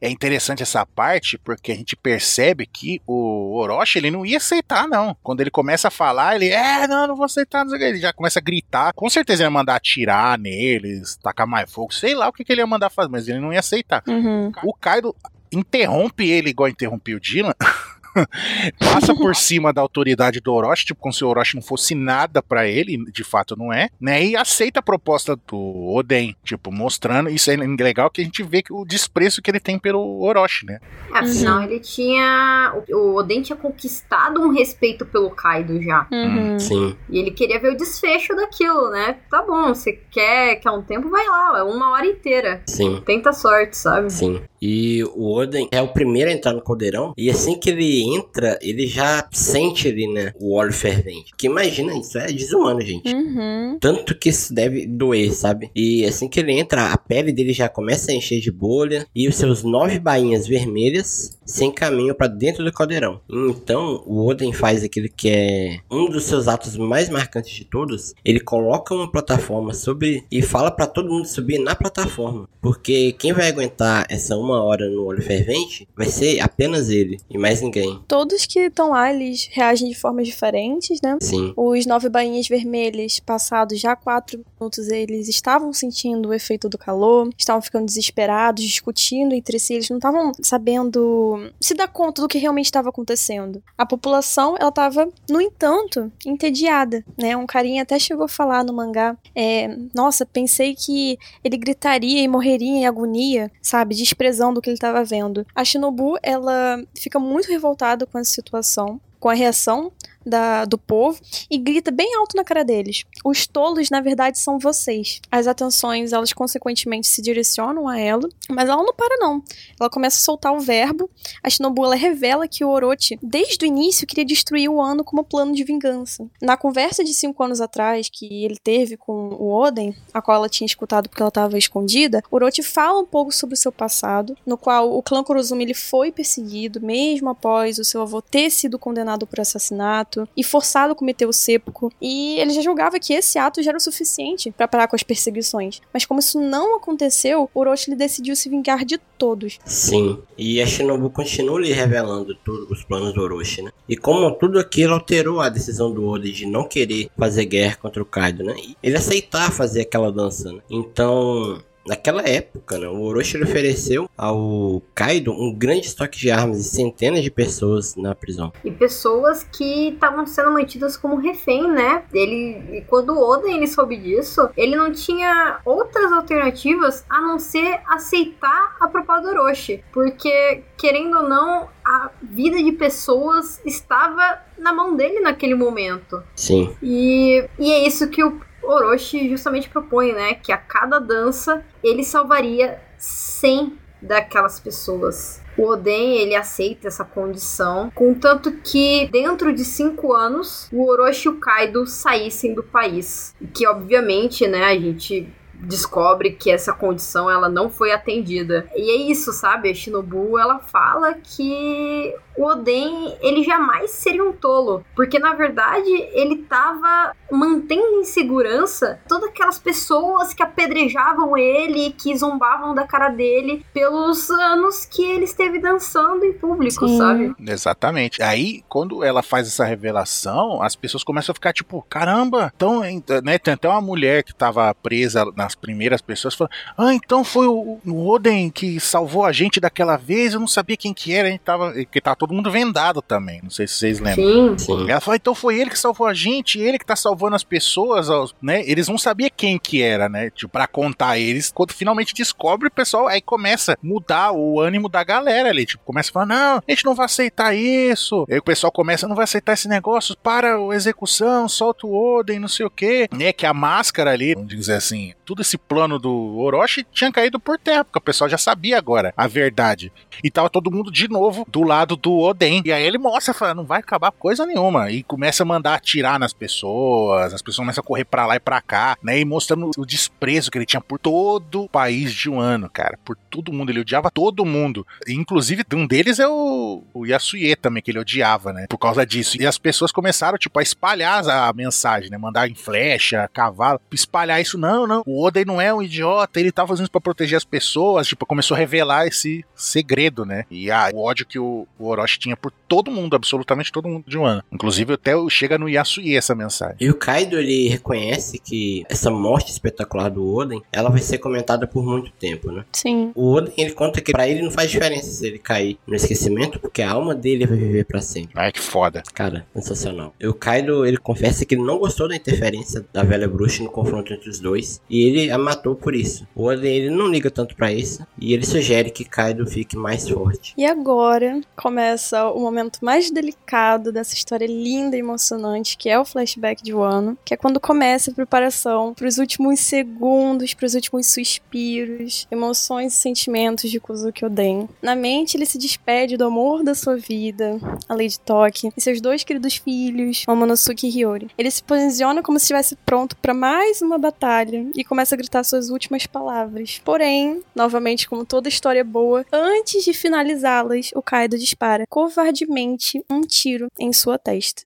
É interessante essa parte porque a gente percebe que o Orochi ele não ia aceitar, não. Quando ele começa a falar, ele, é, não, não vou aceitar, não sei o que. Ele já começa a gritar. Com certeza ele ia mandar atirar neles, tacar mais fogo, sei lá o que, que ele ia mandar fazer, mas ele não ia aceitar. Uhum. O Kaido interrompe ele igual interrompeu o Dylan. Passa por cima da autoridade do Orochi, tipo, como se o Orochi não fosse nada pra ele, de fato não é, né? E aceita a proposta do Oden, tipo, mostrando, isso é legal que a gente vê que o desprezo que ele tem pelo Orochi, né? É, Afinal, ele tinha. O Oden tinha conquistado um respeito pelo Kaido já. Uhum. Sim. E ele queria ver o desfecho daquilo, né? Tá bom, você quer, quer um tempo, vai lá, é uma hora inteira. Sim. Tenta sorte, sabe? Sim. E o Oden é o primeiro a entrar no caldeirão. E assim que ele entra, ele já sente ali, né? O óleo fervente. Que imagina, isso é desumano, gente. Uhum. Tanto que isso deve doer, sabe? E assim que ele entra, a pele dele já começa a encher de bolha. E os seus nove bainhas vermelhas se encaminham pra dentro do caldeirão. Então, o Oden faz aquilo que é um dos seus atos mais marcantes de todos. Ele coloca uma plataforma sobre e fala pra todo mundo subir na plataforma, porque quem vai aguentar essa uma uma hora no olho fervente, vai ser apenas ele e mais ninguém. Todos que estão lá, eles reagem de formas diferentes, né? Sim. Os nove bainhas vermelhas, passados já quatro minutos, eles estavam sentindo o efeito do calor, estavam ficando desesperados, discutindo entre si, eles não estavam sabendo se dar conta do que realmente estava acontecendo. A população, ela estava, no entanto, entediada, né? Um carinha até chegou a falar no mangá, é, nossa, pensei que ele gritaria e morreria em agonia, sabe? Desprezando o que ele estava vendo. A Shinobu, ela fica muito revoltada com essa situação, com a reação da, do povo e grita bem alto na cara deles. Os tolos, na verdade, são vocês. As atenções, elas consequentemente se direcionam a ela, mas ela não para não. Ela começa a soltar o verbo. A Shinobu, ela revela que o Orochi, desde o início, queria destruir o ano como plano de vingança. Na conversa de cinco anos atrás que ele teve com o Oden, a qual ela tinha escutado porque ela estava escondida, Orochi fala um pouco sobre o seu passado, no qual o clã Kurozumi ele foi perseguido mesmo após o seu avô ter sido condenado por assassinato e forçado a cometer o seppuku, e ele já julgava que esse ato já era o suficiente para parar com as perseguições. Mas como isso não aconteceu, Orochi decidiu se vingar de todos. Sim, e a Shinobu continua lhe revelando tudo, os planos do Orochi, né? E como tudo aquilo alterou a decisão do Oda de não querer fazer guerra contra o Kaido, né? Ele aceitar fazer aquela dança, né? Então, Naquela época, né, o Orochi ofereceu ao Kaido um grande estoque de armas e centenas de pessoas na prisão. E pessoas que estavam sendo mantidas como refém, né? Ele, e quando o Oden ele soube disso, ele não tinha outras alternativas a não ser aceitar a proposta do Orochi. Porque, querendo ou não, a vida de pessoas estava na mão dele naquele momento. Sim. E, e é isso que o Orochi justamente propõe, né? Que a cada dança ele salvaria 100 daquelas pessoas. O Oden, ele aceita essa condição, contanto que dentro de cinco anos, o Orochi e o Kaido saíssem do país. Que, obviamente, né, a gente descobre que essa condição ela não foi atendida. E é isso, sabe? A Shinobu, ela fala que o Oden, ele jamais seria um tolo, porque na verdade ele tava mantendo em segurança todas aquelas pessoas que apedrejavam ele, que zombavam da cara dele pelos anos que ele esteve dançando em público, Sim. sabe? Exatamente. Aí, quando ela faz essa revelação, as pessoas começam a ficar tipo, caramba, então, né, tem até uma mulher que tava presa nas primeiras pessoas, falando, ah, então foi o, o Oden que salvou a gente daquela vez, eu não sabia quem que era, a gente tava, que tava todo mundo vendado também, não sei se vocês lembram. Sim. Sim. Ela falou, então foi ele que salvou a gente, ele que tá salvando as pessoas, né? Eles não sabiam quem que era, né? Tipo, pra contar eles, quando finalmente descobre, o pessoal aí começa a mudar o ânimo da galera ali. Tipo, começa a falar, não, a gente não vai aceitar isso. Aí o pessoal começa, não vai aceitar esse negócio, para a execução, solta o Oden, não sei o quê. Né? Que a máscara ali, vamos dizer assim, tudo esse plano do Orochi tinha caído por terra, porque o pessoal já sabia agora a verdade. E tava todo mundo de novo do lado do Oden. E aí ele mostra, fala, não vai acabar coisa nenhuma. E começa a mandar atirar nas pessoas, as pessoas começam a correr pra lá e pra cá, né? E mostrando o desprezo que ele tinha por todo o país de um ano, cara. Por todo mundo. Ele odiava todo mundo. E, inclusive, um deles é o, o Yasuye também, que ele odiava, né? Por causa disso. E as pessoas começaram, tipo, a espalhar a mensagem, né? Mandar em flecha, cavalo, espalhar isso. Não, não. O Oden não é um idiota, ele tá fazendo isso pra proteger as pessoas. Tipo, começou a revelar esse segredo, né? E ah, o ódio que o, o Orochi tinha por todo mundo, absolutamente todo mundo de um ano. Inclusive, até chega no Yasuye essa mensagem. E o Kaido ele reconhece que essa morte espetacular do Oden, ela vai ser comentada por muito tempo, né? Sim. O Oden ele conta que pra ele não faz diferença se ele cair no esquecimento, porque a alma dele vai viver pra sempre. Ai, que foda. Cara, sensacional. E o Kaido, ele confessa que ele não gostou da interferência da velha bruxa no confronto entre os dois, e ele a matou por isso. O Oden, ele não liga tanto pra isso, e ele sugere que Kaido fique mais forte. E agora começa o momento mais delicado dessa história linda e emocionante, que é o flashback de Wano, que é quando começa a preparação para os últimos segundos, para os últimos suspiros, emoções e sentimentos de Kuzuki Oden. Na mente, ele se despede do amor da sua vida, a Lady Toki, e seus dois queridos filhos, Momonosuke e Hiyori. Ele se posiciona como se estivesse pronto para mais uma batalha e começa a gritar suas últimas palavras. Porém, novamente, como toda história boa, antes de finalizá-las, o Kaido dispara covardemente um tiro em sua testa.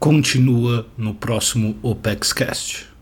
Continua no próximo OpexCast.